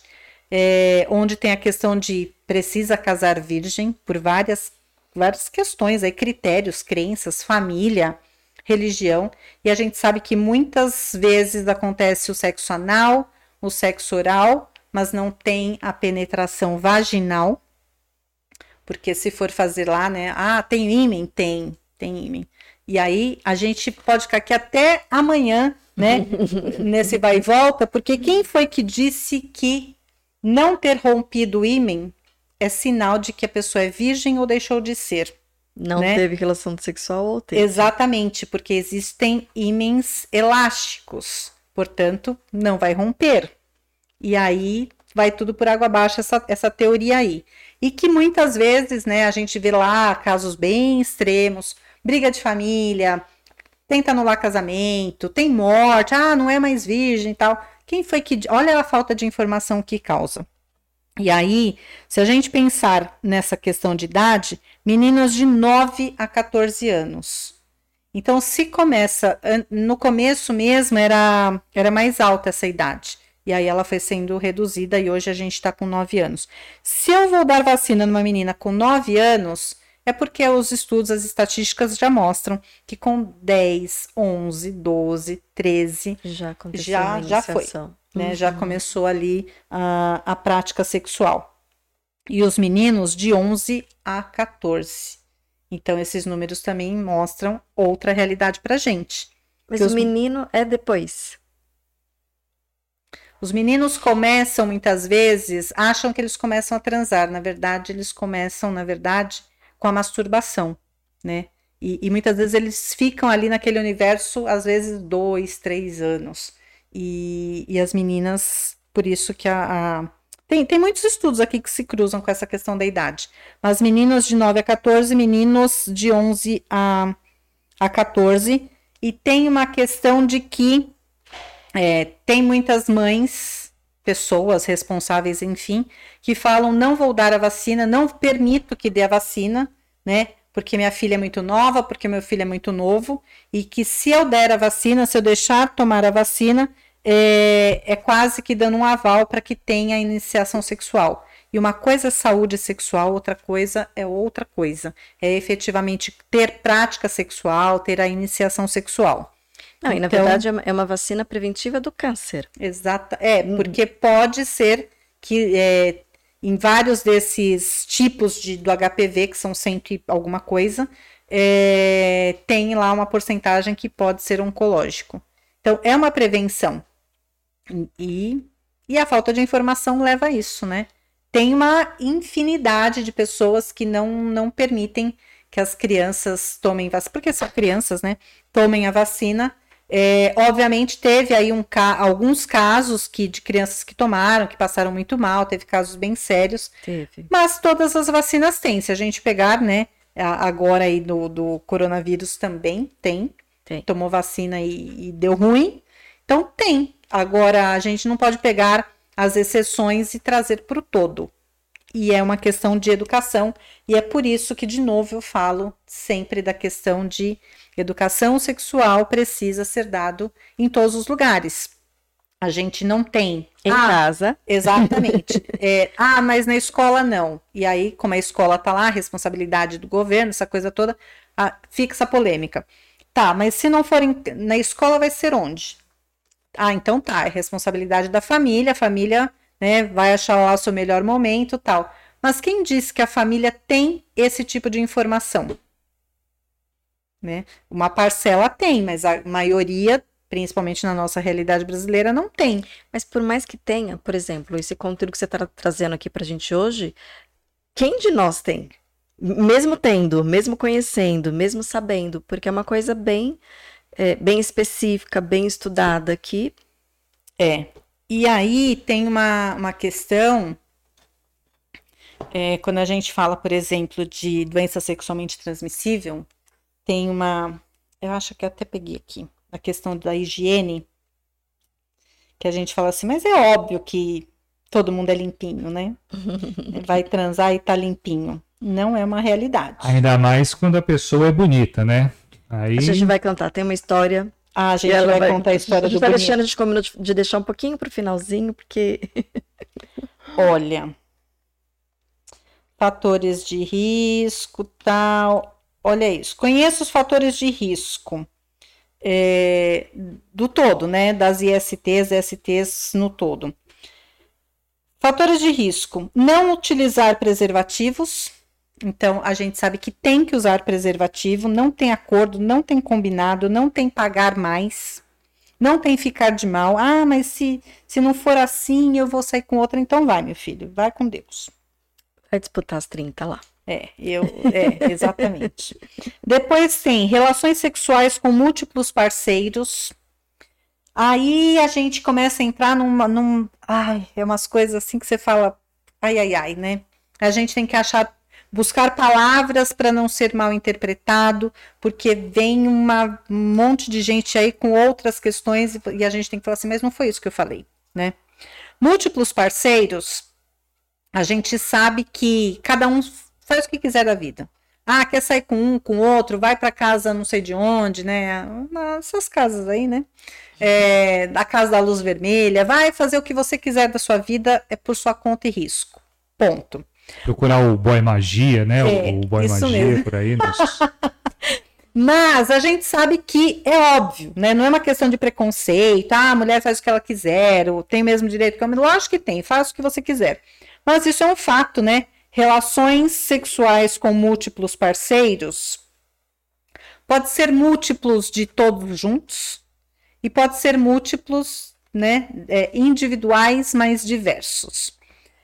é, onde tem a questão de precisa casar virgem por várias, várias questões aí, critérios, crenças, família, religião, e a gente sabe que muitas vezes acontece o sexo anal, o sexo oral, mas não tem a penetração vaginal, porque se for fazer lá, né? Ah, tem ímen? Tem, tem ímen. E aí a gente pode ficar aqui até amanhã, né? nesse vai e volta, porque quem foi que disse que não ter rompido o ímen é sinal de que a pessoa é virgem ou deixou de ser? Não né? teve relação sexual ou teve? Exatamente, porque existem ímens elásticos, portanto, não vai romper. E aí vai tudo por água abaixo essa, essa teoria aí. E que muitas vezes, né, a gente vê lá casos bem extremos, briga de família, tenta anular casamento, tem morte, ah, não é mais virgem e tal. Quem foi que. Olha a falta de informação que causa. E aí, se a gente pensar nessa questão de idade, meninas de 9 a 14 anos. Então, se começa, no começo mesmo era, era mais alta essa idade. E aí ela foi sendo reduzida e hoje a gente está com 9 anos. Se eu vou dar vacina numa menina com 9 anos, é porque os estudos, as estatísticas já mostram que com 10, 11, 12, 13 já já, já foi, né? Uhum. Já começou ali a, a prática sexual. E os meninos de 11 a 14. Então esses números também mostram outra realidade para gente. Mas o os... menino é depois. Os meninos começam muitas vezes, acham que eles começam a transar, na verdade, eles começam, na verdade, com a masturbação, né? E, e muitas vezes eles ficam ali naquele universo, às vezes, dois, três anos. E, e as meninas, por isso que a, a tem, tem muitos estudos aqui que se cruzam com essa questão da idade. Mas meninos de 9 a 14, meninos de 11 a, a 14. E tem uma questão de que é, tem muitas mães pessoas responsáveis, enfim, que falam não vou dar a vacina, não permito que dê a vacina, né? Porque minha filha é muito nova, porque meu filho é muito novo, e que se eu der a vacina, se eu deixar tomar a vacina, é, é quase que dando um aval para que tenha iniciação sexual. E uma coisa é saúde sexual, outra coisa é outra coisa. É efetivamente ter prática sexual, ter a iniciação sexual. Não, e na então verdade é, é uma vacina preventiva do câncer. Exata, é, hum. porque pode ser que é, em vários desses tipos de, do HPV, que são cento e alguma coisa, é, tem lá uma porcentagem que pode ser oncológico. Então, é uma prevenção. E, e a falta de informação leva a isso, né? Tem uma infinidade de pessoas que não, não permitem que as crianças tomem vacina, porque são crianças, né? Tomem a vacina é, obviamente teve aí um, alguns casos que, de crianças que tomaram, que passaram muito mal, teve casos bem sérios. Teve. Mas todas as vacinas têm. Se a gente pegar, né, agora aí do, do coronavírus também tem. tem. Tomou vacina e, e deu ruim. Então tem. Agora a gente não pode pegar as exceções e trazer para o todo. E é uma questão de educação, e é por isso que, de novo, eu falo sempre da questão de Educação sexual precisa ser dado em todos os lugares. A gente não tem. Em ah, casa. Exatamente. é, ah, mas na escola não. E aí, como a escola tá lá, a responsabilidade do governo, essa coisa toda, ah, fica essa polêmica. Tá, mas se não for em, na escola, vai ser onde? Ah, então tá, é responsabilidade da família, a família né, vai achar lá o seu melhor momento tal. Mas quem disse que a família tem esse tipo de informação? Né? Uma parcela tem, mas a maioria, principalmente na nossa realidade brasileira, não tem. Mas por mais que tenha, por exemplo, esse conteúdo que você está trazendo aqui para a gente hoje, quem de nós tem? Mesmo tendo, mesmo conhecendo, mesmo sabendo, porque é uma coisa bem, é, bem específica, bem estudada aqui. É. E aí tem uma, uma questão é, quando a gente fala, por exemplo, de doença sexualmente transmissível, tem uma. Eu acho que eu até peguei aqui. A questão da higiene. Que a gente fala assim, mas é óbvio que todo mundo é limpinho, né? Vai transar e tá limpinho. Não é uma realidade. Ainda mais quando a pessoa é bonita, né? Aí... A gente vai contar, tem uma história. Ah, a gente vai, vai, contar a história a gente do deixando, a gente combinou de deixar um pouquinho pro finalzinho, porque. Olha. Fatores de risco, tal. Olha isso. Conheça os fatores de risco é, do todo, né? Das ISTs, STs no todo. Fatores de risco: não utilizar preservativos. Então, a gente sabe que tem que usar preservativo, não tem acordo, não tem combinado, não tem pagar mais, não tem ficar de mal. Ah, mas se, se não for assim, eu vou sair com outra. Então, vai, meu filho, vai com Deus. Vai disputar as 30 lá. É, eu, é, exatamente. Depois tem relações sexuais com múltiplos parceiros. Aí a gente começa a entrar numa, num, ai, é umas coisas assim que você fala, ai, ai, ai, né? A gente tem que achar, buscar palavras para não ser mal interpretado, porque vem uma, um monte de gente aí com outras questões e, a gente tem que falar assim, mas não foi isso que eu falei, né? Múltiplos parceiros, a gente sabe que cada um faz o que quiser da vida. Ah, quer sair com um, com outro, vai para casa não sei de onde, né? Essas casas aí, né? É, a casa da luz vermelha, vai fazer o que você quiser da sua vida, é por sua conta e risco. Ponto. Procurar o boy magia, né? É, o, boy magia mesmo. por aí. Nos... Mas a gente sabe que é óbvio, né? Não é uma questão de preconceito. Ah, a mulher faz o que ela quiser, ou tem o mesmo direito que o homem. Lógico que tem, faz o que você quiser. Mas isso é um fato, né? Relações sexuais com múltiplos parceiros pode ser múltiplos de todos juntos e pode ser múltiplos, né, é, individuais, mas diversos.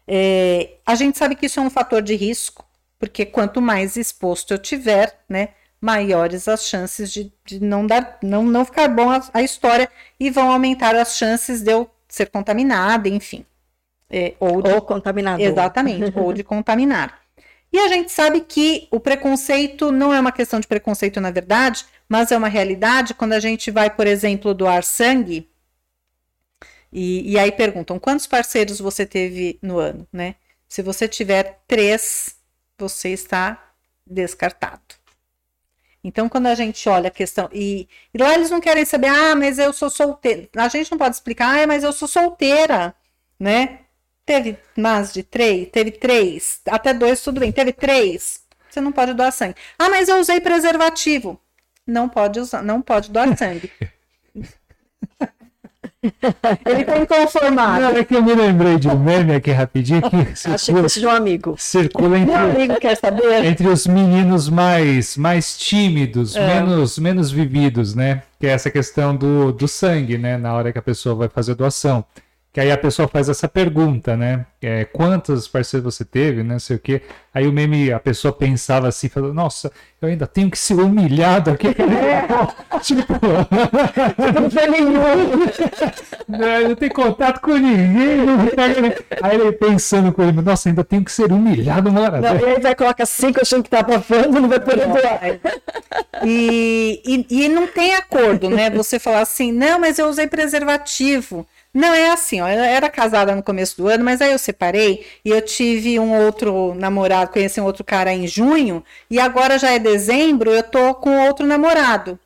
É, a gente sabe que isso é um fator de risco, porque quanto mais exposto eu tiver, né, maiores as chances de, de não dar, não, não ficar bom a, a história e vão aumentar as chances de eu ser contaminada, enfim. É, ou, de, ou contaminador. Exatamente, ou de contaminar. E a gente sabe que o preconceito não é uma questão de preconceito, na verdade, mas é uma realidade. Quando a gente vai, por exemplo, doar sangue, E, e aí perguntam quantos parceiros você teve no ano, né? Se você tiver três, você está descartado. Então, quando a gente olha a questão. E, e, lá eles não querem saber, ah, mas eu sou solteira. A gente não pode explicar, ah, mas eu sou solteira, né? Teve mais de três? Teve três. Até dois, tudo bem. Teve três. Você não pode doar sangue. Ah, mas eu usei preservativo. Não pode usar, não pode doar sangue. Ele tem conformado. Não, é que eu me lembrei de um meme aqui rapidinho. Que circula, Achei que fosse de um amigo. Circula entre, Meu amigo quer saber? entre os meninos mais, mais tímidos, é. menos, menos vividos, né? Que é essa questão do, do sangue, né? Na hora que a pessoa vai fazer doação. Que aí a pessoa faz essa pergunta, né? É, quantos parceiros você teve, né? Sei o quê. Aí o meme, a pessoa pensava assim, falou, nossa, eu ainda tenho que ser humilhado aqui. tipo, não foi nenhum. não, não tem contato com ninguém. Aí ele pensando com ele, nossa, ainda tenho que ser humilhado uma hora. Não, e aí vai colocar cinco achando que tá abafando, não vai poder doar. E, e, e não tem acordo, né? Você falar assim, não, mas eu usei preservativo. Não, é assim, ó, eu era casada no começo do ano, mas aí eu separei e eu tive um outro namorado, conheci um outro cara em junho, e agora já é dezembro, eu tô com outro namorado.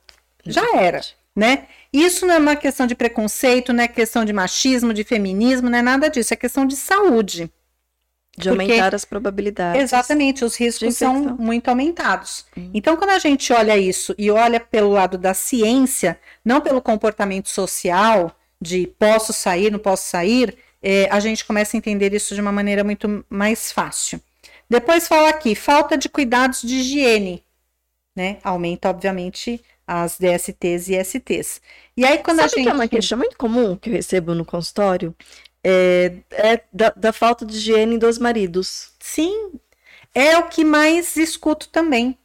Já era, né? Isso não é uma questão de preconceito, não é questão de machismo, de feminismo, não é nada disso, é questão de saúde. De Porque, aumentar as probabilidades. Exatamente, os riscos são muito aumentados. Hum. Então, quando a gente olha isso e olha pelo lado da ciência, não pelo comportamento social, de posso sair, não posso sair, é, a gente começa a entender isso de uma maneira muito mais fácil. Depois fala aqui, falta de cuidados de higiene, né? Aumenta, obviamente, as DSTs e STs. E aí, quando Sabe a gente. Que é uma queixa muito comum que eu recebo no consultório? É, é da, da falta de higiene dos maridos. Sim, é o que mais escuto também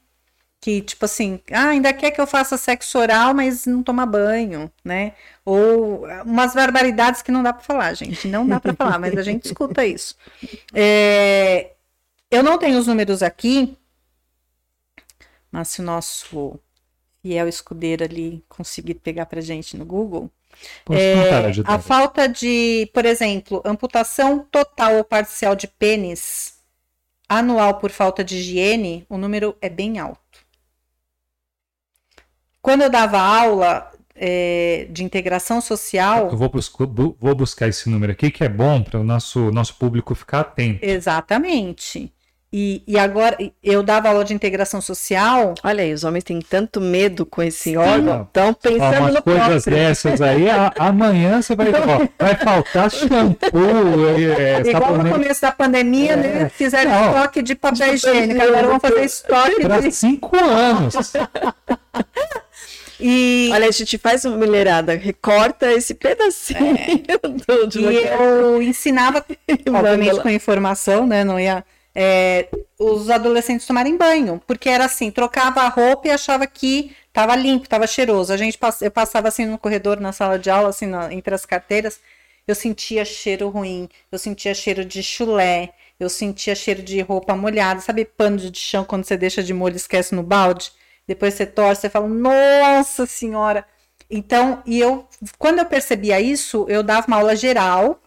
que, tipo assim, ah, ainda quer que eu faça sexo oral, mas não toma banho, né? Ou umas barbaridades que não dá para falar, gente. Não dá para falar, mas a gente escuta isso. É, eu não tenho os números aqui, mas se o nosso fiel escudeiro ali conseguir pegar pra gente no Google. É, a falta de, por exemplo, amputação total ou parcial de pênis anual por falta de higiene, o número é bem alto. Quando eu dava aula é, de integração social. Eu vou, bus vou buscar esse número aqui, que é bom para o nosso, nosso público ficar atento. Exatamente. E, e agora, eu dava aula de integração social. Olha aí, os homens têm tanto medo com esse órgão, estão pensando umas no coisas próprio. dessas aí, a, amanhã você vai, ó, vai faltar shampoo. É, Igual no começo da pandemia, é. né? Fizeram Não, estoque de papel higiênico, agora vão fazer estoque para de... cinco anos. E... Olha, a gente faz uma mulherada, recorta esse pedacinho é. do, do E eu ensinava, obviamente com informação, né? Não ia. É, os adolescentes tomarem banho, porque era assim, trocava a roupa e achava que estava limpo, estava cheiroso. A gente eu passava assim no corredor, na sala de aula, assim, na, entre as carteiras, eu sentia cheiro ruim, eu sentia cheiro de chulé, eu sentia cheiro de roupa molhada, sabe pano de chão quando você deixa de molho e esquece no balde? Depois você torce, você fala, nossa senhora. Então, e eu, quando eu percebia isso, eu dava uma aula geral,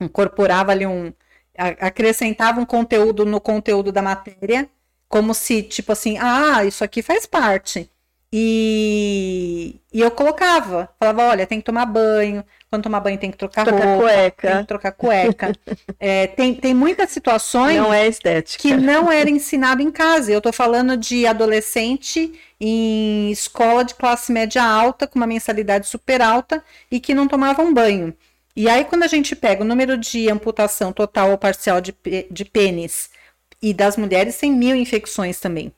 incorporava ali um, acrescentava um conteúdo no conteúdo da matéria, como se, tipo assim, ah, isso aqui faz parte. E, e eu colocava, falava, olha, tem que tomar banho, quando tomar banho tem que trocar, trocar roupa, cueca. tem que trocar cueca. é, tem, tem muitas situações não é estética. que não era ensinado em casa. Eu estou falando de adolescente em escola de classe média alta, com uma mensalidade super alta, e que não tomavam banho. E aí, quando a gente pega o número de amputação total ou parcial de, de pênis, e das mulheres tem mil infecções também,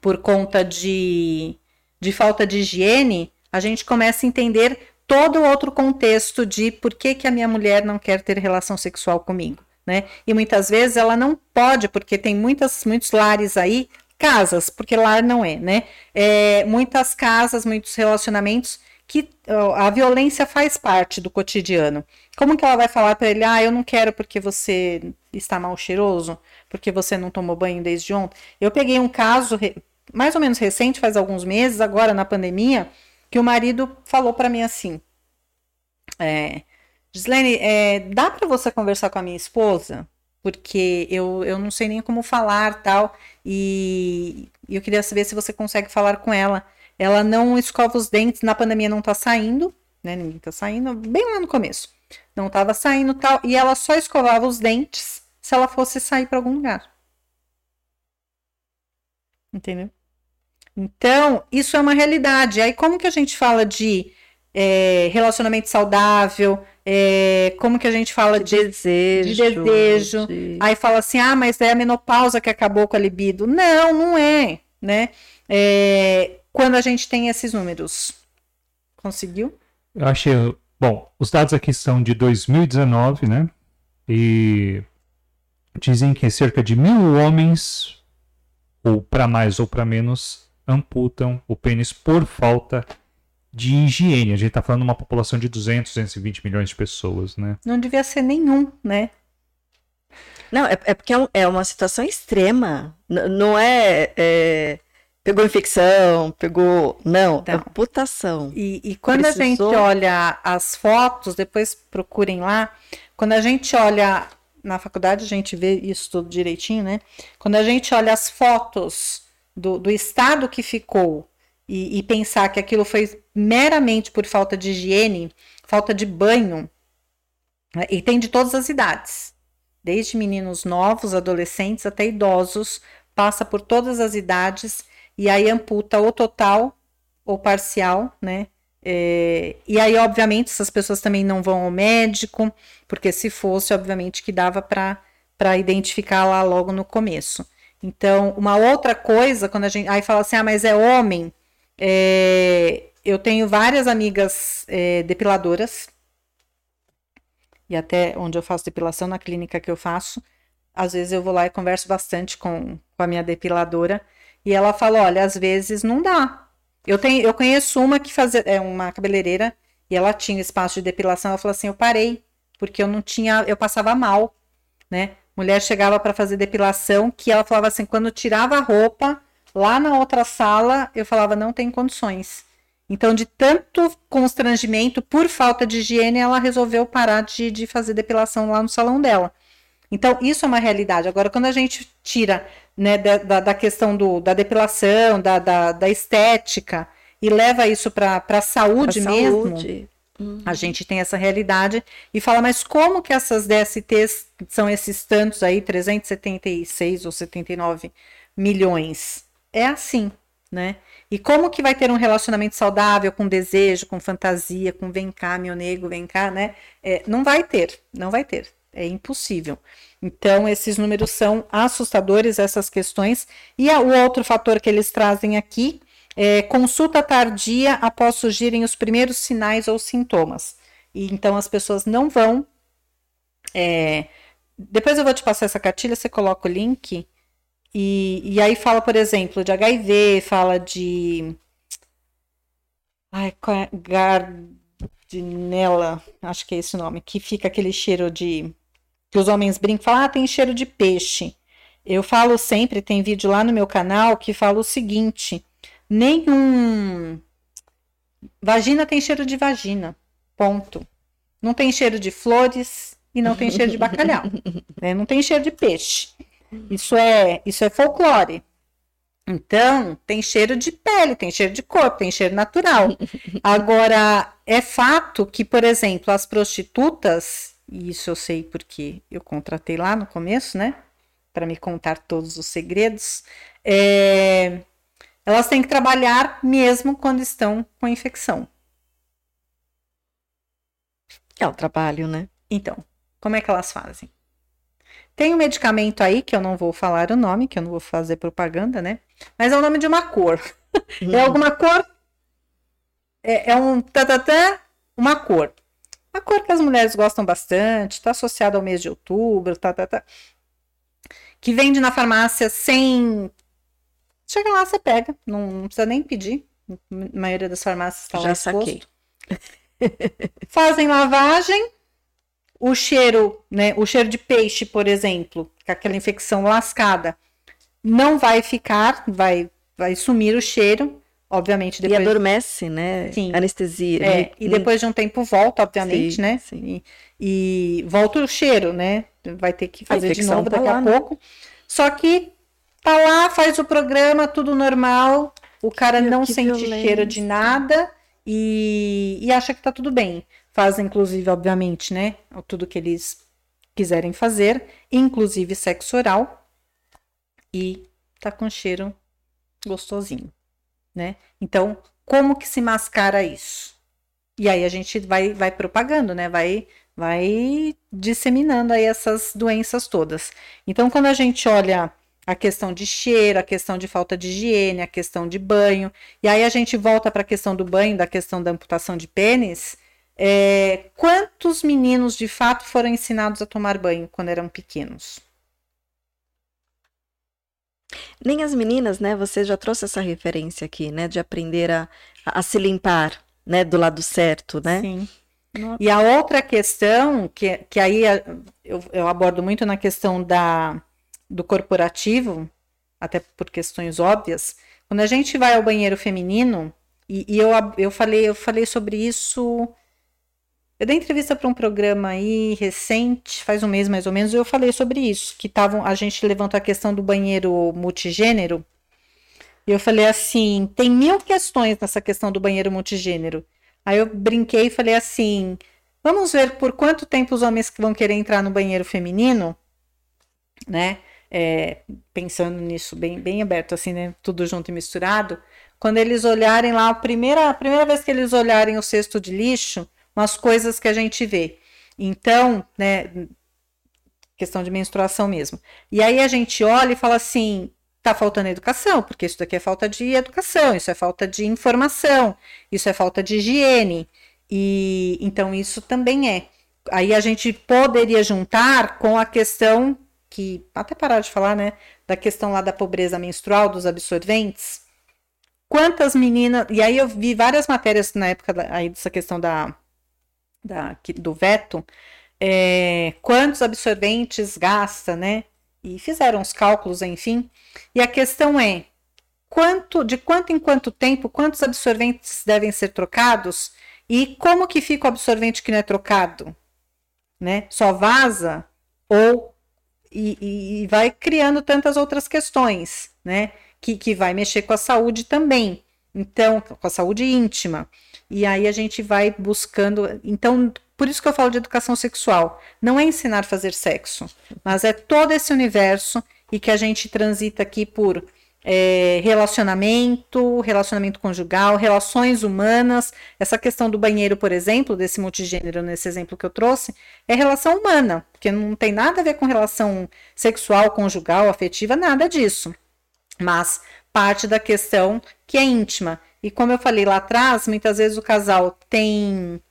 por conta de, de falta de higiene, a gente começa a entender todo outro contexto de por que, que a minha mulher não quer ter relação sexual comigo, né? E muitas vezes ela não pode, porque tem muitas, muitos lares aí, casas, porque lar não é, né? É, muitas casas, muitos relacionamentos que a violência faz parte do cotidiano. Como que ela vai falar para ele, ah, eu não quero porque você está mal cheiroso, porque você não tomou banho desde ontem? Eu peguei um caso mais ou menos recente, faz alguns meses, agora na pandemia, que o marido falou para mim assim: é, Gislene, é, dá para você conversar com a minha esposa? Porque eu, eu não sei nem como falar tal. E eu queria saber se você consegue falar com ela. Ela não escova os dentes, na pandemia não tá saindo, né? Ninguém tá saindo, bem lá no começo. Não tava saindo tal. E ela só escovava os dentes se ela fosse sair para algum lugar. Entendeu? Então, isso é uma realidade. Aí, como que a gente fala de é, relacionamento saudável? É, como que a gente fala de, de desejo? De desejo. De... Aí fala assim, ah, mas é a menopausa que acabou com a libido. Não, não é, né? É, quando a gente tem esses números. Conseguiu? Eu achei. Bom, os dados aqui são de 2019, né? E dizem que cerca de mil homens, ou para mais ou para menos, amputam o pênis por falta de higiene. A gente está falando de uma população de 200, 220 milhões de pessoas, né? Não devia ser nenhum, né? Não, é, é porque é, é uma situação extrema. N não é, é, Pegou infecção, pegou. Não, então, amputação. E, e quando Precisou... a gente olha as fotos, depois procurem lá. Quando a gente olha. Na faculdade a gente vê isso tudo direitinho, né? Quando a gente olha as fotos do, do estado que ficou e, e pensar que aquilo foi meramente por falta de higiene, falta de banho, né? e tem de todas as idades, desde meninos novos, adolescentes até idosos, passa por todas as idades e aí amputa ou total ou parcial, né? É, e aí, obviamente, essas pessoas também não vão ao médico, porque se fosse, obviamente, que dava para identificar lá logo no começo. Então, uma outra coisa, quando a gente aí fala assim, ah, mas é homem, é, eu tenho várias amigas é, depiladoras, e até onde eu faço depilação, na clínica que eu faço, às vezes eu vou lá e converso bastante com, com a minha depiladora, e ela fala, olha, às vezes não dá. Eu, tenho, eu conheço uma que fazia, é uma cabeleireira, e ela tinha espaço de depilação, ela falou assim, eu parei, porque eu não tinha, eu passava mal, né? Mulher chegava para fazer depilação, que ela falava assim, quando tirava a roupa, lá na outra sala, eu falava, não tem condições. Então, de tanto constrangimento, por falta de higiene, ela resolveu parar de, de fazer depilação lá no salão dela. Então, isso é uma realidade. Agora, quando a gente tira né, da, da questão do, da depilação, da, da, da estética, e leva isso para a saúde pra mesmo, saúde. Uhum. A gente tem essa realidade e fala, mas como que essas DSTs são esses tantos aí, 376 ou 79 milhões? É assim, né? E como que vai ter um relacionamento saudável com desejo, com fantasia, com vem cá, meu nego, vem cá, né? É, não vai ter, não vai ter. É impossível. Então, esses números são assustadores, essas questões. E a, o outro fator que eles trazem aqui é, consulta tardia após surgirem os primeiros sinais ou sintomas. E então as pessoas não vão. É, depois eu vou te passar essa cartilha, você coloca o link. E, e aí fala, por exemplo, de HIV, fala de. Ai, é? Gardinella, acho que é esse o nome, que fica aquele cheiro de. Que os homens brincam, falam, ah, tem cheiro de peixe. Eu falo sempre, tem vídeo lá no meu canal que fala o seguinte: nenhum. Vagina tem cheiro de vagina. Ponto. Não tem cheiro de flores e não tem cheiro de bacalhau. né? Não tem cheiro de peixe. Isso é, isso é folclore. Então, tem cheiro de pele, tem cheiro de corpo, tem cheiro natural. Agora, é fato que, por exemplo, as prostitutas, e isso eu sei porque eu contratei lá no começo, né? Para me contar todos os segredos. É, elas têm que trabalhar mesmo quando estão com infecção. É o trabalho, né? Então, como é que elas fazem? Tem um medicamento aí, que eu não vou falar o nome, que eu não vou fazer propaganda, né? Mas é o nome de uma cor. Hum. É alguma cor? É, é um tatatã, uma cor. Uma cor que as mulheres gostam bastante, está associada ao mês de outubro, tá, tá, tá. Que vende na farmácia sem Chega lá, você pega, não, não precisa nem pedir. A maioria das farmácias está lá Já saquei. Fazem lavagem, o cheiro, né, o cheiro de peixe, por exemplo, com aquela infecção lascada, não vai ficar, vai, vai sumir o cheiro. obviamente depois... E adormece, né? Sim. Anestesia. É, e depois de um tempo volta, obviamente, sim, né? Sim. E, e, volta o cheiro, né? Vai ter que fazer de novo tá daqui lá, a né? pouco. Só que tá lá, faz o programa, tudo normal, o cara Meu, não sente violência. cheiro de nada e, e acha que tá tudo bem. Faz, inclusive, obviamente, né? Tudo que eles quiserem fazer, inclusive sexo oral, e tá com cheiro gostosinho, né? Então, como que se mascara isso? E aí a gente vai, vai propagando, né? Vai, vai disseminando aí essas doenças todas. Então, quando a gente olha a questão de cheiro, a questão de falta de higiene, a questão de banho. E aí a gente volta para a questão do banho, da questão da amputação de pênis. É, quantos meninos de fato foram ensinados a tomar banho quando eram pequenos? Nem as meninas, né? Você já trouxe essa referência aqui, né? De aprender a, a se limpar, né? Do lado certo, né? Sim. E a outra questão, que, que aí eu, eu abordo muito na questão da, do corporativo, até por questões óbvias, quando a gente vai ao banheiro feminino, e, e eu, eu, falei, eu falei sobre isso. Eu dei entrevista para um programa aí recente, faz um mês mais ou menos, e eu falei sobre isso, que tavam, a gente levantou a questão do banheiro multigênero. E eu falei assim: tem mil questões nessa questão do banheiro multigênero. Aí eu brinquei e falei assim: vamos ver por quanto tempo os homens vão querer entrar no banheiro feminino, né? É, pensando nisso bem, bem aberto, assim, né? Tudo junto e misturado. Quando eles olharem lá, a primeira, a primeira vez que eles olharem o cesto de lixo, umas coisas que a gente vê. Então, né? Questão de menstruação mesmo. E aí a gente olha e fala assim: tá faltando educação, porque isso daqui é falta de educação, isso é falta de informação, isso é falta de higiene. E então isso também é. Aí a gente poderia juntar com a questão que até parar de falar, né, da questão lá da pobreza menstrual dos absorventes. Quantas meninas, e aí eu vi várias matérias na época da, aí dessa questão da, da do veto, é, quantos absorventes gasta, né? E fizeram os cálculos, enfim. E a questão é quanto, de quanto em quanto tempo, quantos absorventes devem ser trocados e como que fica o absorvente que não é trocado, né? Só vaza ou e, e, vai criando tantas outras questões, né? Que, que vai mexer com a saúde também. Então, com a saúde íntima. E aí a gente vai buscando. Então, por isso que eu falo de educação sexual. Não é ensinar a fazer sexo, mas é todo esse universo e que a gente transita aqui por é, relacionamento, relacionamento conjugal, relações humanas. Essa questão do banheiro, por exemplo, desse multigênero, nesse exemplo que eu trouxe, é relação humana, porque não tem nada a ver com relação sexual, conjugal, afetiva, nada disso. Mas parte da questão que é íntima. E como eu falei lá atrás, muitas vezes o casal tem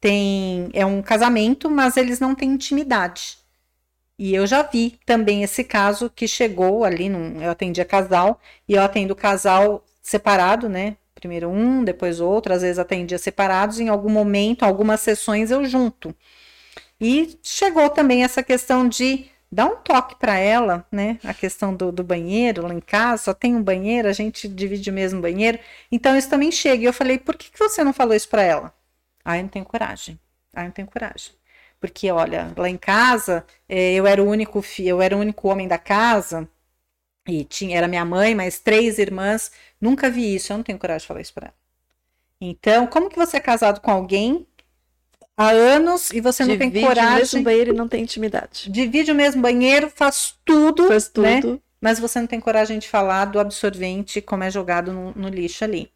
tem é um casamento, mas eles não têm intimidade. E eu já vi também esse caso que chegou ali, num, eu atendia casal, e eu atendo casal separado, né? Primeiro um, depois outro, às vezes atendia separados, em algum momento, algumas sessões eu junto. E chegou também essa questão de dar um toque para ela, né? A questão do, do, banheiro lá em casa, só tem um banheiro, a gente divide o mesmo banheiro. Então isso também chega. E eu falei, por que, que você não falou isso para ela? Ah, eu não tenho coragem. Ah, eu não tenho coragem. Porque, olha, lá em casa, é, eu era o único eu era o único homem da casa, e tinha, era minha mãe, mas três irmãs, nunca vi isso, eu não tenho coragem de falar isso para ela. Então, como que você é casado com alguém há anos e você Divide não tem coragem? Divide o mesmo banheiro e não tem intimidade. Divide o mesmo banheiro, faz tudo, faz né? tudo. Né? Mas você não tem coragem de falar do absorvente como é jogado no, no lixo ali.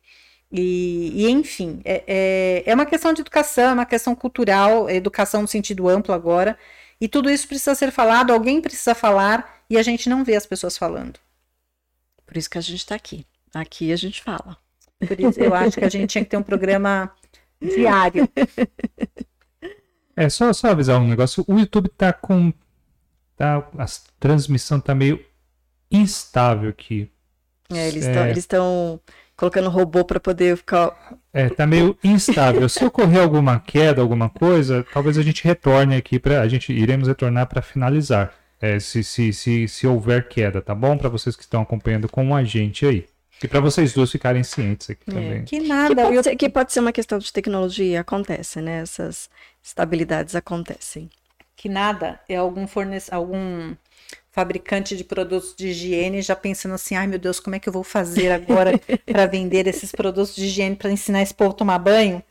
E, e enfim, é, é, é, uma questão de educação, é uma questão cultural, educação no sentido amplo agora, e tudo isso precisa ser falado, alguém precisa falar, e a gente não vê as pessoas falando. Por isso que a gente está aqui. Aqui a gente fala. Por isso eu acho que a gente tinha que ter um programa diário. É, só, só avisar um negócio. O YouTube tá com. Tá, a transmissão tá meio instável aqui. É, eles estão. É... Colocando robô para poder ficar. É, tá meio instável. Se ocorrer alguma queda, alguma coisa, talvez a gente retorne aqui para a gente iremos retornar para finalizar. É, se, se, se, se houver queda, tá bom? Para vocês que estão acompanhando com a gente aí. E para vocês duas ficarem cientes aqui é, também. Que nada. Que pode, ser, que pode ser uma questão de tecnologia, acontece, né? Essas estabilidades acontecem. Que nada é algum fornecedor, algum fabricante de produtos de higiene já pensando assim, ai meu Deus, como é que eu vou fazer agora para vender esses produtos de higiene para ensinar esse povo a tomar banho?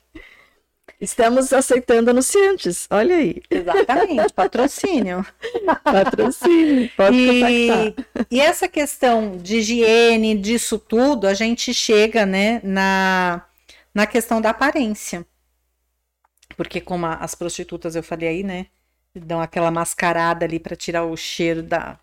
Estamos aceitando anunciantes, olha aí. Exatamente, patrocínio. patrocínio, pode e, e essa questão de higiene, disso tudo, a gente chega, né, na, na questão da aparência. Porque como as prostitutas, eu falei aí, né, dão aquela mascarada ali para tirar o cheiro da,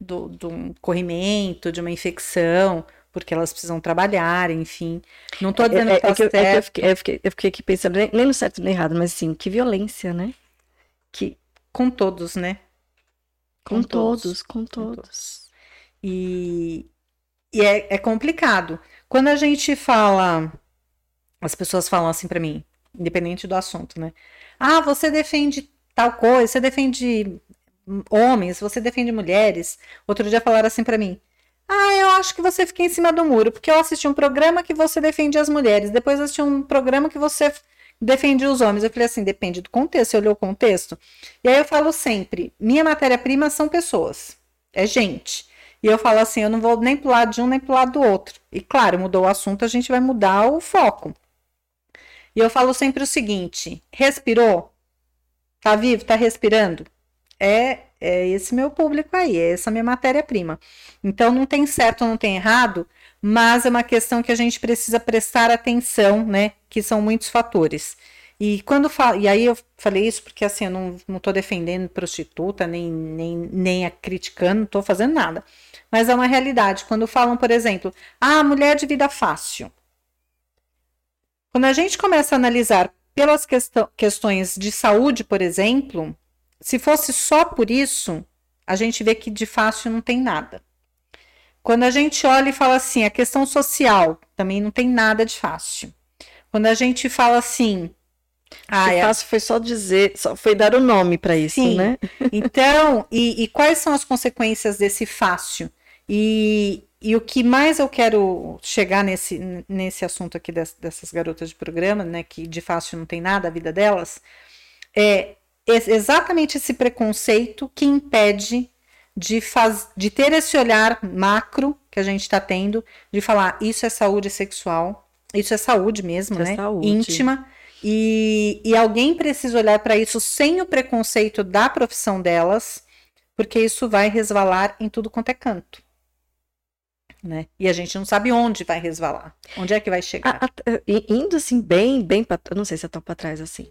do, do corrimento, de uma infecção, porque elas precisam trabalhar, enfim. Não estou dizendo é, que, é, que, é que eu, fiquei, eu, fiquei, eu fiquei aqui pensando, nem no certo nem no errado, mas assim, que violência, né? Que... Com todos, né? Com, com todos, todos, com todos. Com todos. E, e é, é complicado. Quando a gente fala, as pessoas falam assim para mim, independente do assunto, né? Ah, você defende tal coisa, você defende homens, você defende mulheres. Outro dia falaram assim para mim: ah, eu acho que você fica em cima do muro, porque eu assisti um programa que você defende as mulheres, depois eu assisti um programa que você defende os homens. Eu falei assim, depende do contexto, você olhou o contexto? E aí eu falo sempre, minha matéria-prima são pessoas, é gente. E eu falo assim, eu não vou nem pro lado de um nem pro lado do outro. E claro, mudou o assunto, a gente vai mudar o foco. E eu falo sempre o seguinte, respirou? Tá vivo? Tá respirando? É é esse meu público aí, é essa minha matéria-prima. Então não tem certo, não tem errado, mas é uma questão que a gente precisa prestar atenção, né? Que são muitos fatores. E quando falo, e aí eu falei isso porque assim, eu não, não tô defendendo prostituta, nem, nem, nem a criticando, não tô fazendo nada. Mas é uma realidade. Quando falam, por exemplo, ah, mulher de vida fácil. Quando a gente começa a analisar pelas questões de saúde, por exemplo, se fosse só por isso, a gente vê que de fácil não tem nada. Quando a gente olha e fala assim, a questão social também não tem nada de fácil. Quando a gente fala assim, ah, é fácil foi só dizer, só foi dar o nome para isso, Sim. né? Então, e, e, quais são as consequências desse fácil? E, e o que mais eu quero chegar nesse, nesse assunto aqui das, dessas garotas de programa, né, que de fácil não tem nada a vida delas, é exatamente esse preconceito que impede de, faz, de ter esse olhar macro que a gente está tendo, de falar isso é saúde sexual, isso é saúde mesmo, é né? Saúde. Íntima. E, e alguém precisa olhar para isso sem o preconceito da profissão delas, porque isso vai resvalar em tudo quanto é canto. Né? E a gente não sabe onde vai resvalar, onde é que vai chegar. A, a, indo assim, bem, bem para. Não sei se eu tô para trás assim.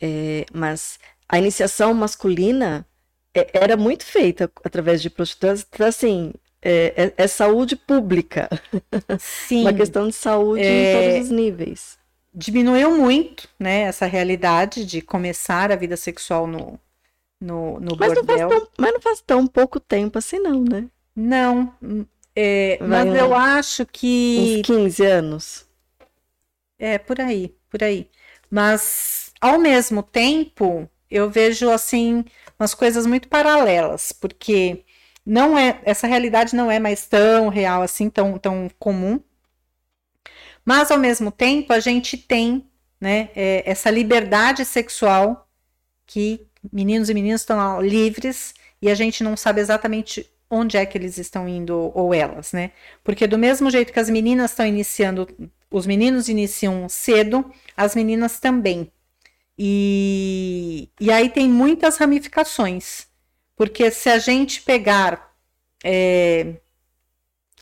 É, mas a iniciação masculina é, era muito feita através de prostitutas, então, assim, é, é, é, saúde pública. Sim. Uma questão de saúde em é, todos os níveis. Diminuiu muito, né, essa realidade de começar a vida sexual no, no, no mas bordel. Não tão, mas não faz tão pouco tempo assim, não, né? Não, é, mas eu acho que... Uns 15 anos. É, por aí, por aí. Mas, ao mesmo tempo, eu vejo assim umas coisas muito paralelas, porque não é essa realidade não é mais tão real assim, tão, tão comum. Mas ao mesmo tempo a gente tem né, é, essa liberdade sexual que meninos e meninas estão livres e a gente não sabe exatamente onde é que eles estão indo ou elas, né? Porque do mesmo jeito que as meninas estão iniciando, os meninos iniciam cedo, as meninas também. E, e aí tem muitas ramificações, porque se a gente pegar. É,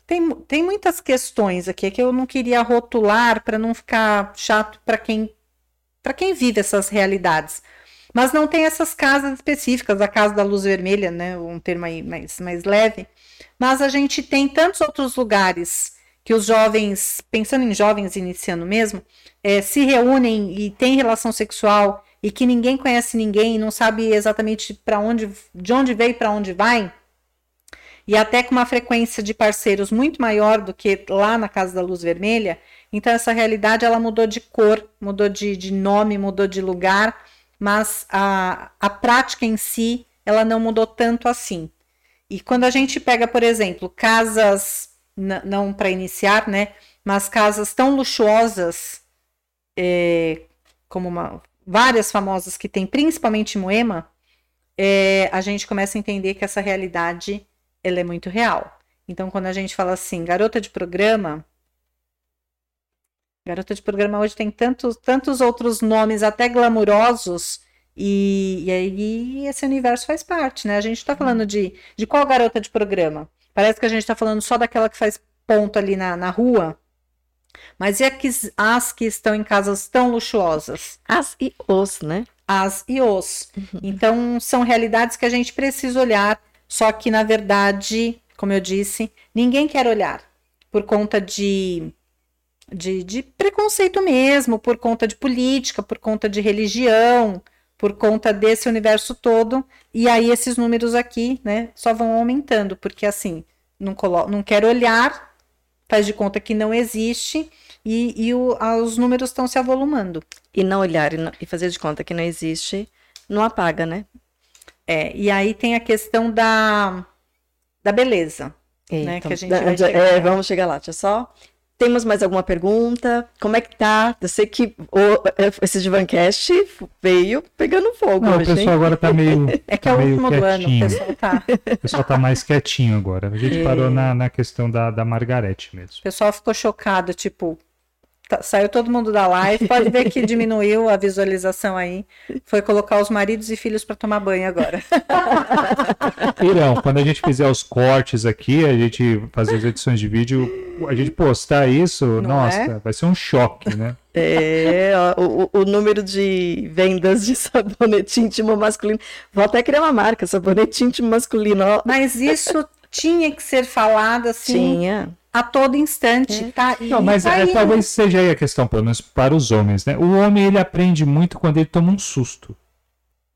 tem, tem muitas questões aqui que eu não queria rotular para não ficar chato para quem, quem vive essas realidades. Mas não tem essas casas específicas, a Casa da Luz Vermelha, né, um termo aí mais, mais leve. Mas a gente tem tantos outros lugares que os jovens, pensando em jovens iniciando mesmo, é, se reúnem e têm relação sexual e que ninguém conhece ninguém, não sabe exatamente para onde, de onde veio para onde vai, e até com uma frequência de parceiros muito maior do que lá na Casa da Luz Vermelha, então essa realidade ela mudou de cor, mudou de, de nome, mudou de lugar, mas a, a prática em si ela não mudou tanto assim. E quando a gente pega, por exemplo, casas não para iniciar, né? Mas casas tão luxuosas, é, como uma, várias famosas que tem, principalmente Moema, é, a gente começa a entender que essa realidade ela é muito real. Então, quando a gente fala assim, garota de programa, garota de programa hoje tem tantos, tantos outros nomes, até glamurosos, e, e aí esse universo faz parte, né? A gente está falando de, de qual garota de programa? Parece que a gente está falando só daquela que faz ponto ali na, na rua, mas e as que estão em casas tão luxuosas? As e os, né? As e os. Uhum. Então, são realidades que a gente precisa olhar, só que, na verdade, como eu disse, ninguém quer olhar por conta de, de, de preconceito mesmo, por conta de política, por conta de religião, por conta desse universo todo. E aí, esses números aqui, né, só vão aumentando, porque assim, não, colo não quer olhar faz de conta que não existe e, e o, os números estão se avolumando. E não olhar e, não, e fazer de conta que não existe, não apaga, né? É, e aí tem a questão da, da beleza. né, então, que a gente da, chegar. É, vamos chegar lá, deixa só temos mais alguma pergunta? Como é que tá? Eu sei que o, esse Divancast veio pegando fogo. Não, hoje, o pessoal hein? agora tá meio. É que é o último do ano, o pessoal tá. O pessoal tá mais quietinho agora. A gente é. parou na, na questão da, da Margarete mesmo. O pessoal ficou chocado, tipo, Tá, saiu todo mundo da live, pode ver que diminuiu a visualização aí. Foi colocar os maridos e filhos para tomar banho agora. Irão, quando a gente fizer os cortes aqui, a gente fazer as edições de vídeo, a gente postar isso, Não nossa, é? vai ser um choque, né? É, ó, o, o, número de vendas de sabonete íntimo masculino. Vou até criar uma marca, sabonete íntimo masculino. Ó. Mas isso tinha que ser falado assim. Tinha a todo instante, é. tá? Não, mas tá é, talvez seja aí a questão, pelo menos para os homens, né? O homem ele aprende muito quando ele toma um susto.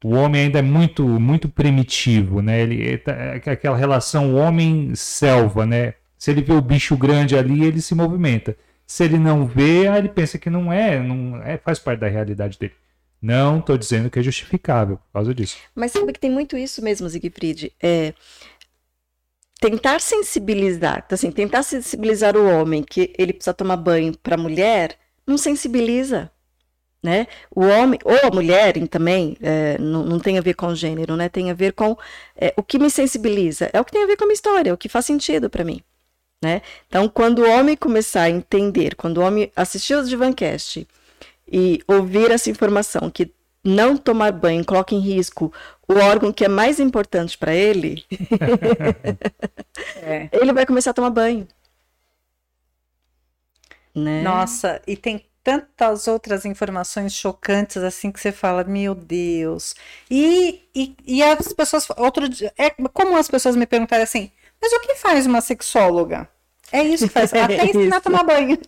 O homem ainda é muito muito primitivo, né? Ele tá, é aquela relação homem selva, né? Se ele vê o bicho grande ali, ele se movimenta. Se ele não vê, ele pensa que não é, não é, faz parte da realidade dele. Não estou dizendo que é justificável por causa disso. Mas sabe que tem muito isso mesmo, Siegfried. É, tentar sensibilizar, então, assim, tentar sensibilizar o homem que ele precisa tomar banho para a mulher, não sensibiliza, né? O homem ou a mulher também é, não, não, tem a ver com gênero, né? Tem a ver com é, o que me sensibiliza, é o que tem a ver com a minha história, é o que faz sentido para mim, né? Então, quando o homem começar a entender, quando o homem assistir os Divancast e ouvir essa informação que não tomar banho coloca em risco o órgão que é mais importante para ele, é. ele vai começar a tomar banho. Né? Nossa, e tem tantas outras informações chocantes assim que você fala, meu Deus. E, e, e as pessoas, outro dia, é como as pessoas me perguntaram assim, mas o que faz uma sexóloga? É isso que faz. Até é ensinar a tomar banho.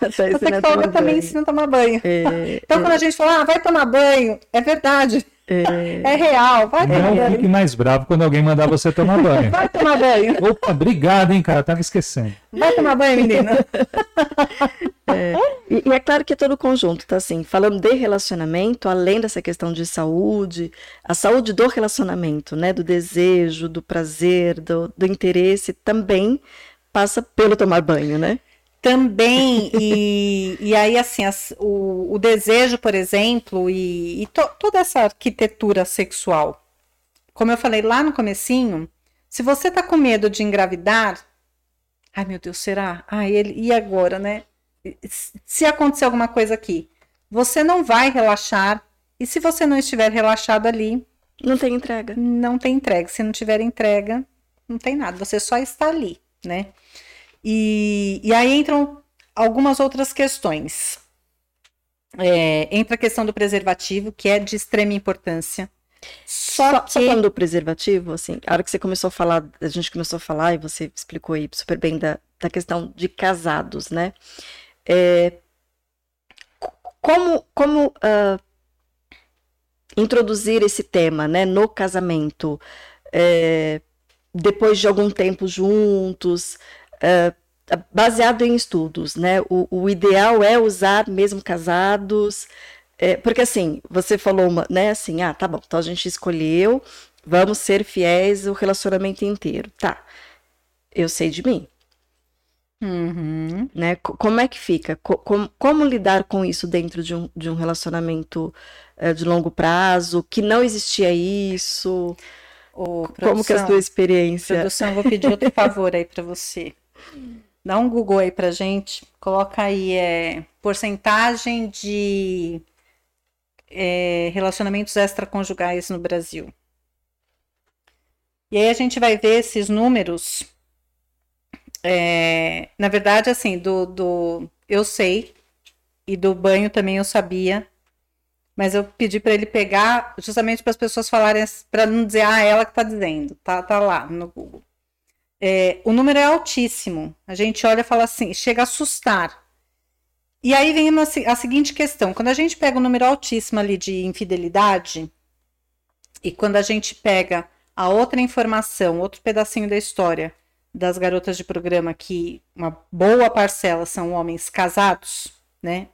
a sexóloga também ensina a tomar banho. É, então, é. quando a gente fala, ah, vai tomar banho, é verdade. É, é real. Vai Não banho. fique mais bravo quando alguém mandar você tomar banho. Vai tomar banho. Opa, obrigado, hein, cara. Tava esquecendo. Vai tomar banho, menina. É, e, e, é claro que é todo o conjunto, tá assim, falando de relacionamento, além dessa questão de saúde, a saúde do relacionamento, né, do desejo, do prazer, do, do interesse, também passa pelo tomar banho, né? Também, e, e aí, assim, as, o, o desejo, por exemplo, e, e to, toda essa arquitetura sexual. Como eu falei lá no comecinho, se você tá com medo de engravidar, ai meu Deus, será? Ai, ele, e agora, né? Se acontecer alguma coisa aqui, você não vai relaxar, e se você não estiver relaxado ali, não tem entrega. Não tem entrega. Se não tiver entrega, não tem nada. Você só está ali, né? E, e aí entram algumas outras questões. É, entra a questão do preservativo, que é de extrema importância. Só, só, que... só falando do preservativo, assim, a hora que você começou a falar, a gente começou a falar e você explicou aí super bem da, da questão de casados, né? É, como como uh, introduzir esse tema, né, no casamento, é, depois de algum tempo juntos, uh, baseado em estudos, né? O, o, ideal é usar mesmo casados, é, porque assim, você falou, uma, né, assim, ah, tá bom, então a gente escolheu, vamos ser fiéis o relacionamento inteiro, tá? Eu sei de mim. Uhum. Né? Como é que fica? Como, como, lidar com isso dentro de um, de um relacionamento é, de longo prazo? Que não existia isso? Ô, como que é a sua experiência? Produção, vou pedir outro favor aí para você. Dá um Google aí pra gente, coloca aí é, porcentagem de é, relacionamentos extraconjugais no Brasil. E aí a gente vai ver esses números é, na verdade, assim, do, do eu sei, e do banho também eu sabia, mas eu pedi para ele pegar justamente para as pessoas falarem, para não dizer, ah, ela que está dizendo, tá, tá lá no Google. É, o número é altíssimo. A gente olha e fala assim, chega a assustar. E aí vem uma, a seguinte questão: quando a gente pega um número altíssimo ali de infidelidade, e quando a gente pega a outra informação, outro pedacinho da história, das garotas de programa que uma boa parcela são homens casados, né?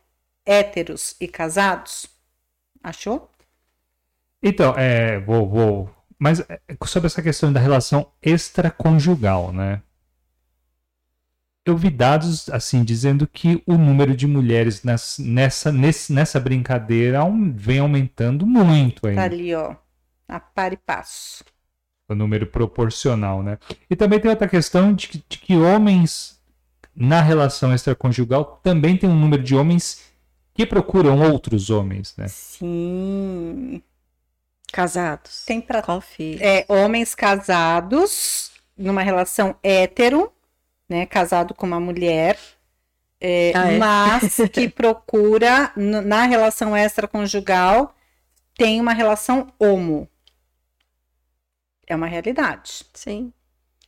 Héteros e casados. Achou? Então, é, vou, vou. Mas é, sobre essa questão da relação extraconjugal, né? Eu vi dados assim dizendo que o número de mulheres nessa, nessa, nessa brincadeira vem aumentando muito ainda. Tá ali, ó. A par e passo o número proporcional, né? E também tem outra questão de que, de que homens na relação extraconjugal também tem um número de homens que procuram outros homens, né? Sim. Casados. Tem para É, homens casados numa relação hétero, né? Casado com uma mulher. É, ah, é? mas que procura na relação extraconjugal tem uma relação homo é uma realidade. Sim.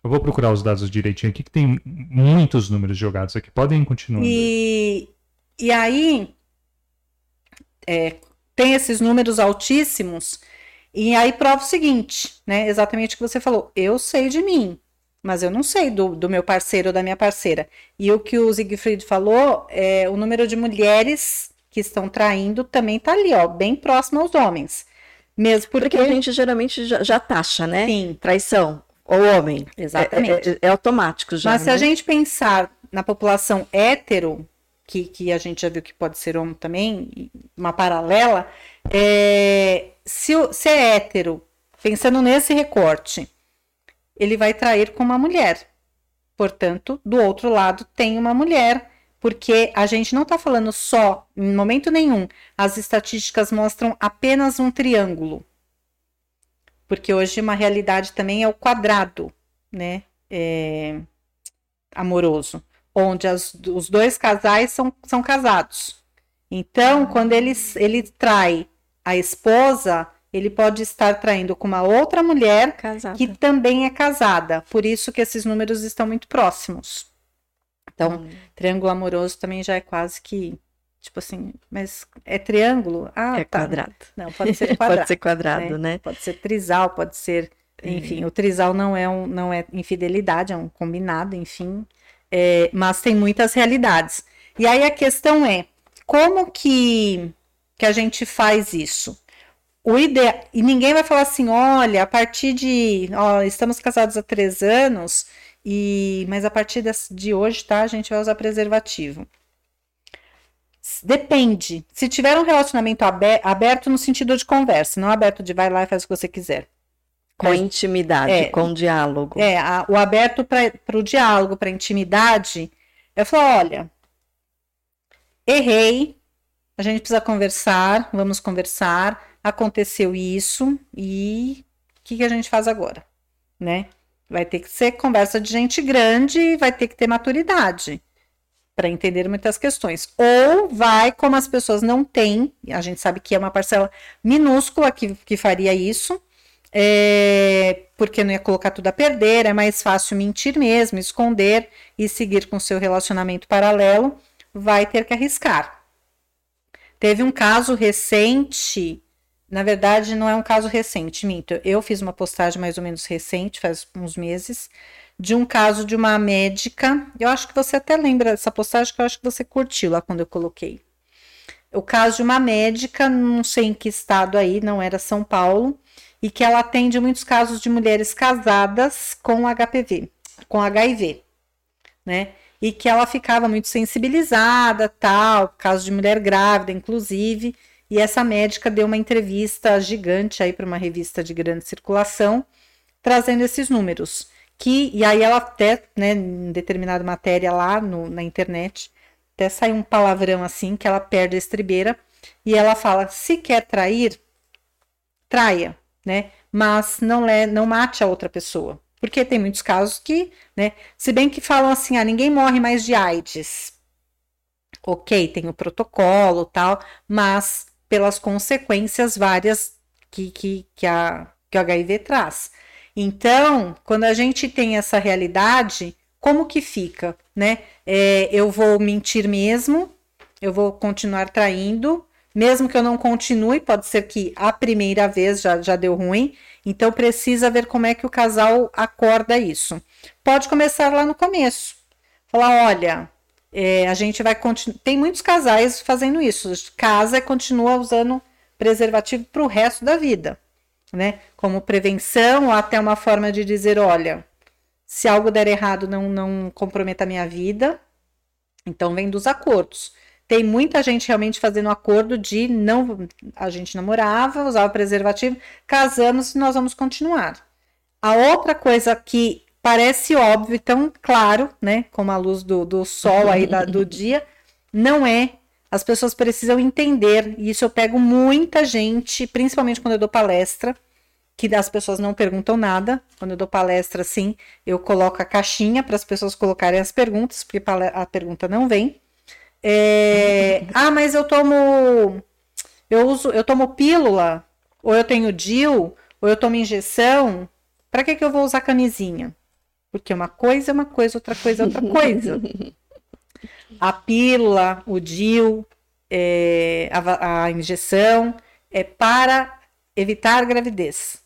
Eu vou procurar os dados direitinho aqui, que tem muitos números jogados aqui. Podem continuar. E, e aí, é, tem esses números altíssimos, e aí prova o seguinte, né? Exatamente o que você falou. Eu sei de mim, mas eu não sei do, do meu parceiro ou da minha parceira. E o que o Siegfried falou, é, o número de mulheres que estão traindo também está ali, ó, bem próximo aos homens. Mesmo porque... porque a gente geralmente já, já taxa, né? Sim. Traição ou homem. Exatamente. É, é, é automático já. Mas né? se a né? gente pensar na população hétero, que, que a gente já viu que pode ser homem também, uma paralela, é, se, se é hétero, pensando nesse recorte, ele vai trair com uma mulher. Portanto, do outro lado tem uma mulher porque a gente não está falando só, em momento nenhum, as estatísticas mostram apenas um triângulo. Porque hoje uma realidade também é o quadrado, né? É, amoroso, onde as, os dois casais são, são casados. Então, quando ele, ele trai a esposa, ele pode estar traindo com uma outra mulher casada. que também é casada. Por isso que esses números estão muito próximos. Então, hum. triângulo amoroso também já é quase que, tipo assim, mas é triângulo? Ah, é tá. quadrado. Não, pode ser quadrado. pode ser quadrado, né? né? Pode ser trisal, pode ser, enfim, é. o trisal não é um, não é infidelidade, é um combinado, enfim. É, mas tem muitas realidades. E aí a questão é, como que, que a gente faz isso? O ideal, e ninguém vai falar assim, olha, a partir de, ó, estamos casados há três anos, e, mas a partir de hoje, tá? A gente vai usar preservativo. Depende. Se tiver um relacionamento aberto no sentido de conversa, não aberto de vai lá e faz o que você quiser. Com mas, intimidade, é, com diálogo. É, a, o aberto para o diálogo, para intimidade, eu falo: olha, errei, a gente precisa conversar, vamos conversar, aconteceu isso e o que, que a gente faz agora, né? Vai ter que ser conversa de gente grande e vai ter que ter maturidade para entender muitas questões. Ou vai, como as pessoas não têm, a gente sabe que é uma parcela minúscula que, que faria isso, é, porque não ia colocar tudo a perder, é mais fácil mentir mesmo, esconder e seguir com seu relacionamento paralelo, vai ter que arriscar. Teve um caso recente na verdade, não é um caso recente, minto. Eu fiz uma postagem mais ou menos recente, faz uns meses, de um caso de uma médica. Eu acho que você até lembra dessa postagem, que eu acho que você curtiu lá quando eu coloquei. O caso de uma médica, não sei em que estado aí, não era São Paulo, e que ela atende muitos casos de mulheres casadas com HPV, com HIV, né? e que ela ficava muito sensibilizada, tal, caso de mulher grávida, inclusive. E essa médica deu uma entrevista gigante aí para uma revista de grande circulação, trazendo esses números. Que, e aí ela até, né, em determinada matéria lá no, na internet, até sai um palavrão assim, que ela perde a estribeira, e ela fala: se quer trair, traia, né? Mas não, é, não mate a outra pessoa. Porque tem muitos casos que, né? Se bem que falam assim, ah, ninguém morre mais de AIDS. Ok, tem o protocolo tal, mas pelas consequências várias que, que, que, a, que o HIV traz. Então, quando a gente tem essa realidade, como que fica, né? É, eu vou mentir mesmo, eu vou continuar traindo, mesmo que eu não continue, pode ser que a primeira vez já, já deu ruim, então precisa ver como é que o casal acorda isso. Pode começar lá no começo. Falar, olha, é, a gente vai continuar. Tem muitos casais fazendo isso. Casa e continua usando preservativo para o resto da vida, né? Como prevenção ou até uma forma de dizer, olha, se algo der errado, não, não comprometa a minha vida. Então vem dos acordos. Tem muita gente realmente fazendo acordo de não. A gente namorava, usava preservativo, casamos e nós vamos continuar. A outra coisa que parece óbvio e tão claro, né? Como a luz do, do sol aí da, do dia, não é. As pessoas precisam entender, e isso eu pego muita gente, principalmente quando eu dou palestra, que as pessoas não perguntam nada. Quando eu dou palestra, assim, eu coloco a caixinha para as pessoas colocarem as perguntas, porque a pergunta não vem. É, ah, mas eu tomo. Eu uso, eu tomo pílula, ou eu tenho DIL, ou eu tomo injeção. Para que, que eu vou usar camisinha? Porque uma coisa é uma coisa, outra coisa é outra coisa. A pílula, o DIL, é, a, a injeção é para evitar gravidez.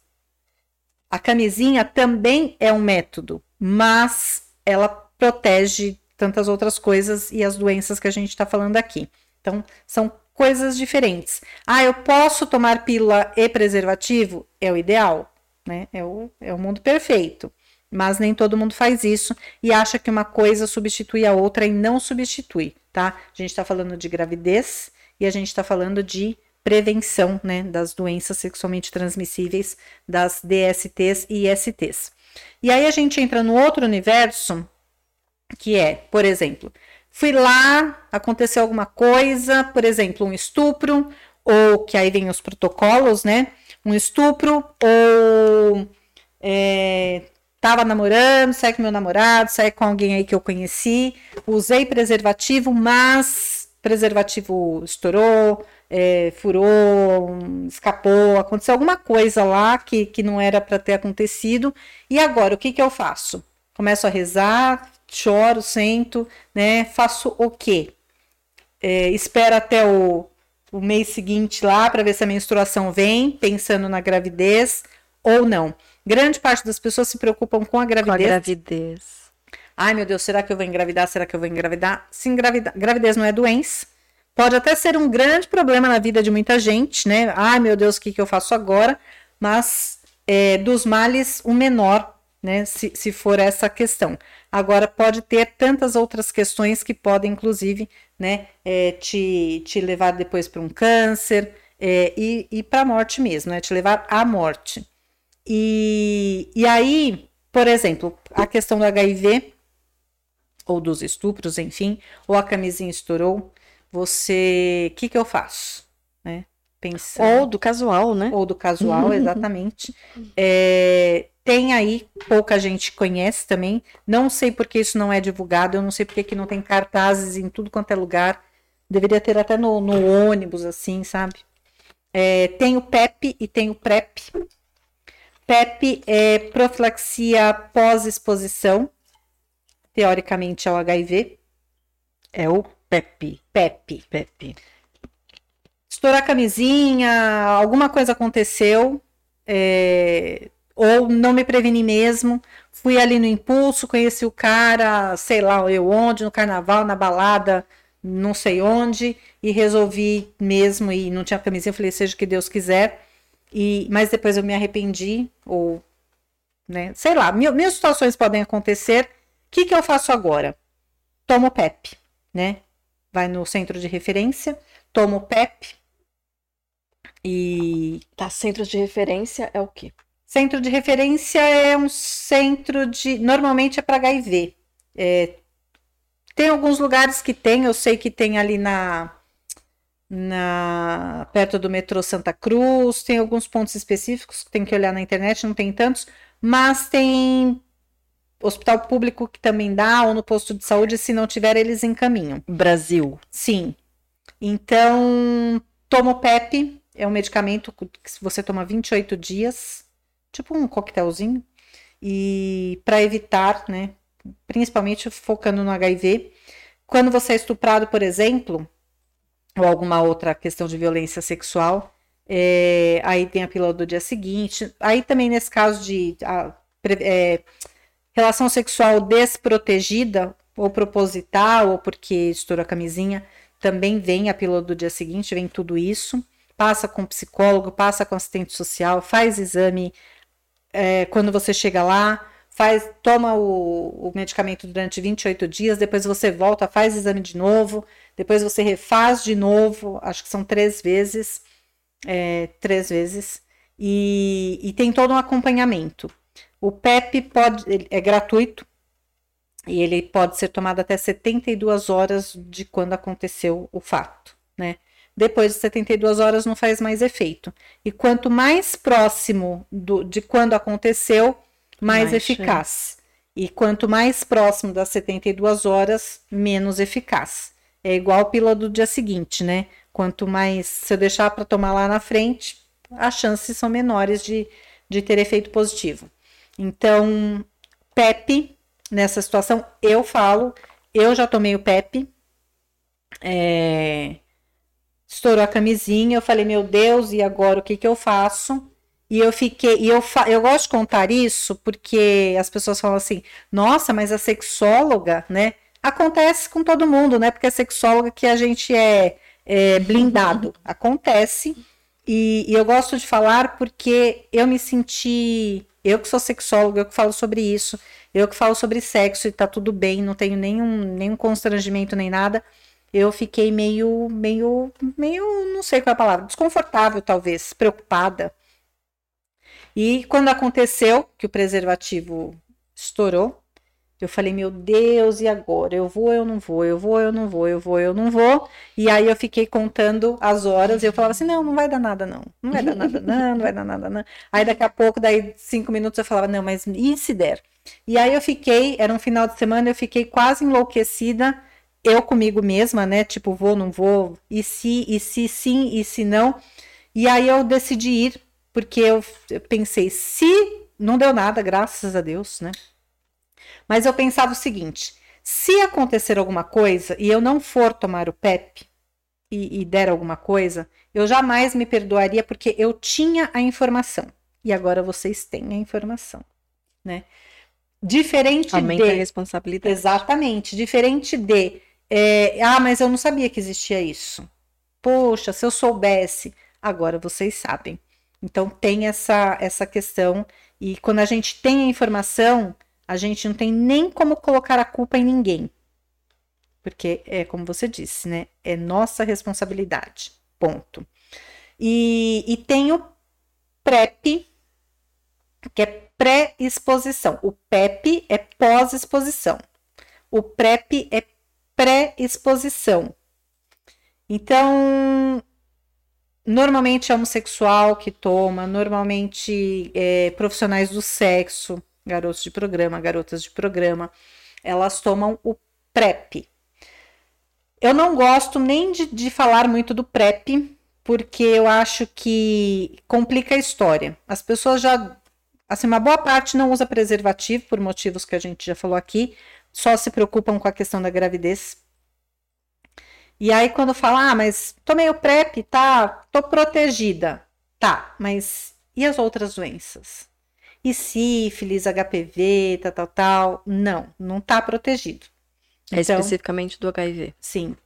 A camisinha também é um método, mas ela protege tantas outras coisas e as doenças que a gente está falando aqui. Então, são coisas diferentes. Ah, eu posso tomar pílula e preservativo? É o ideal, né? É o, é o mundo perfeito. Mas nem todo mundo faz isso e acha que uma coisa substitui a outra e não substitui, tá? A gente está falando de gravidez e a gente está falando de prevenção, né, das doenças sexualmente transmissíveis, das DSTs e ISTs. E aí a gente entra no outro universo que é, por exemplo, fui lá, aconteceu alguma coisa, por exemplo, um estupro, ou que aí vem os protocolos, né? Um estupro, ou é, tava namorando, saí com meu namorado, saí com alguém aí que eu conheci, usei preservativo, mas preservativo estourou, é, furou, escapou, aconteceu alguma coisa lá que, que não era para ter acontecido. E agora, o que, que eu faço? Começo a rezar, choro, sento, né? Faço o quê? É, espero até o, o mês seguinte lá para ver se a menstruação vem, pensando na gravidez ou não. Grande parte das pessoas se preocupam com a gravidez. Com a gravidez. Ai, meu Deus, será que eu vou engravidar? Será que eu vou engravidar? Se engravidar, gravidez não é doença. Pode até ser um grande problema na vida de muita gente, né? Ai, meu Deus, o que, que eu faço agora? Mas é, dos males, o menor, né? Se, se for essa questão. Agora, pode ter tantas outras questões que podem, inclusive, né, é, te, te levar depois para um câncer é, e, e para a morte mesmo, né, te levar à morte. E, e aí, por exemplo, a questão do HIV, ou dos estupros, enfim, ou a camisinha estourou, você. O que, que eu faço? Pensando, ou do casual, né? Ou do casual, exatamente. é, tem aí, pouca gente conhece também. Não sei porque isso não é divulgado, eu não sei porque que não tem cartazes em tudo quanto é lugar. Deveria ter até no, no ônibus, assim, sabe? É, tem o PEP e tem o PrEP. PEP é profilaxia pós-exposição, teoricamente é o HIV. É o PEP. PEP. PEP. Estourar a camisinha, alguma coisa aconteceu. É, ou não me preveni mesmo, fui ali no impulso, conheci o cara, sei lá eu onde, no carnaval, na balada, não sei onde, e resolvi mesmo, e não tinha camisinha, falei, seja o que Deus quiser, e, mas depois eu me arrependi, ou, né, sei lá, mil, mil situações podem acontecer, o que, que eu faço agora? toma o PEP, né? Vai no centro de referência, toma o PEP e. Tá, centro de referência é o quê? Centro de referência é um centro de. Normalmente é para HIV. É... Tem alguns lugares que tem, eu sei que tem ali na na perto do metrô Santa Cruz, tem alguns pontos específicos que tem que olhar na internet, não tem tantos, mas tem hospital público que também dá, ou no posto de saúde, se não tiver, eles encaminham. Brasil. Sim. Então, toma o PEP, é um medicamento que você toma 28 dias, tipo um coquetelzinho, e para evitar, né, principalmente focando no HIV. Quando você é estuprado, por exemplo, ou alguma outra questão de violência sexual. É, aí tem a pílula do dia seguinte. Aí também, nesse caso de a, é, relação sexual desprotegida, ou proposital, ou porque estourou a camisinha, também vem a pílula do dia seguinte, vem tudo isso. Passa com psicólogo, passa com assistente social, faz exame. É, quando você chega lá, faz, toma o, o medicamento durante 28 dias, depois você volta, faz exame de novo, depois você refaz de novo, acho que são três vezes, é, três vezes, e, e, tem todo um acompanhamento. O PEP pode, é gratuito e ele pode ser tomado até 72 horas de quando aconteceu o fato, né? Depois de 72 horas não faz mais efeito. E quanto mais próximo do, de quando aconteceu, mais, mais eficaz. E quanto mais próximo das 72 horas, menos eficaz. É igual a pílula do dia seguinte, né? Quanto mais se eu deixar para tomar lá na frente, as chances são menores de, de ter efeito positivo. Então, PEP, nessa situação, eu falo, eu já tomei o PEP, é, estourou a camisinha, eu falei, meu Deus, e agora o que, que eu faço? E eu fiquei, e eu, fa, eu gosto de contar isso porque as pessoas falam assim, nossa, mas a sexóloga, né? Acontece com todo mundo, né? Porque é sexóloga que a gente é, é blindado. Acontece. E, e, eu gosto de falar porque eu me senti. Eu que sou sexóloga, eu que falo sobre isso, eu que falo sobre sexo e tá tudo bem, não tenho nenhum, nenhum constrangimento nem nada. Eu fiquei meio, meio, meio, não sei qual é a palavra, desconfortável talvez, preocupada e quando aconteceu que o preservativo estourou, eu falei, meu Deus, e agora? Eu vou, eu não vou, eu vou, eu não vou, eu vou, eu não vou. E aí eu fiquei contando as horas e eu falava assim, não, não vai dar nada, não. Não vai dar nada, não, não vai dar nada, não. Aí daqui a pouco, daí cinco minutos eu falava, não, mas e se der? E aí eu fiquei, era um final de semana, eu fiquei quase enlouquecida, eu comigo mesma, né? Tipo, vou, não vou, e se, e se sim, e se não. E aí eu decidi ir porque eu, eu pensei, se não deu nada, graças a Deus, né? Mas eu pensava o seguinte: se acontecer alguma coisa e eu não for tomar o PEP e, e, der alguma coisa, eu jamais me perdoaria porque eu tinha a informação. E agora vocês têm a informação, né? Diferente Aumenta de. a responsabilidade. Exatamente. Diferente de. É, ah, mas eu não sabia que existia isso. Poxa, se eu soubesse. Agora vocês sabem. Então tem essa, essa questão, e quando a gente tem a informação, a gente não tem nem como colocar a culpa em ninguém. Porque é como você disse, né? É nossa responsabilidade. Ponto. E, e tem o PrEP, que é pré-exposição. O PEP é pós-exposição. O PrEP é pré-exposição. Então, normalmente é homossexual que toma, normalmente é, profissionais do sexo, garotos de programa, garotas de programa, elas tomam o PrEP. Eu não gosto nem de, de falar muito do PrEP, porque eu acho que complica a história. As pessoas já, assim, uma boa parte não usa preservativo por motivos que a gente já falou aqui, só se preocupam com a questão da gravidez e aí, quando fala, ah, mas tomei o PrEP, tá, tô protegida. Tá, mas e as outras doenças? E sífilis, HPV, tal, tal, tal? Não, não tá protegido. É então, especificamente do HIV. Sim.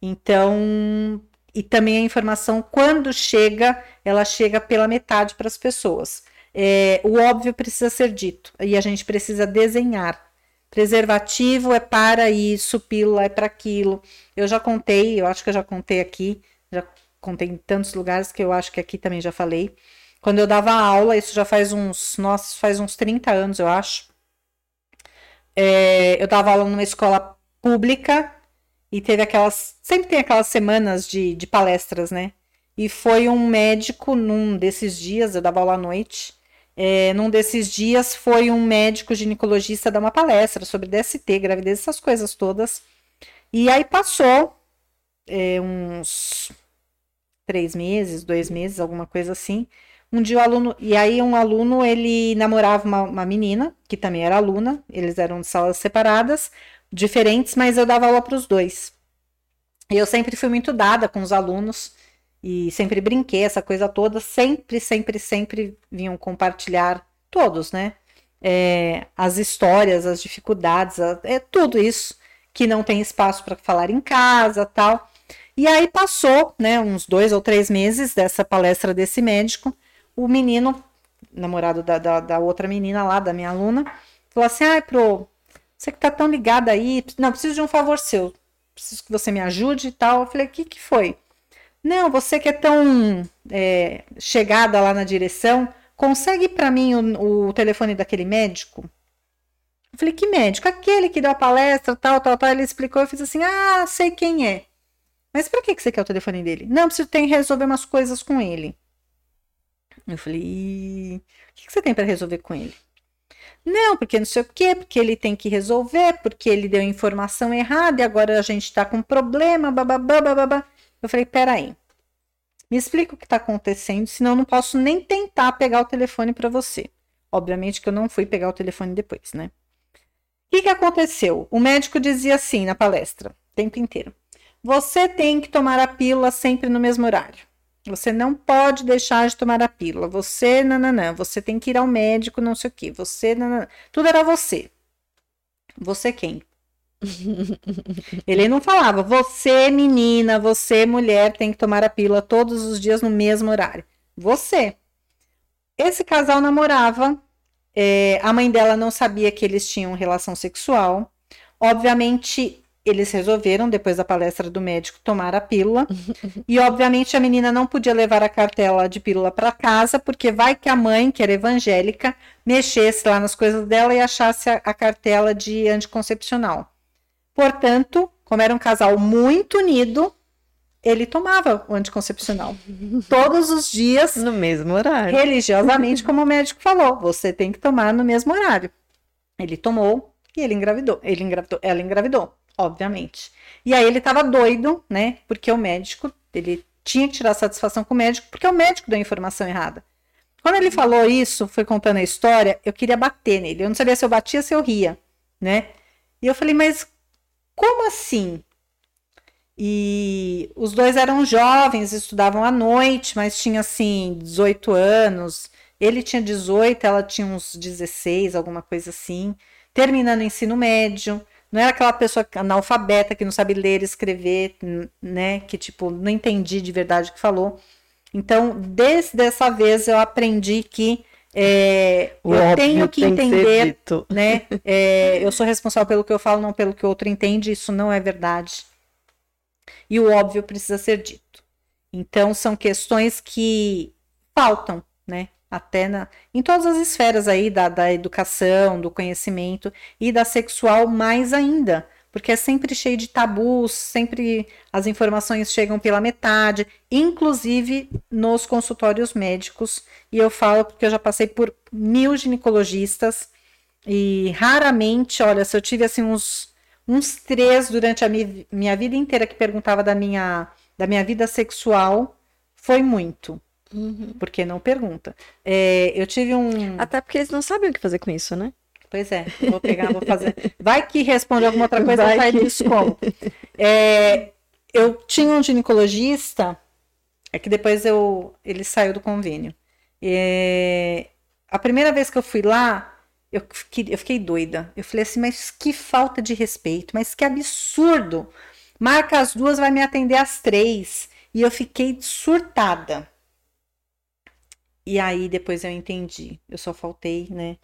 Então, e também a informação, quando chega, ela chega pela metade para as pessoas. É, o óbvio precisa ser dito e a gente precisa desenhar Preservativo é para isso, pílula é para aquilo. Eu já contei, eu acho que eu já contei aqui, já contei em tantos lugares que eu acho que aqui também já falei. Quando eu dava aula, isso já faz uns, nossa, faz uns 30 anos, eu acho. É, eu dava aula numa escola pública e teve aquelas. Sempre tem aquelas semanas de, de palestras, né? E foi um médico num desses dias, eu dava aula à noite. É, num desses dias foi um médico ginecologista dar uma palestra sobre DST, gravidez, essas coisas todas. E aí passou é, uns três meses, dois meses, alguma coisa assim. Um dia o aluno, e aí um aluno, ele namorava uma, uma menina, que também era aluna, eles eram de salas separadas, diferentes, mas eu dava aula para os dois. E eu sempre fui muito dada com os alunos, e sempre brinquei, essa coisa toda, sempre, sempre, sempre vinham compartilhar, todos, né? É, as histórias, as dificuldades, é tudo isso que não tem espaço para falar em casa, tal. E aí passou, né, uns dois ou três meses dessa palestra desse médico, o menino, namorado da, da, da outra menina lá, da minha aluna, falou assim: ai, pro, você que tá tão ligada aí, não, preciso de um favor seu, preciso que você me ajude e tal. Eu falei: o que, que foi? Não, você que é tão é, chegada lá na direção, consegue para mim o, o, telefone daquele médico? Eu falei, que médico? Aquele que deu a palestra, tal, tal, tal. Ele explicou, eu fiz assim, ah, sei quem é. Mas para que, você quer o telefone dele? Não, preciso que resolver umas coisas com ele. Eu falei, o que, você tem para resolver com ele? Não, porque não sei o quê, porque ele tem que resolver, porque ele deu informação errada e agora a gente está com problema, bababá, bababá. Eu falei, peraí, me explica o que está acontecendo, senão eu não posso nem tentar pegar o telefone para você. Obviamente que eu não fui pegar o telefone depois, né? O que, que aconteceu? O médico dizia assim na palestra, o tempo inteiro. Você tem que tomar a pílula sempre no mesmo horário. Você não pode deixar de tomar a pílula. Você, nananã, você tem que ir ao médico, não sei o que. Você, nananã. Tudo era você. Você quem? Ele não falava, você menina, você mulher tem que tomar a pílula todos os dias no mesmo horário. Você. Esse casal namorava, é, a mãe dela não sabia que eles tinham relação sexual. Obviamente, eles resolveram, depois da palestra do médico, tomar a pílula. e, obviamente, a menina não podia levar a cartela de pílula para casa, porque vai que a mãe, que era evangélica, mexesse lá nas coisas dela e achasse a, a cartela de anticoncepcional. Portanto, como era um casal muito unido, ele tomava o anticoncepcional todos os dias. No mesmo horário. Religiosamente, como o médico falou, você tem que tomar no mesmo horário. Ele tomou e ele engravidou. Ele engravidou, ela engravidou, obviamente. E aí ele tava doido, né? Porque o médico, ele tinha que tirar satisfação com o médico, porque o médico deu a informação errada. Quando ele falou isso, foi contando a história, eu queria bater nele. Eu não sabia se eu batia ou se eu ria, né? E eu falei, mas como assim? E os dois eram jovens, estudavam à noite, mas tinha assim 18 anos. Ele tinha 18, ela tinha uns 16, alguma coisa assim. Terminando o ensino médio. Não era aquela pessoa analfabeta que não sabe ler escrever, né? Que tipo, não entendi de verdade o que falou. Então, desde dessa vez eu aprendi que é, eu tenho que entender, que né? É, eu sou responsável pelo que eu falo, não pelo que o outro entende. Isso não é verdade. E o óbvio precisa ser dito. Então são questões que faltam, né? Até na, em todas as esferas aí da, da educação, do conhecimento e da sexual mais ainda, porque é sempre cheio de tabus, sempre as informações chegam pela metade, inclusive nos consultórios médicos. E eu falo porque eu já passei por mil ginecologistas e raramente, olha, se eu tive assim uns, uns três durante a mi minha vida inteira que perguntava da minha, da minha vida sexual, foi muito. Uhum. Porque não pergunta. É, eu tive um. Até porque eles não sabem o que fazer com isso, né? Pois é, vou pegar, vou fazer. Vai que responde alguma outra coisa, vai, vai que... disso como. É, eu tinha um ginecologista, é que depois eu, ele saiu do convênio. É, a primeira vez que eu fui lá, eu fiquei, eu fiquei doida. Eu falei assim, mas que falta de respeito, mas que absurdo. Marca as duas, vai me atender às três. E eu fiquei surtada. E aí depois eu entendi. Eu só faltei, né?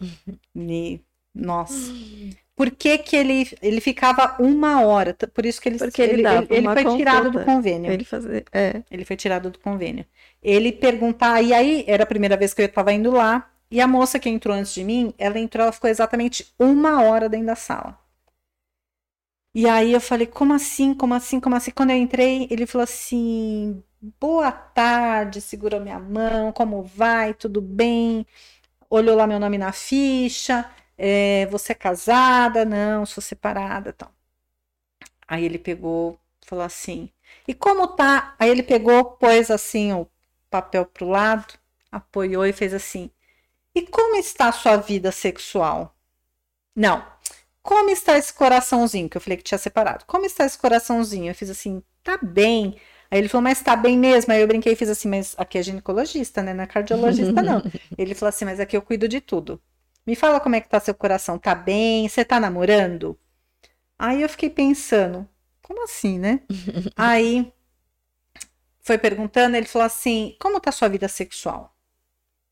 Me Nossa. Por que, que ele, ele ficava uma hora? Por isso que ele, Porque ele, ele, ele, ele foi tirado do consulta. convênio. Ele fazia. É. Ele foi tirado do convênio. Ele perguntar, e aí era a primeira vez que eu estava indo lá, e a moça que entrou antes de mim, ela entrou, ela ficou exatamente uma hora dentro da sala. E aí eu falei, como assim, como assim, como assim? Quando eu entrei, ele falou assim, boa tarde, segurou minha mão, como vai, tudo bem? Olhou lá meu nome na ficha, é, você é casada? Não, sou separada, tal. Aí ele pegou, falou assim, e como tá? Aí ele pegou, pôs assim o papel pro lado, apoiou e fez assim, e como está a sua vida sexual? Não, como está esse coraçãozinho? Que eu falei que tinha separado. Como está esse coraçãozinho? Eu fiz assim, tá bem. Aí ele falou, mas tá bem mesmo? Aí eu brinquei e fiz assim, mas aqui é ginecologista, né? Não é cardiologista, não. ele falou assim, mas aqui eu cuido de tudo. Me fala como é que tá seu coração. Tá bem? Você tá namorando? Aí eu fiquei pensando, como assim, né? Aí foi perguntando, ele falou assim, como tá sua vida sexual?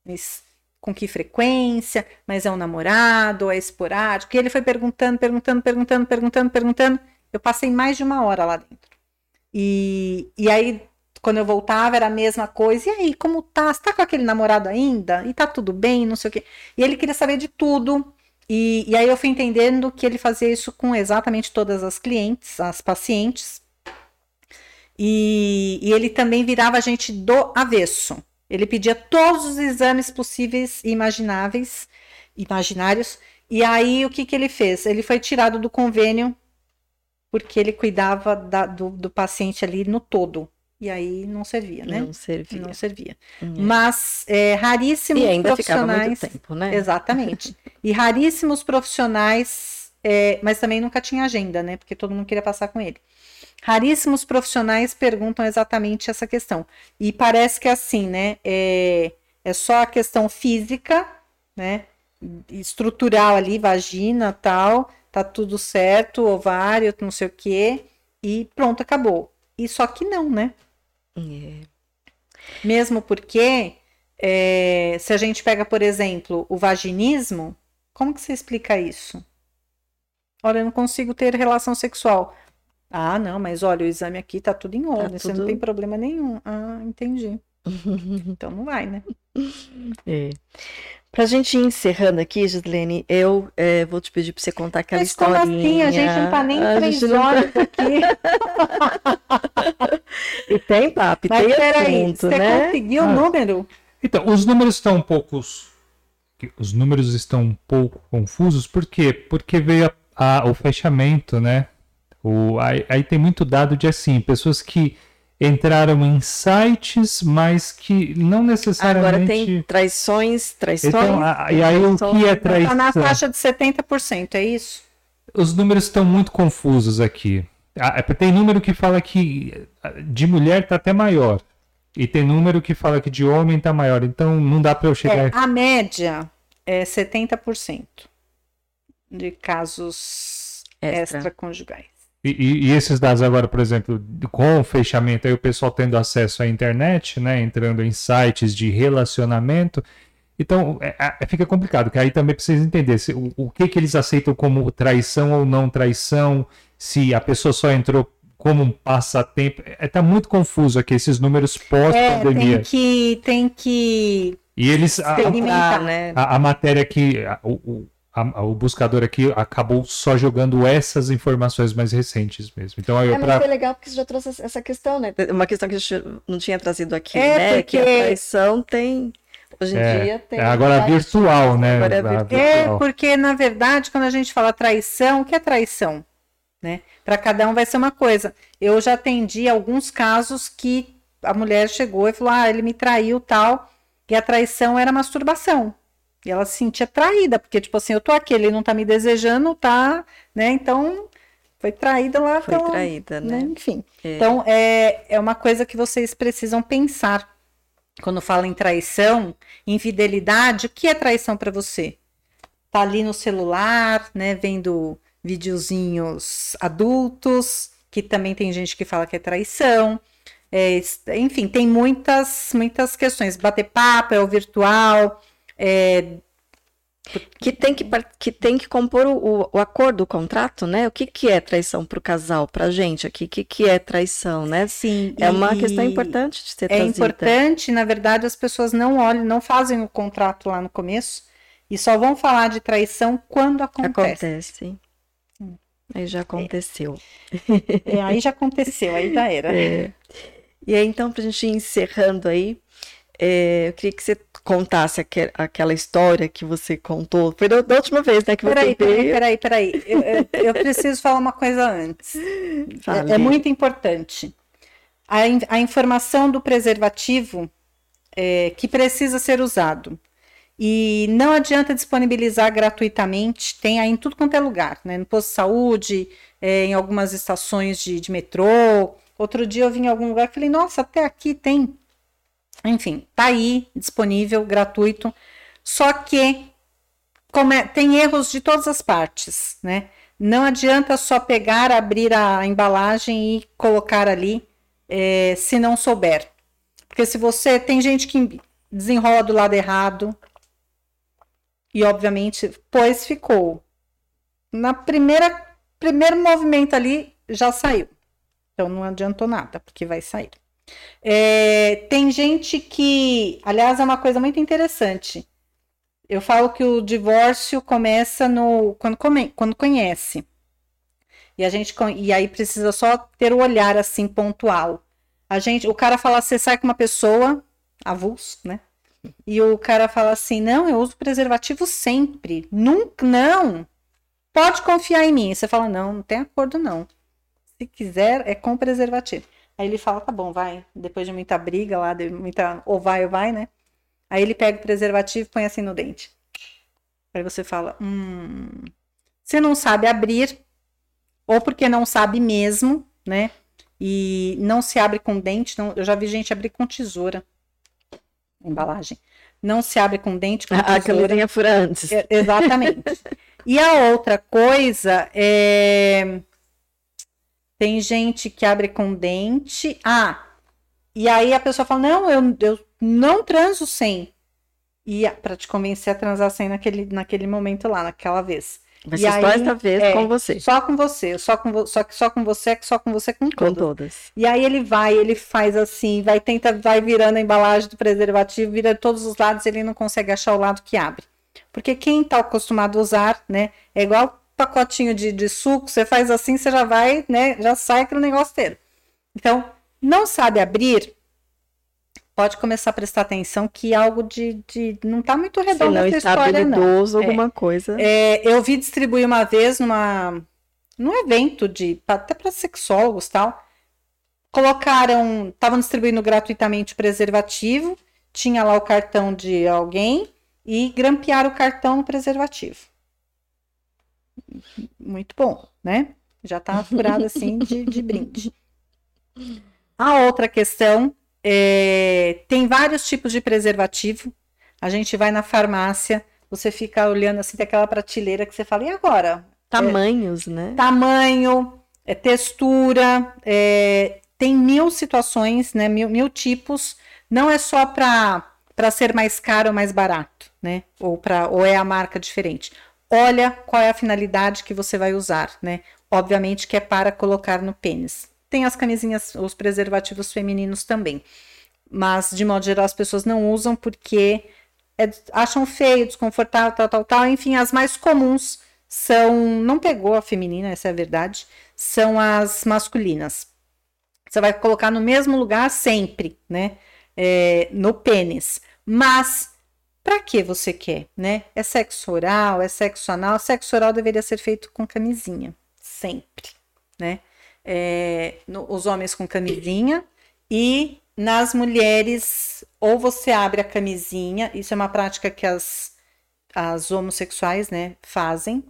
Mas com que frequência, mas é um namorado, é esporádico. E ele foi perguntando, perguntando, perguntando, perguntando, perguntando. Eu passei mais de uma hora lá dentro. E, e aí, quando eu voltava, era a mesma coisa. E aí, como tá? Você tá com aquele namorado ainda? E tá tudo bem? Não sei o quê. E ele queria saber de tudo. E, e aí eu fui entendendo que ele fazia isso com exatamente todas as clientes, as pacientes. E, e ele também virava a gente do avesso. Ele pedia todos os exames possíveis e imagináveis, imaginários. E aí o que, que ele fez? Ele foi tirado do convênio porque ele cuidava da, do, do, paciente ali no todo. E aí não servia, né? Não servia. Não servia. Hum. Mas é, raríssimos e ainda profissionais. Ficava muito tempo, né? Exatamente. e raríssimos profissionais, é, mas também nunca tinha agenda, né? Porque todo mundo queria passar com ele. Raríssimos profissionais perguntam exatamente essa questão. E parece que é assim, né? É, é só a questão física, né? Estrutural ali, vagina, tal, tá tudo certo, ovário, não sei o quê, e pronto, acabou. E só que não, né? É. Mesmo porque, é, se a gente pega, por exemplo, o vaginismo, como que você explica isso? Olha, eu não consigo ter relação sexual. Ah, não, mas olha, o exame aqui tá tudo em ordem, tá você tudo... não tem problema nenhum. Ah, entendi. então não vai, né? É. Pra gente ir encerrando aqui, Gislene, eu é, vou te pedir pra você contar aquela mas historinha. Como assim? A gente não tá nem a três horas não... aqui. e tem papo, mas tem peraí, assunto, você né? conseguiu o número? Então, os números estão um pouco... Os números estão um pouco confusos, por quê? Porque veio a, a, o fechamento, né? O, aí, aí, tem muito dado de assim, pessoas que entraram em sites, mas que não necessariamente. Agora tem traições, traições. Então, a, e aí o que é traição? Está na faixa de 70%, é isso? Os números estão muito confusos aqui. Tem número que fala que de mulher está até maior. E tem número que fala que de homem está maior. Então não dá para eu chegar. É, a média é 70% de casos Extra. extraconjugais. E, e, esses dados agora, por exemplo, com o fechamento, aí o pessoal tendo acesso à internet, né, entrando em sites de relacionamento, então é, é, fica complicado, porque aí também precisa entender se, o, o, que, que eles aceitam como traição ou não traição, se a pessoa só entrou como um passatempo, é, tá muito confuso aqui esses números pós-pandemia. É, tem que, tem que e eles experimentar, a, né? A, a matéria que a, o, a, o buscador aqui acabou só jogando essas informações mais recentes mesmo. Então, eu, é, pra... mas foi legal porque você já trouxe essa questão, né? Uma questão que a gente não tinha trazido aqui, é né? Porque... Que a traição tem. Hoje em é, dia tem. É agora virtual, né? Agora é, virtual. é, porque, na verdade, quando a gente fala traição, o que é traição? Né? Para cada um vai ser uma coisa. Eu já atendi alguns casos que a mulher chegou e falou: ah, ele me traiu tal, e a traição era masturbação. E ela se sentia traída, porque, tipo assim, eu tô aqui, ele não tá me desejando, tá, né? Então, foi traída lá. Foi pela, traída, né? Enfim. É. Então, é, é uma coisa que vocês precisam pensar. Quando fala em traição, infidelidade, o que é traição para você? Tá ali no celular, né, vendo videozinhos adultos, que também tem gente que fala que é traição. É, enfim, tem muitas, muitas questões. Bater papo, é o virtual, é, Que tem que, que, tem que compor o, o acordo, o contrato, né? O que, que é traição para o casal, para a gente aqui? O que, que é traição, né? Sim. É uma questão importante de ser É trazida. importante, na verdade, as pessoas não olham, não fazem o contrato lá no começo e só vão falar de traição quando acontece. Acontece. Hum. Aí já aconteceu. É, aí já aconteceu, aí já era. É. E aí, então, para a gente ir encerrando aí, é, eu queria que você contasse aquel, aquela história que você contou. Foi da, da última vez, né? Que peraí, você peraí, peraí, peraí. Eu, eu, eu, preciso falar uma coisa antes. É, é, muito importante. A, a, informação do preservativo é, que precisa ser usado. E não adianta disponibilizar gratuitamente, tem aí em tudo quanto é lugar, né? No posto de saúde, é, em algumas estações de, de metrô. Outro dia eu vim em algum lugar e falei, nossa, até aqui tem enfim, tá aí disponível, gratuito. Só que é, tem erros de todas as partes, né? Não adianta só pegar, abrir a embalagem e colocar ali é, se não souber. Porque se você. Tem gente que desenrola do lado errado. E obviamente, pois ficou. Na primeira primeiro movimento ali já saiu. Então não adiantou nada, porque vai sair. É, tem gente que, aliás, é uma coisa muito interessante. Eu falo que o divórcio começa no quando, come, quando conhece. E a gente e aí precisa só ter o olhar assim pontual. A gente, o cara fala, você sai com uma pessoa avulso, né? E o cara fala assim: "Não, eu uso preservativo sempre. Nunca, não. Pode confiar em mim". Você fala: "Não, não tem acordo não. Se quiser é com preservativo". Aí ele fala, tá bom, vai. Depois de muita briga lá, de muita ou vai ou vai, né? Aí ele pega o preservativo e põe assim no dente. Aí você fala, hum, você não sabe abrir, ou porque não sabe mesmo, né? E não se abre com dente, não, eu já vi gente abrir com tesoura. Embalagem. Não se abre com dente, com a, tesoura. A camisinha fura antes. É, exatamente. e a outra coisa é tem gente que abre com dente. Ah, e aí a pessoa fala: Não, eu, eu não transo sem. E para te convencer a transar sem naquele, naquele momento lá, naquela vez. Vai ser só esta vez é, com você. Só com você. Só, com vo só que só com você é que só com você com todas. Com todas. E aí ele vai, ele faz assim, vai tenta, vai virando a embalagem do preservativo, vira todos os lados, ele não consegue achar o lado que abre. Porque quem está acostumado a usar, né, é igual pacotinho de, de suco, você faz assim, você já vai, né? Já sai aquele negócio inteiro. Então, não sabe abrir, pode começar a prestar atenção que algo de, de não está muito redondo Se não essa está história, não. alguma é, coisa. É, eu vi distribuir uma vez numa num evento de até para sexólogos tal. Colocaram, estavam distribuindo gratuitamente o preservativo, tinha lá o cartão de alguém e grampearam o cartão no preservativo muito bom, né? Já tá furado assim de, de brinde. A outra questão é, tem vários tipos de preservativo. A gente vai na farmácia, você fica olhando assim daquela prateleira que você fala, e agora? Tamanhos, é, né? Tamanho, é, textura, é, tem mil situações, né? Mil, mil tipos. Não é só para ser mais caro ou mais barato, né? Ou, pra, ou é a marca diferente olha qual é a finalidade que você vai usar, né? Obviamente que é para colocar no pênis. Tem as camisinhas, os preservativos femininos também. Mas, de modo geral, as pessoas não usam porque é, acham feio, desconfortável, tal, tal, tal. Enfim, as mais comuns são. Não pegou a feminina, essa é a verdade. São as masculinas. Você vai colocar no mesmo lugar sempre, né? É, no pênis. Mas para que você quer, né? É sexo oral, é sexo anal? Sexo oral deveria ser feito com camisinha, sempre, né? É, no, os homens com camisinha e nas mulheres, ou você abre a camisinha, isso é uma prática que as, as homossexuais, né, fazem.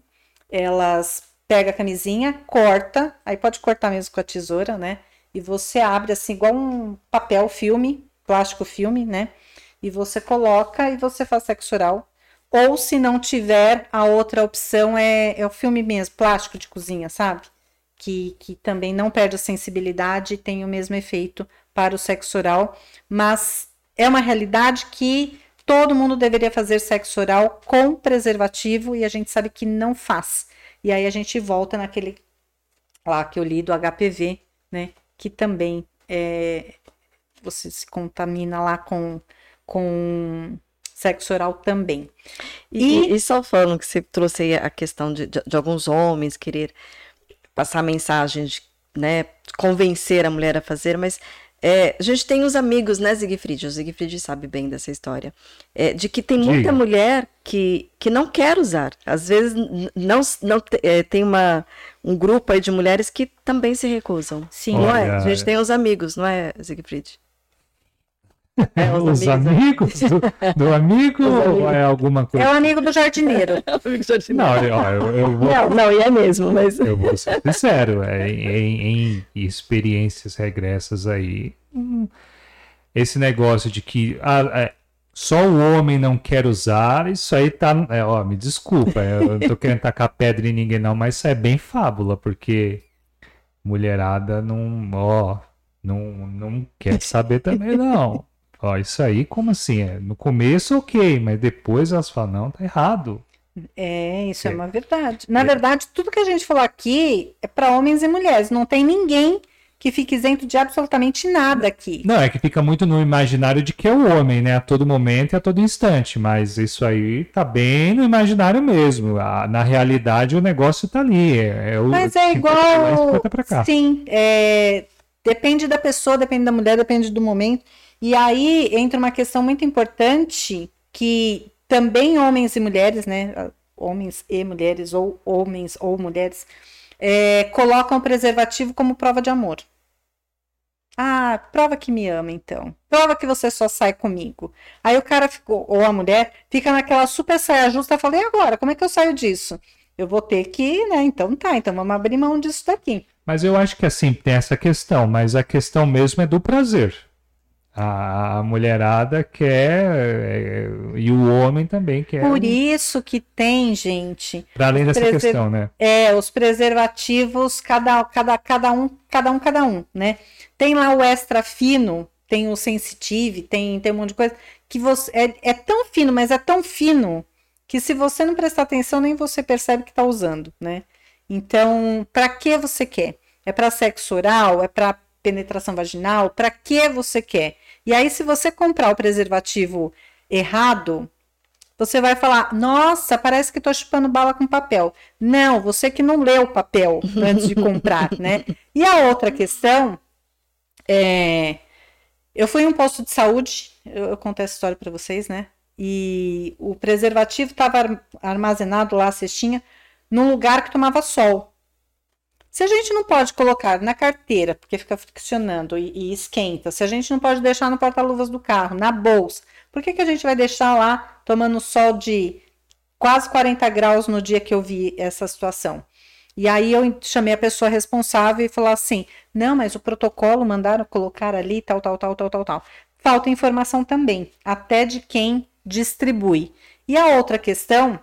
Elas pegam a camisinha, corta, aí pode cortar mesmo com a tesoura, né? E você abre assim, igual um papel filme, plástico filme, né? E você coloca e você faz sexo oral. Ou se não tiver, a outra opção é, é o filme mesmo, plástico de cozinha, sabe? Que, que também não perde a sensibilidade e tem o mesmo efeito para o sexo oral, mas é uma realidade que todo mundo deveria fazer sexo oral com preservativo e a gente sabe que não faz. E aí a gente volta naquele lá que eu li do HPV, né? Que também é, você se contamina lá com, com sexo oral também. E, e, e só falando que você trouxe aí a questão de, de, de alguns homens querer passar mensagens, né, convencer a mulher a fazer, mas é, a gente tem os amigos, né, Siegfried? O Siegfried sabe bem dessa história. É, de que tem muita Diga. mulher que, que não quer usar. Às vezes não, não é, tem uma, um grupo aí de mulheres que também se recusam. Sim. Não é? A gente tem os amigos, não é, Siegfried? É, os, os, amigos, amigos do, do, amigo ou é alguma coisa? É o amigo do jardineiro. É não, eu, eu vou, não, não, e é mesmo, mas. Eu vou ser sincero, é, em, em experiências regressas aí, hum, esse negócio de que ah, é, só o homem não quer usar, isso aí tá. É, ó, me desculpa, eu não tô querendo tacar pedra em ninguém, não, mas isso é bem fábula, porque mulherada não, ó, não, não quer saber também, não. Ó, isso aí, como assim? É, no começo, ok, mas depois elas falam, não, tá errado. É, isso é, é uma verdade. Na é. verdade, tudo que a gente falou aqui é para homens e mulheres. Não tem ninguém que fique isento de absolutamente nada aqui. Não, é que fica muito no imaginário de que é o homem, né? A todo momento e a todo instante. Mas isso aí tá bem no imaginário mesmo. na realidade, o negócio tá ali. É, é o, mas é igual. Sim, é... depende da pessoa, depende da mulher, depende do momento. E aí entra uma questão muito importante que também homens e mulheres, né? Homens e mulheres, ou homens ou mulheres, é, colocam o preservativo como prova de amor. Ah, prova que me ama, então. Prova que você só sai comigo. Aí o cara ficou, ou a mulher, fica naquela super saia justa. Falei, agora, como é que eu saio disso? Eu vou ter que, né? Então tá, então vamos abrir mão disso daqui. Mas eu acho que assim, tem essa questão, mas a questão mesmo é do prazer. A, mulherada quer é, e o homem também quer. Por isso que tem, gente. Para além dessa preser... questão, né? É, os preservativos, cada, cada, cada um, cada um, cada um, né? Tem lá o extra fino, tem o sensitive, tem, tem um monte de coisa que você é, é tão fino, mas é tão fino que se você não prestar atenção nem você percebe que está usando, né? Então, para que você quer? É para sexo oral? É para penetração vaginal? Para que você quer? E aí, se você comprar o preservativo errado, você vai falar: Nossa, parece que estou chupando bala com papel. Não, você que não leu o papel antes de comprar, né? E a outra questão é. Eu fui em um posto de saúde, eu, eu contei essa história para vocês, né? E o preservativo estava armazenado lá, a cestinha, num lugar que tomava sol. Se a gente não pode colocar na carteira, porque fica friccionando e, e esquenta, se a gente não pode deixar no porta-luvas do carro, na bolsa, por que, que a gente vai deixar lá tomando sol de quase 40 graus no dia que eu vi essa situação? E aí eu chamei a pessoa responsável e falou assim: não, mas o protocolo mandaram colocar ali, tal, tal, tal, tal, tal, tal. Falta informação também, até de quem distribui. E a outra questão,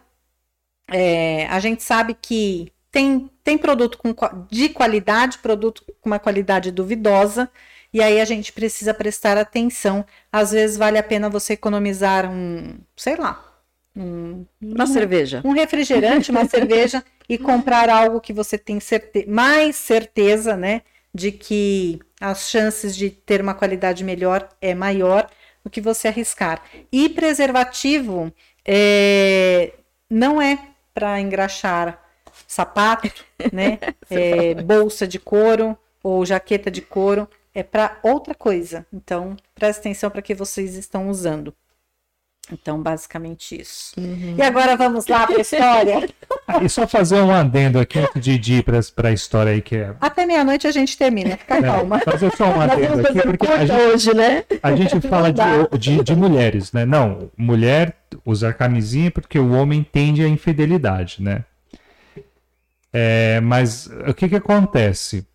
é, a gente sabe que tem, tem produto com, de qualidade, produto com uma qualidade duvidosa, e aí a gente precisa prestar atenção. Às vezes vale a pena você economizar um, sei lá, um, uma um, cerveja. Um refrigerante, uma cerveja, e comprar algo que você tem certe mais certeza, né? De que as chances de ter uma qualidade melhor é maior do que você arriscar. E preservativo é, não é para engraxar sapato, né? é, bolsa de couro ou jaqueta de couro é para outra coisa. Então, preste atenção para que vocês estão usando. Então, basicamente isso. Uhum. E agora vamos lá para a história. E só fazer um adendo aqui antes de ir para a história aí que é. Até meia-noite a gente termina, fica é, calma. Fazer só um adendo aqui, porque a gente, hoje, né? a gente fala de, de, de, mulheres, né? Não, mulher usar camisinha porque o homem tende à infidelidade, né? É, mas o que, que acontece?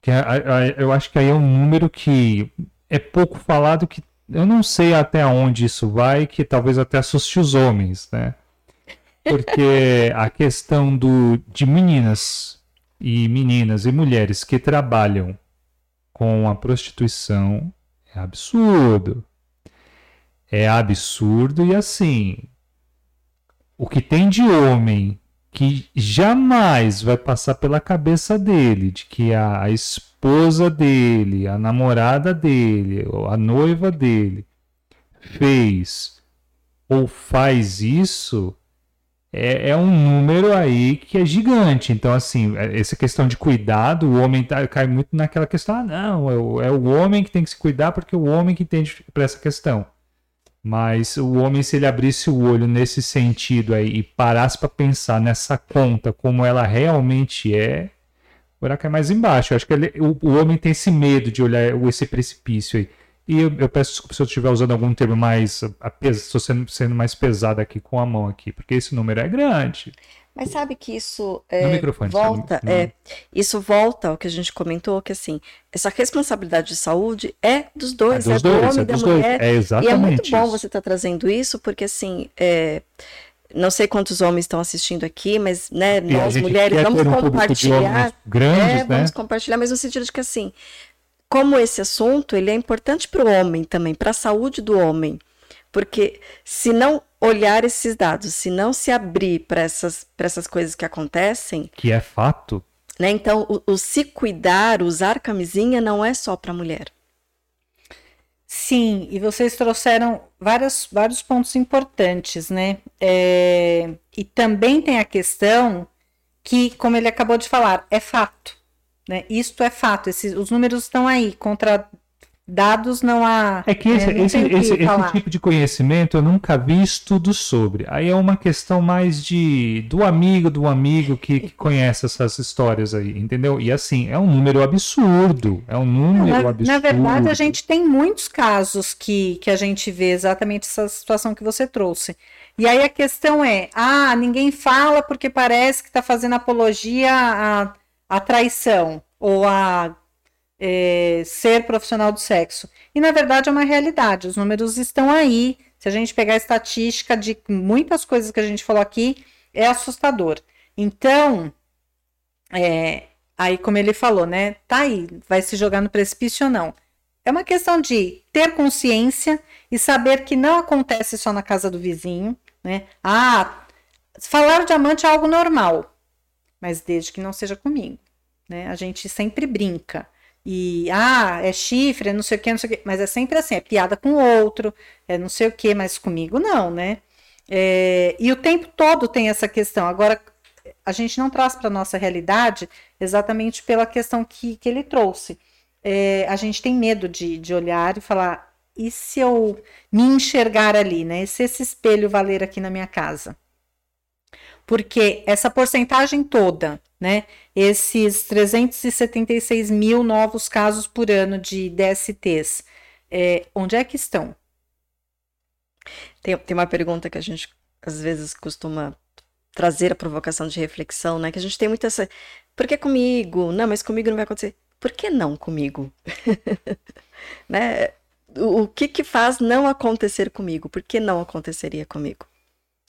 Que a, a, eu acho que aí é um número que é pouco falado, que eu não sei até onde isso vai, que talvez até assuste os homens, né? Porque a questão do, de meninas e meninas e mulheres que trabalham com a prostituição é absurdo. é absurdo e assim. O que tem de homem que jamais vai passar pela cabeça dele de que a, a esposa dele, a namorada dele, a noiva dele fez ou faz isso, é, é, um número aí que é gigante. Então, assim, é, essa questão de cuidado, o homem tá, cai muito naquela questão, ah, não, é o, é o homem que tem que se cuidar porque é o homem que entende para essa questão. Mas o homem, se ele abrisse o olho nesse sentido aí e parasse para pensar nessa conta como ela realmente é, o buraco é mais embaixo. Eu acho que ele, o, o, homem tem esse medo de olhar esse precipício aí. E eu, eu peço desculpa se eu estiver usando algum termo mais. Estou sendo, sendo mais pesado aqui com a mão aqui, porque esse número é grande. Mas sabe que isso é, volta, no, no... é, isso volta ao que a gente comentou, que assim, essa responsabilidade de saúde é dos dois, é, dos é do homem é da mulher. É exatamente e é muito bom isso. você estar tá trazendo isso, porque assim, é, não sei quantos homens estão assistindo aqui, mas né, nós mulheres vamos um compartilhar. Grandes, é, né? Vamos compartilhar, mas no sentido de que assim, como esse assunto ele é importante para o homem também, para a saúde do homem. Porque se não olhar esses dados, se não se abrir para essas, essas coisas que acontecem. Que é fato. Né, então, o, o se cuidar, usar camisinha, não é só para mulher. Sim, e vocês trouxeram vários, vários pontos importantes, né? É, e também tem a questão que, como ele acabou de falar, é fato. Né? Isto é fato, esses, os números estão aí, contra dados não há. É que esse, é, esse, esse, esse, tipo de conhecimento eu nunca vi estudo sobre. Aí é uma questão mais de do amigo do amigo que, que conhece essas histórias aí, entendeu? E assim, é um número absurdo. É um número na, absurdo. Na verdade, a gente tem muitos casos que, que a gente vê exatamente essa situação que você trouxe. E aí a questão é: ah, ninguém fala porque parece que está fazendo apologia à, à traição ou a é, ser profissional do sexo. E na verdade é uma realidade, os números estão aí. Se a gente pegar a estatística de muitas coisas que a gente falou aqui, é assustador. Então, é, aí como ele falou, né? Tá aí, vai se jogar no precipício ou não. É uma questão de ter consciência e saber que não acontece só na casa do vizinho, né? Ah, falar de amante é algo normal, mas desde que não seja comigo, né? A gente sempre brinca. E, ah, é chifre, é não sei o que, não sei o que. Mas é sempre assim, é piada com o outro, é não sei o que, mas comigo não, né? É, e o tempo todo tem essa questão. Agora, a gente não traz para nossa realidade exatamente pela questão que, que ele trouxe. É, a gente tem medo de, de olhar e falar, e se eu me enxergar ali, né? E se esse espelho valer aqui na minha casa? Porque essa porcentagem toda né? Esses 376 mil novos casos por ano de DSTs, é, onde é que estão? Tem, tem uma pergunta que a gente às vezes costuma trazer a provocação de reflexão, né? Que a gente tem muita essa. Por que comigo? Não, mas comigo não vai acontecer. Por que não comigo? né? O, o que que faz não acontecer comigo? Por que não aconteceria comigo?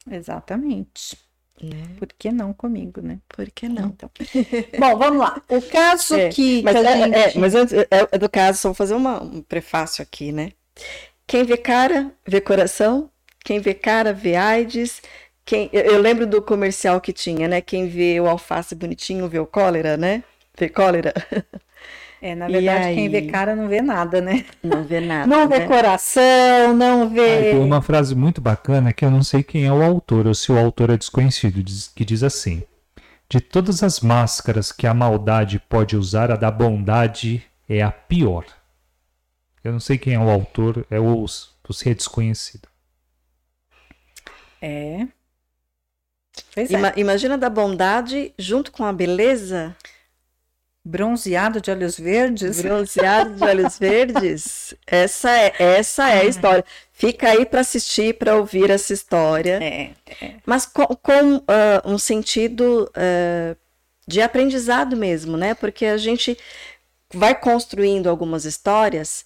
Exatamente. Né? Por que não comigo, né? Por que não? Então. Bom, vamos lá. O caso é, que. Mas, que é, gente... é, mas antes é, é, do caso, só vou fazer uma, um prefácio aqui, né? Quem vê cara, vê coração. Quem vê cara, vê AIDS. Quem, eu, eu lembro do comercial que tinha, né? Quem vê o alface bonitinho vê o cólera, né? Vê cólera. É, na verdade, quem vê cara não vê nada, né? Não vê nada. Não vê né? coração, não vê. tem uma frase muito bacana que eu não sei quem é o autor, ou se o autor é desconhecido, que diz assim: De todas as máscaras que a maldade pode usar, a da bondade é a pior. Eu não sei quem é o autor, é o, se é desconhecido. É. Ima é. Imagina da bondade junto com a beleza. Bronzeado de olhos verdes? Bronzeado de olhos verdes? Essa é, essa é a história. Fica aí para assistir, para ouvir essa história. É, é. Mas com, com uh, um sentido uh, de aprendizado mesmo, né? Porque a gente vai construindo algumas histórias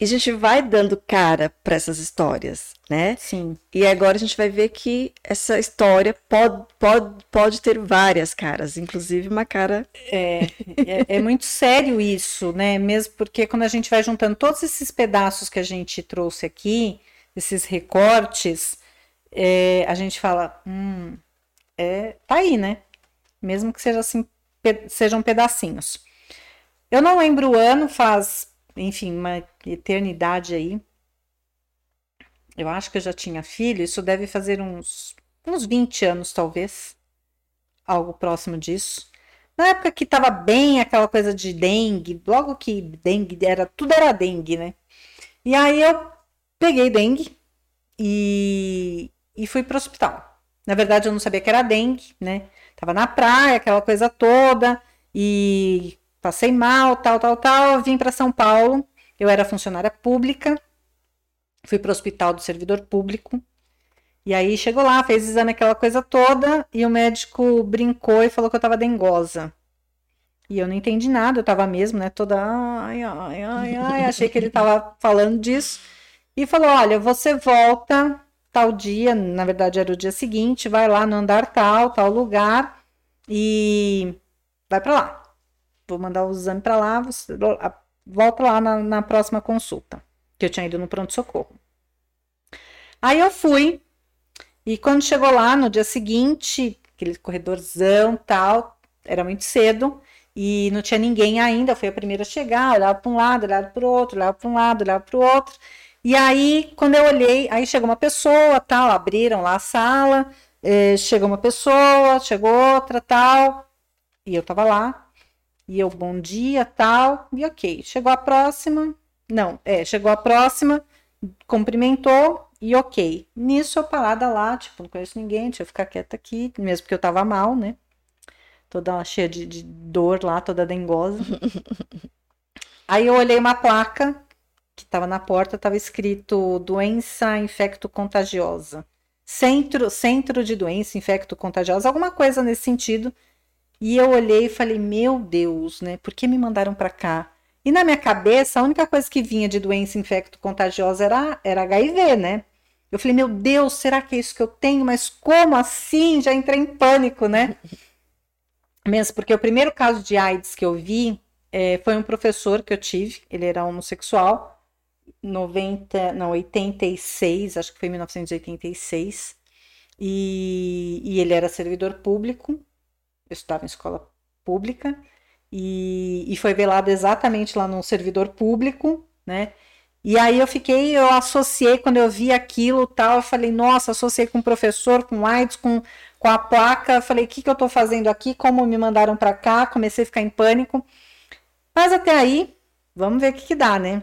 e a gente vai dando cara para essas histórias, né? Sim. E agora a gente vai ver que essa história pode, pode, pode ter várias caras, inclusive uma cara. É, é, é, muito sério isso, né? Mesmo porque quando a gente vai juntando todos esses pedaços que a gente trouxe aqui, esses recortes, é, a gente fala, hum, é, tá aí, né? Mesmo que seja assim, pe sejam pedacinhos. Eu não lembro o ano, faz, enfim, uma eternidade aí. Eu acho que eu já tinha filho, isso deve fazer uns, uns 20 anos, talvez. Algo próximo disso. Na época que tava bem aquela coisa de dengue, logo que dengue era, tudo era dengue, né? E aí eu peguei dengue e, e fui pro hospital. Na verdade, eu não sabia que era dengue, né? Tava na praia, aquela coisa toda, e passei mal, tal, tal, tal. Vim para São Paulo. Eu era funcionária pública, fui para o hospital do servidor público. E aí chegou lá, fez exame, aquela coisa toda, e o médico brincou e falou que eu tava dengosa. E eu não entendi nada, eu tava mesmo, né, toda ai, ai, ai, ai, achei que ele tava falando disso. E falou: "Olha, você volta tal dia, na verdade era o dia seguinte, vai lá no andar tal, tal lugar e vai para lá. Vou mandar o exame para lá, você volta lá na, na próxima consulta, que eu tinha ido no pronto-socorro. Aí eu fui, e quando chegou lá no dia seguinte, aquele corredorzão tal, era muito cedo, e não tinha ninguém ainda, eu fui a primeira a chegar, olhava para um lado, olhava para o outro, olhava para um lado, olhava para o outro. E aí, quando eu olhei, aí chegou uma pessoa, tal, abriram lá a sala, eh, chegou uma pessoa, chegou outra, tal, e eu tava lá, e eu, bom dia, tal, e ok. Chegou a próxima, não, é, chegou a próxima, cumprimentou, e ok. Nisso eu parada lá, tipo, não conheço ninguém, deixa eu ficar quieta aqui, mesmo porque eu tava mal, né? Toda cheia de, de dor lá, toda dengosa. Aí eu olhei uma placa que estava na porta, estava escrito doença infecto-contagiosa. Centro, centro de doença infecto-contagiosa, alguma coisa nesse sentido. E eu olhei e falei, meu Deus, né? Por que me mandaram para cá? E na minha cabeça, a única coisa que vinha de doença infecto-contagiosa era, era HIV, né? Eu falei, meu Deus, será que é isso que eu tenho? Mas como assim? Já entrei em pânico, né? Mesmo porque o primeiro caso de AIDS que eu vi é, foi um professor que eu tive, ele era homossexual, 90, não, 86, acho que foi 1986, e, e ele era servidor público, eu estudava em escola pública, e, e foi velado exatamente lá num servidor público, né? E aí eu fiquei, eu associei, quando eu vi aquilo tal, eu falei, nossa, associei com o professor, com AIDS, com, com a placa, falei, o que, que eu tô fazendo aqui, como me mandaram para cá, comecei a ficar em pânico. Mas até aí, vamos ver o que, que dá, né?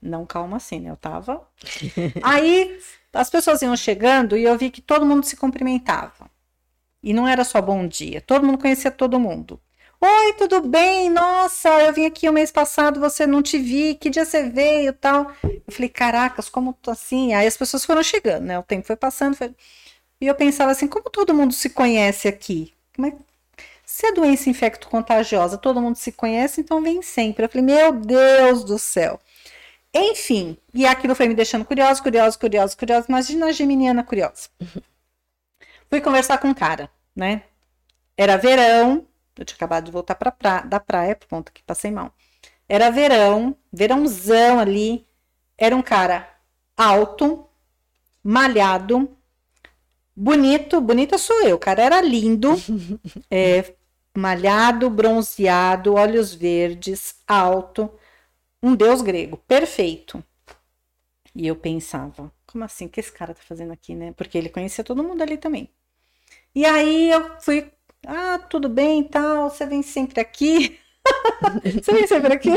Não calma assim, né? Eu tava. aí as pessoas iam chegando e eu vi que todo mundo se cumprimentava. E não era só bom dia, todo mundo conhecia todo mundo. Oi, tudo bem? Nossa, eu vim aqui o mês passado, você não te vi, que dia você veio tal. Eu falei, caracas, como assim? Aí as pessoas foram chegando, né? O tempo foi passando. Foi... E eu pensava assim, como todo mundo se conhece aqui? Como é... Se é doença infecto-contagiosa, todo mundo se conhece, então vem sempre. Eu falei, meu Deus do céu. Enfim, e aquilo foi me deixando curiosa, curiosa, curiosa, curiosa. Imagina a geminiana curiosa. Fui conversar com um cara, né? Era verão, eu tinha acabado de voltar pra pra, da praia, por conta que passei mal. Era verão, verãozão ali. Era um cara alto, malhado, bonito. Bonita sou eu, o cara era lindo, é, malhado, bronzeado, olhos verdes, alto. Um deus grego, perfeito. E eu pensava, como assim? O que esse cara tá fazendo aqui, né? Porque ele conhecia todo mundo ali também. E aí eu fui ah, tudo bem tal, você vem sempre aqui. você vem sempre aqui.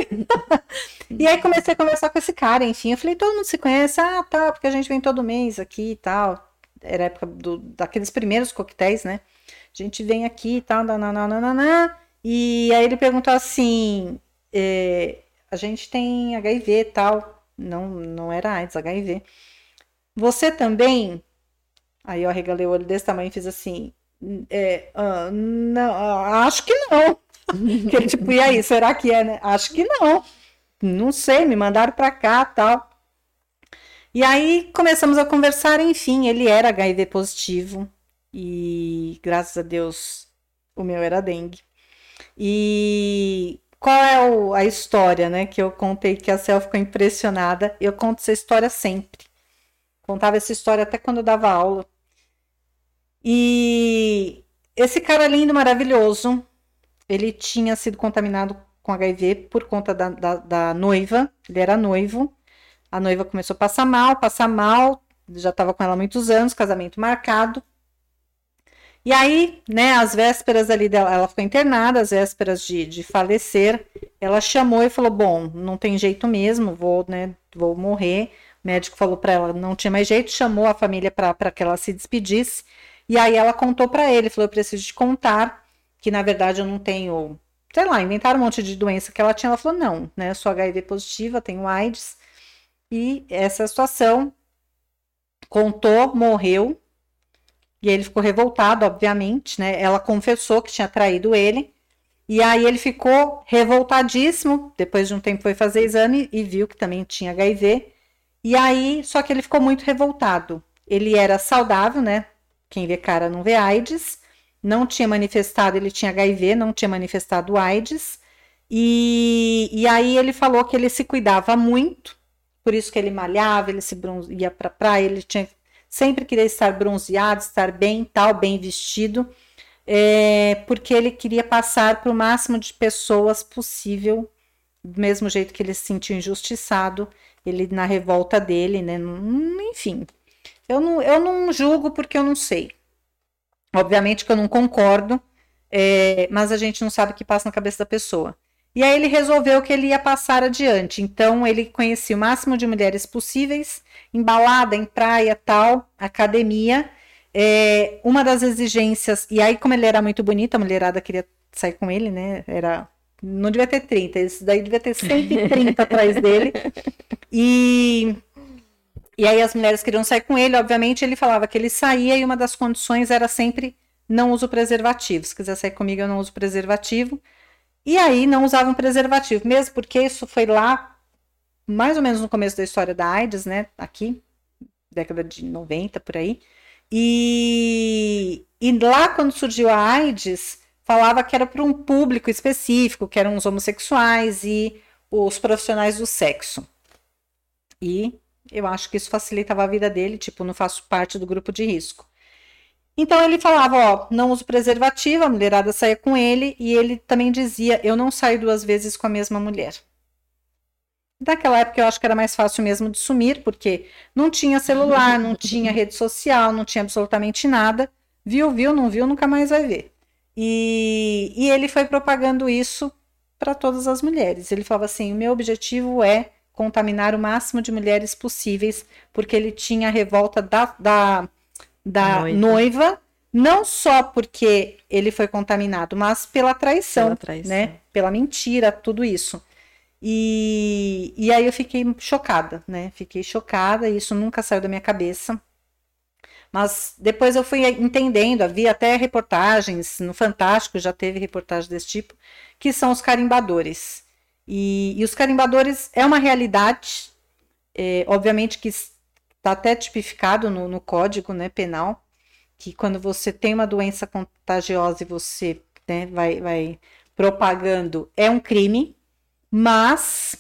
e aí comecei a conversar com esse cara, enfim. Eu falei, todo mundo se conhece? Ah, tá, porque a gente vem todo mês aqui e tal. Era época do, daqueles primeiros coquetéis, né? A gente vem aqui e tal, nananana. E aí ele perguntou assim: eh, a gente tem HIV e tal. Não, não era AIDS, HIV. Você também? Aí eu arregalei o olho desse tamanho e fiz assim: é, não, acho que não. que tipo, e aí, será que é, né? Acho que não. Não sei, me mandaram para cá tal. E aí começamos a conversar, enfim, ele era HIV positivo e graças a Deus o meu era dengue. E qual é o, a história, né? Que eu contei que a Cel ficou impressionada. Eu conto essa história sempre. Contava essa história até quando eu dava aula. E esse cara lindo, maravilhoso, ele tinha sido contaminado com HIV por conta da, da, da noiva. Ele era noivo. A noiva começou a passar mal, passar mal. Já estava com ela há muitos anos, casamento marcado. E aí, né, às vésperas ali dela, ela ficou internada, às vésperas de, de falecer, ela chamou e falou: Bom, não tem jeito mesmo, vou, né, vou morrer. O médico falou para ela: Não tinha mais jeito, chamou a família para que ela se despedisse. E aí ela contou para ele: Falou, eu preciso te contar que na verdade eu não tenho, sei lá, inventaram um monte de doença que ela tinha. Ela falou: Não, né, eu sou HIV positiva, tenho AIDS. E essa situação contou, morreu e ele ficou revoltado, obviamente, né? Ela confessou que tinha traído ele. E aí ele ficou revoltadíssimo. Depois de um tempo foi fazer exame e viu que também tinha HIV. E aí, só que ele ficou muito revoltado. Ele era saudável, né? Quem vê cara não vê AIDS. Não tinha manifestado, ele tinha HIV, não tinha manifestado AIDS. E, e aí ele falou que ele se cuidava muito, por isso que ele malhava, ele se ia para praia, ele tinha sempre queria estar bronzeado, estar bem, tal, bem vestido, é, porque ele queria passar para o máximo de pessoas possível, do mesmo jeito que ele se sentiu injustiçado, ele na revolta dele, né? Enfim, eu não, eu não julgo porque eu não sei. Obviamente que eu não concordo, é, mas a gente não sabe o que passa na cabeça da pessoa. E aí ele resolveu que ele ia passar adiante. Então ele conhecia o máximo de mulheres possíveis, em balada, em praia, tal, academia. É, uma das exigências, e aí como ele era muito bonito, a mulherada queria sair com ele, né? Era não devia ter 30, esse daí devia ter 130 atrás dele. E e aí as mulheres queriam sair com ele, obviamente ele falava que ele saía e uma das condições era sempre não uso preservativo. Se quiser sair comigo, eu não uso preservativo. E aí não usavam preservativo, mesmo porque isso foi lá, mais ou menos no começo da história da AIDS, né? Aqui, década de 90 por aí. E, e lá, quando surgiu a AIDS, falava que era para um público específico, que eram os homossexuais e os profissionais do sexo. E eu acho que isso facilitava a vida dele, tipo, não faço parte do grupo de risco. Então ele falava, ó, não uso preservativo, a mulherada saía com ele, e ele também dizia, eu não saio duas vezes com a mesma mulher. Naquela época eu acho que era mais fácil mesmo de sumir, porque não tinha celular, não tinha rede social, não tinha absolutamente nada. Viu, viu, não viu, nunca mais vai ver. E, e ele foi propagando isso para todas as mulheres. Ele falava assim: o meu objetivo é contaminar o máximo de mulheres possíveis, porque ele tinha a revolta da, da da noiva. noiva. não só porque ele foi contaminado, mas pela traição, pela traição. né? Pela mentira, tudo isso. E, e aí eu fiquei chocada, né? Fiquei chocada, e isso nunca saiu da minha cabeça. Mas depois eu fui entendendo, havia até reportagens, no Fantástico já teve reportagem desse tipo, que são os carimbadores. E, e os carimbadores é uma realidade, é, obviamente que Está até tipificado no, no código né, penal que quando você tem uma doença contagiosa e você né, vai, vai propagando, é um crime, mas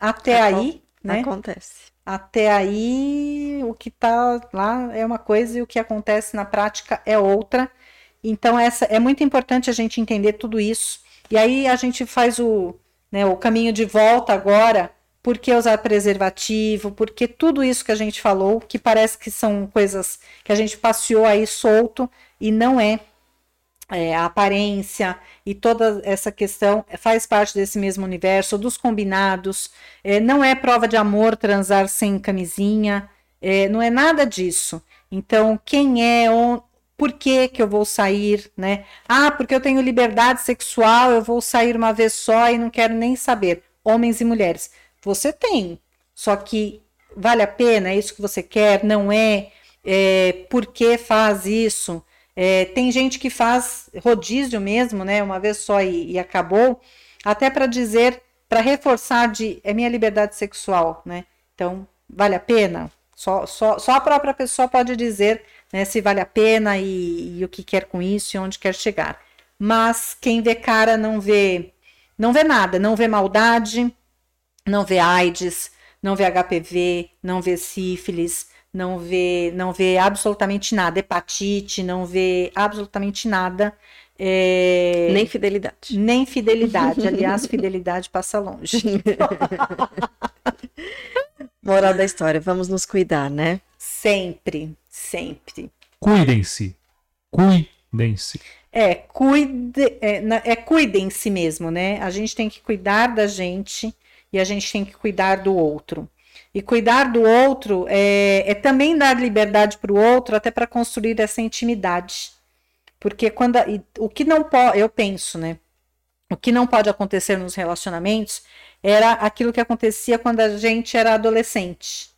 até aí. Né, acontece. Até aí, o que está lá é uma coisa e o que acontece na prática é outra. Então, essa é muito importante a gente entender tudo isso. E aí a gente faz o, né, o caminho de volta agora por que usar preservativo, porque tudo isso que a gente falou, que parece que são coisas que a gente passeou aí solto e não é, é a aparência e toda essa questão faz parte desse mesmo universo, dos combinados, é, não é prova de amor transar sem camisinha, é, não é nada disso. Então, quem é, por que, que eu vou sair, né? Ah, porque eu tenho liberdade sexual, eu vou sair uma vez só e não quero nem saber. Homens e mulheres você tem. Só que vale a pena? É isso que você quer? Não é? é por que faz isso? É, tem gente que faz rodízio mesmo, né? Uma vez só e, e acabou, até para dizer, para reforçar de é minha liberdade sexual, né? Então, vale a pena? Só, só, só a própria pessoa pode dizer né, se vale a pena e, e o que quer com isso e onde quer chegar. Mas quem vê cara não vê não vê nada, não vê maldade, não vê AIDS, não vê HPV, não vê sífilis, não vê, não vê absolutamente nada, hepatite, não vê absolutamente nada. É... Nem fidelidade. Nem fidelidade. Aliás, fidelidade passa longe. Moral da história, vamos nos cuidar, né? Sempre, sempre. Cuidem-se. Cuidem-se. É, cuide, é, é cuidem-se mesmo, né? A gente tem que cuidar da gente e a gente tem que cuidar do outro. E cuidar do outro é, é também dar liberdade para o outro, até para construir essa intimidade. Porque quando o que não pode, eu penso, né? O que não pode acontecer nos relacionamentos era aquilo que acontecia quando a gente era adolescente,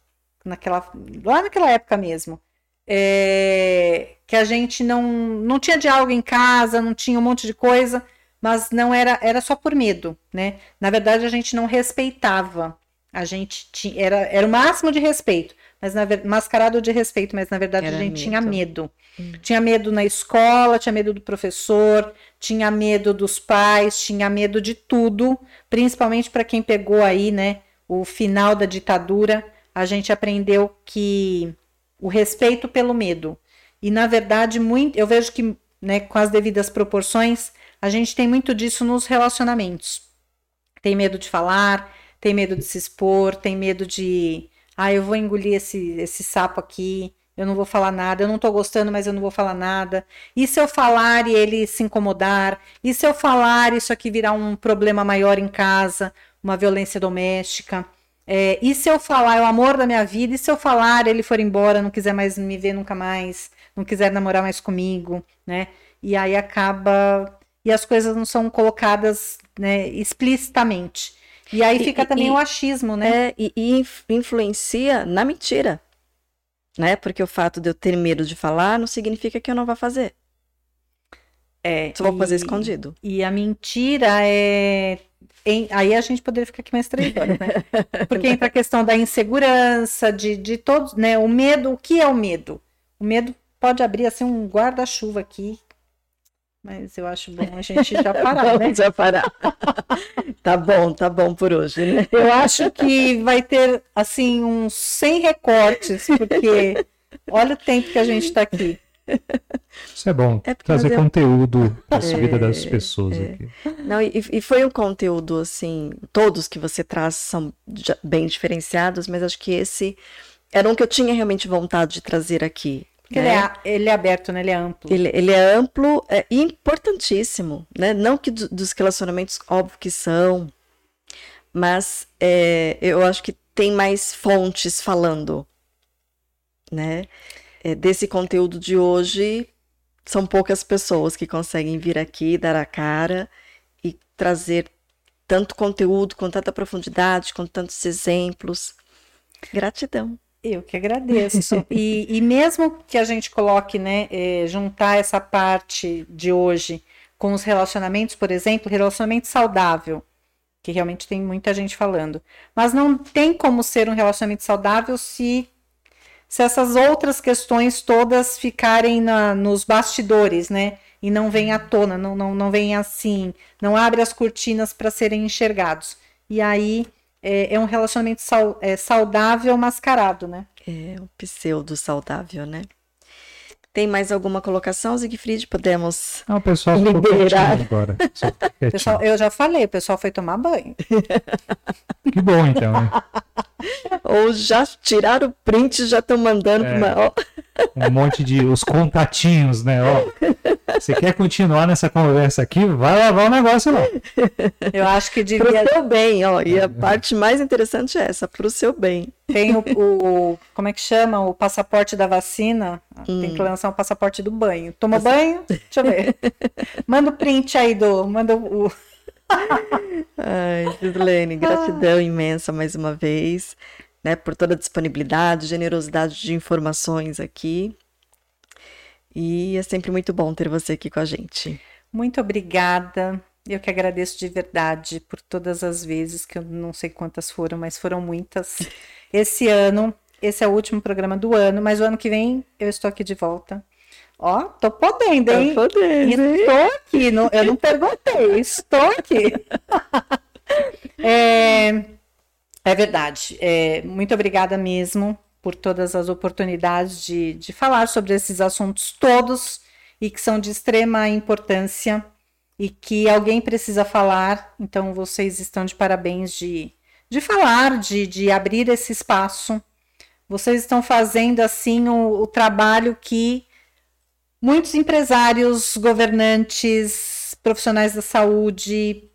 naquela, lá naquela época mesmo. É, que a gente não, não tinha diálogo em casa, não tinha um monte de coisa, mas não era, era só por medo, né? Na verdade, a gente não respeitava a gente tinha, era, era o máximo de respeito, mas na mascarado de respeito, mas na verdade era a gente medo. tinha medo. Hum. Tinha medo na escola, tinha medo do professor, tinha medo dos pais, tinha medo de tudo, principalmente para quem pegou aí, né, o final da ditadura, a gente aprendeu que o respeito pelo medo. E na verdade, muito, eu vejo que, né, com as devidas proporções, a gente tem muito disso nos relacionamentos. Tem medo de falar, tem medo de se expor, tem medo de, ah, eu vou engolir esse, esse sapo aqui, eu não vou falar nada, eu não tô gostando, mas eu não vou falar nada. E se eu falar e ele se incomodar? E se eu falar isso aqui virar um problema maior em casa, uma violência doméstica? É, e se eu falar é o amor da minha vida? E se eu falar ele for embora, não quiser mais me ver nunca mais, não quiser namorar mais comigo, né? E aí acaba e as coisas não são colocadas né, explicitamente. E aí fica e, também e, o achismo, né? É, e, e influencia na mentira. Né? Porque o fato de eu ter medo de falar não significa que eu não vá fazer. É, Só vou fazer escondido. E a mentira é. Em, aí a gente poderia ficar aqui mais três horas, né? Porque entra a questão da insegurança, de, de todos, né? O medo, o que é o medo? O medo pode abrir assim um guarda-chuva aqui mas eu acho bom a gente já parar, né? Já parar. tá bom, tá bom por hoje, né? Eu acho que vai ter, assim, uns 100 recortes, porque olha o tempo que a gente está aqui. Isso é bom, é trazer eu... conteúdo para a é, vida das pessoas é. aqui. Não, e, e, foi um conteúdo, assim, todos que você traz são bem diferenciados, mas acho que esse era um que eu tinha realmente vontade de trazer aqui. Né? Ele, é, ele é aberto, né? Ele é amplo. Ele, ele é amplo é, e importantíssimo, né? Não que do, dos relacionamentos, óbvio que são, mas é, eu acho que tem mais fontes falando, né? É, desse conteúdo de hoje, são poucas pessoas que conseguem vir aqui, dar a cara e trazer tanto conteúdo, com tanta profundidade, com tantos exemplos. Gratidão. Eu que agradeço. e, e mesmo que a gente coloque, né, é, juntar essa parte de hoje com os relacionamentos, por exemplo, relacionamento saudável, que realmente tem muita gente falando, mas não tem como ser um relacionamento saudável se se essas outras questões todas ficarem na, nos bastidores, né? E não vem à tona, não, não, não vem assim, não abre as cortinas para serem enxergados. E aí é, é um relacionamento sal, é, saudável mascarado, né? É, um pseudo saudável, né? Tem mais alguma colocação, Siegfried? Podemos Não, o pessoal liberar agora. pessoal, eu já falei, o pessoal foi tomar banho. que bom, então. Né? Ou já tiraram o print e já estão mandando é, uma... um monte de os contatinhos, né? Ó, você quer continuar nessa conversa aqui? Vai lavar o negócio lá. Eu acho que devia. Pro seu bem, ó. E a parte mais interessante é essa, pro seu bem. Tem o, o como é que chama? O passaporte da vacina. Hum. Tem que lançar o passaporte do banho. Toma banho? Deixa eu ver. Manda o print aí do. Manda o. Ai, Gislene, gratidão imensa mais uma vez, né, por toda a disponibilidade, generosidade de informações aqui. E é sempre muito bom ter você aqui com a gente. Muito obrigada. Eu que agradeço de verdade por todas as vezes, que eu não sei quantas foram, mas foram muitas. Esse ano, esse é o último programa do ano, mas o ano que vem eu estou aqui de volta. Ó, tô podendo, hein? Tô podendo. Estou aqui, não, eu não perguntei, estou aqui. é, é verdade. É, muito obrigada mesmo por todas as oportunidades de, de falar sobre esses assuntos todos e que são de extrema importância e que alguém precisa falar. Então, vocês estão de parabéns de, de falar, de, de abrir esse espaço. Vocês estão fazendo assim o, o trabalho que muitos empresários, governantes, profissionais da saúde,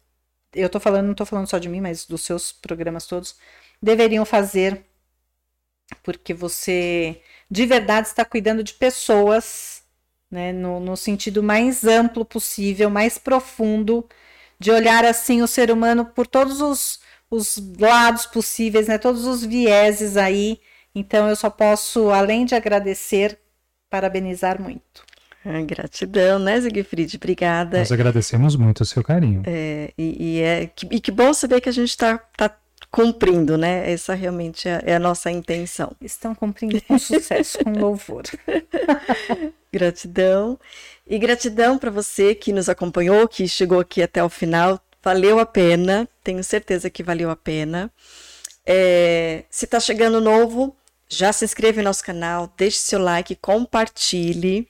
eu tô falando, não estou falando só de mim, mas dos seus programas todos, deveriam fazer, porque você de verdade está cuidando de pessoas, né, no, no sentido mais amplo possível, mais profundo, de olhar assim o ser humano por todos os, os lados possíveis, né, todos os vieses aí. Então eu só posso, além de agradecer, parabenizar muito. Ah, gratidão, né, Zigfried? Obrigada. Nós agradecemos muito o seu carinho. É, e, e, é, que, e que bom saber que a gente está tá cumprindo, né? Essa realmente é, é, a nossa intenção. Estão cumprindo com sucesso, com louvor. gratidão. E gratidão para você que nos acompanhou, que chegou aqui até o final. Valeu a pena, tenho certeza que valeu a pena. É, se está chegando novo, já se inscreve no nosso canal, deixe seu like, compartilhe.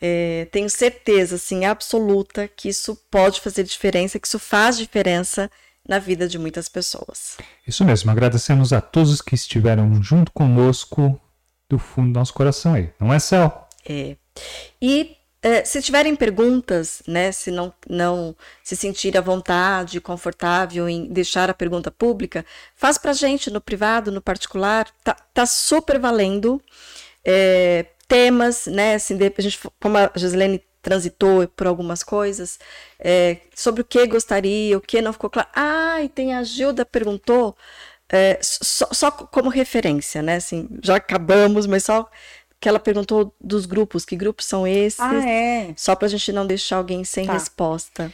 É, tenho certeza, assim, absoluta, que isso pode fazer diferença, que isso faz diferença na vida de muitas pessoas. Isso mesmo, agradecemos a todos que estiveram junto conosco do fundo do nosso coração aí, não é, Céu? É. E é, se tiverem perguntas, né, se não, não se sentir à vontade, confortável em deixar a pergunta pública, faz para gente no privado, no particular, tá, tá super valendo. É, temas, né? Assim, de, a gente, como a Gislene transitou por algumas coisas, é, sobre o que gostaria, o que não ficou claro. Ah, e tem a Gilda perguntou, é, só, só, como referência, né? Assim, já acabamos, mas só que ela perguntou dos grupos, que grupos são esses? Ah, é. Só para a gente não deixar alguém sem tá. resposta.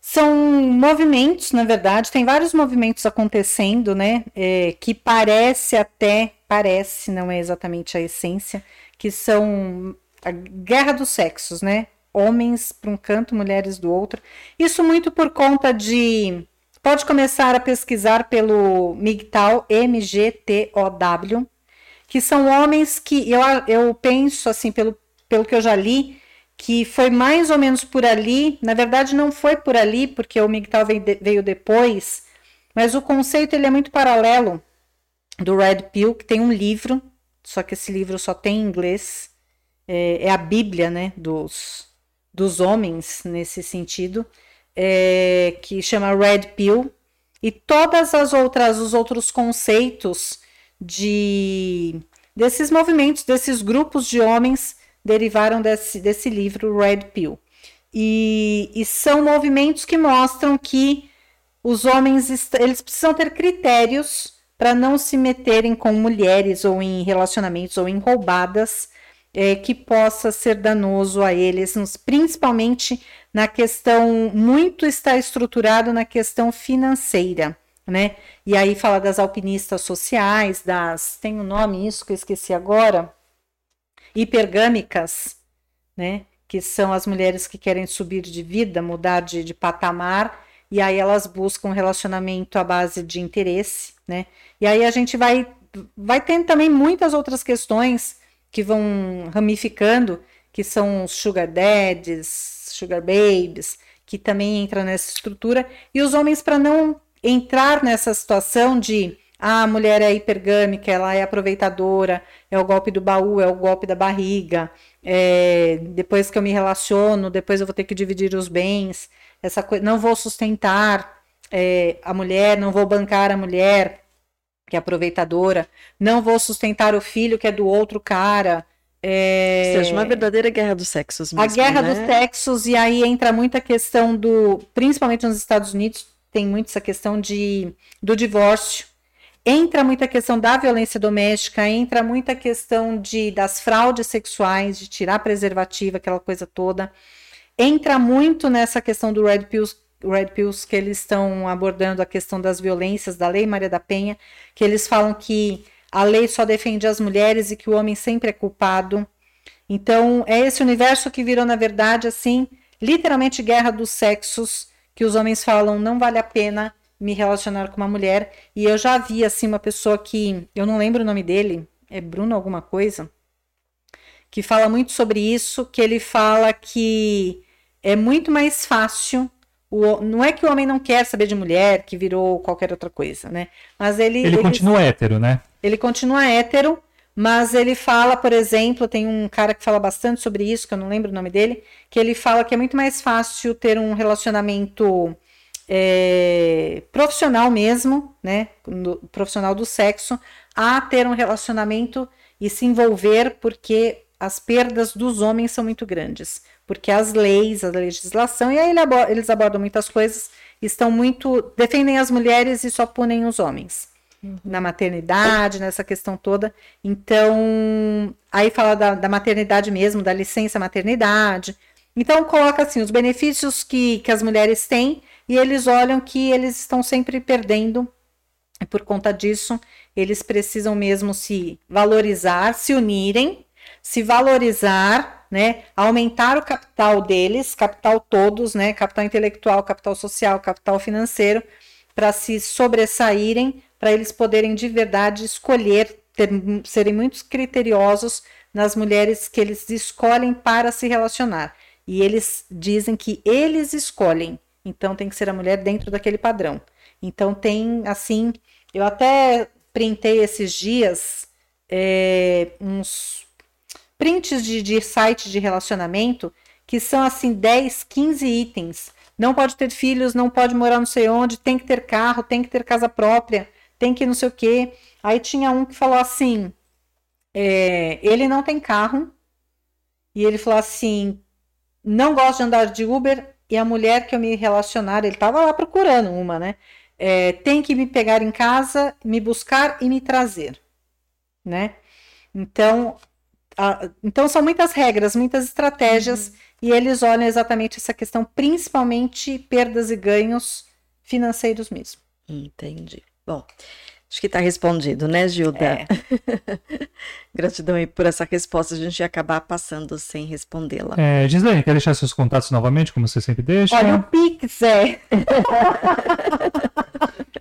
São movimentos, na verdade, tem vários movimentos acontecendo, né? É, que parece até, parece, não é exatamente a essência, que são a guerra dos sexos, né? Homens para um canto, mulheres do outro. Isso muito por conta de. Pode começar a pesquisar pelo MGTOW, M-G-T-O-W, que são homens que eu, eu penso, assim, pelo, pelo que eu já li, que foi mais ou menos por ali. Na verdade, não foi por ali, porque o MGTOW veio, de, veio depois, mas o conceito ele é muito paralelo do Red Pill, que tem um livro só que esse livro só tem em inglês. É, é a Bíblia, né, dos, dos homens nesse sentido, é, que chama Red Pill. E todas as outras, os outros conceitos de desses movimentos, desses grupos de homens derivaram desse, desse livro Red Pill. E, e são movimentos que mostram que os homens eles precisam ter critérios para não se meterem com mulheres ou em relacionamentos ou em roubadas é, que possa ser danoso a eles, principalmente na questão, muito está estruturado na questão financeira, né? E aí fala das alpinistas sociais, das. tem um nome isso que eu esqueci agora, hipergâmicas, né? Que são as mulheres que querem subir de vida, mudar de, de patamar, e aí elas buscam um relacionamento à base de interesse, né? E aí a gente vai, vai tendo também muitas outras questões que vão ramificando, que são os sugar daddies, sugar babies, que também entram nessa estrutura. E os homens, para não entrar nessa situação de ah, a mulher é hipergâmica, ela é aproveitadora, é o golpe do baú, é o golpe da barriga, é, depois que eu me relaciono, depois eu vou ter que dividir os bens, essa coisa, não vou sustentar é, a mulher, não vou bancar a mulher, que é aproveitadora, não vou sustentar o filho que é do outro cara. É... Ou seja, uma verdadeira guerra dos sexos mesmo, A guerra né? dos sexos, e aí entra muita questão do, principalmente nos Estados Unidos, tem muito essa questão de, do divórcio. Entra muita questão da violência doméstica, entra muita questão de, das fraudes sexuais, de tirar preservativa, aquela coisa toda. Entra muito nessa questão do Red Pills Red Pills que eles estão abordando a questão das violências da Lei Maria da Penha, que eles falam que a lei só defende as mulheres e que o homem sempre é culpado. Então, é esse universo que virou, na verdade, assim, literalmente guerra dos sexos, que os homens falam não vale a pena me relacionar com uma mulher. E eu já vi, assim, uma pessoa que, eu não lembro o nome dele, é Bruno alguma coisa, que fala muito sobre isso, que ele fala que é muito mais fácil o, não é que o homem não quer saber de mulher, que virou qualquer outra coisa, né? Mas ele. Ele, ele continua hétero, né? Ele continua hétero, mas ele fala, por exemplo, tem um cara que fala bastante sobre isso, que eu não lembro o nome dele, que ele fala que é muito mais fácil ter um relacionamento é, profissional mesmo, né? No, profissional do sexo, a ter um relacionamento e se envolver, porque as perdas dos homens são muito grandes porque as leis, a legislação, e aí eles abordam muitas coisas, estão muito. defendem as mulheres e só punem os homens. Na maternidade, nessa questão toda. Então, aí fala da, da maternidade mesmo, da licença maternidade. Então, coloca assim: os benefícios que, que as mulheres têm, e eles olham que eles estão sempre perdendo, e por conta disso, eles precisam mesmo se valorizar, se unirem, se valorizar né, aumentar o capital deles, capital todos, né, capital intelectual, capital social, capital financeiro, para se sobressaírem, para eles poderem de verdade escolher, ter, serem muito criteriosos nas mulheres que eles escolhem para se relacionar. E eles dizem que eles escolhem, então tem que ser a mulher dentro daquele padrão. Então tem assim, eu até printei esses dias é, uns prints de, de site de relacionamento que são assim 10, 15 itens. Não pode ter filhos, não pode morar não sei onde, tem que ter carro, tem que ter casa própria, tem que não sei o quê. Aí tinha um que falou assim: é, ele não tem carro, e ele falou assim: não gosto de andar de Uber, e a mulher que eu me relacionar, ele estava lá procurando uma, né? É, tem que me pegar em casa, me buscar e me trazer, né? Então, então são muitas regras, muitas estratégias, uhum. e eles olham exatamente essa questão, principalmente perdas e ganhos financeiros mesmo. Entendi. Bom, acho que está respondido, né, Gilda? É. Gratidão aí por essa resposta, a gente ia acabar passando sem respondê-la. É, Gislaine, quer deixar seus contatos novamente, como você sempre deixa? Olha, o Pix é.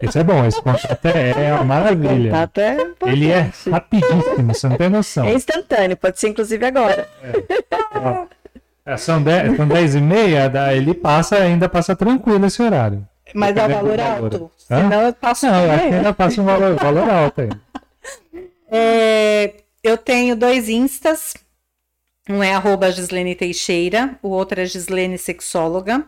Esse é bom, esse contato é, é uma maravilha. Contato é Ele é rapidíssimo, você não tem noção. É instantâneo, pode ser inclusive agora. É. É, são 10, são 10 e meia, ele passa, ainda passa tranquilo esse horário. Mas é o valor alto. Senão eu passo Não, eu acho que ainda passa um valor, valor alto aí. É, eu tenho dois instas. Um é arroba Gislene Teixeira, o outro é Gislene Sexóloga.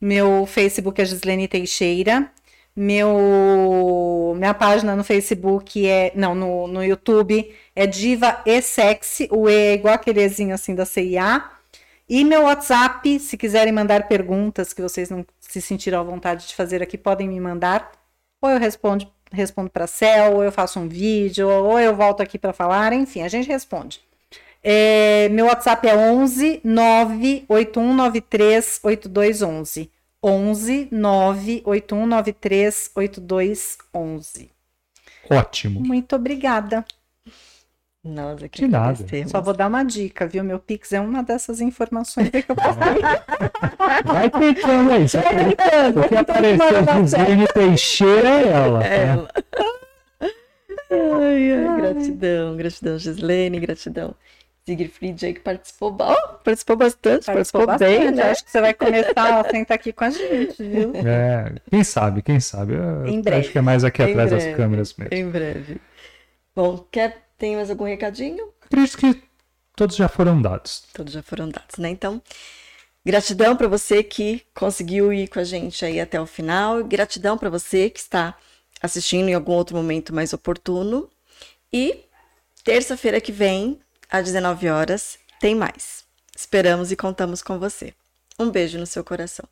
Meu Facebook é Gislene Teixeira. Meu, minha página no Facebook é. Não, no, no YouTube é Diva e Sexy. O E é igual aquele Ezinho assim da CIA. E meu WhatsApp, se quiserem mandar perguntas que vocês não se sentiram à vontade de fazer aqui, podem me mandar. Ou eu respondo, respondo para a Cel, ou eu faço um vídeo, ou eu volto aqui para falar. Enfim, a gente responde. É, meu WhatsApp é 11 98193 8211. 11 98193 8211. Ótimo. Muito obrigada. Nossa, que De nada. Só vou dar uma dica, viu? Meu Pix é uma dessas informações que eu passei. Vai tentando aí. Vai tentando. O que apareceu Gislene Teixeira é ela. É ela. Ai, ai, gratidão, gratidão, Gislene, gratidão. Siegfried aí que participou, oh, participou bastante, participou, participou bem, né? Acho que você vai começar a sentar aqui com a gente, viu? É, quem sabe, quem sabe. Eu em breve. Acho que é mais aqui em atrás breve, das câmeras mesmo. Em breve. Bom, quer, tem mais algum recadinho? Acredito que todos já foram dados. Todos já foram dados, né? Então, gratidão para você que conseguiu ir com a gente aí até o final. Gratidão para você que está assistindo em algum outro momento mais oportuno. E terça-feira que vem às 19 horas, tem mais. Esperamos e contamos com você. Um beijo no seu coração.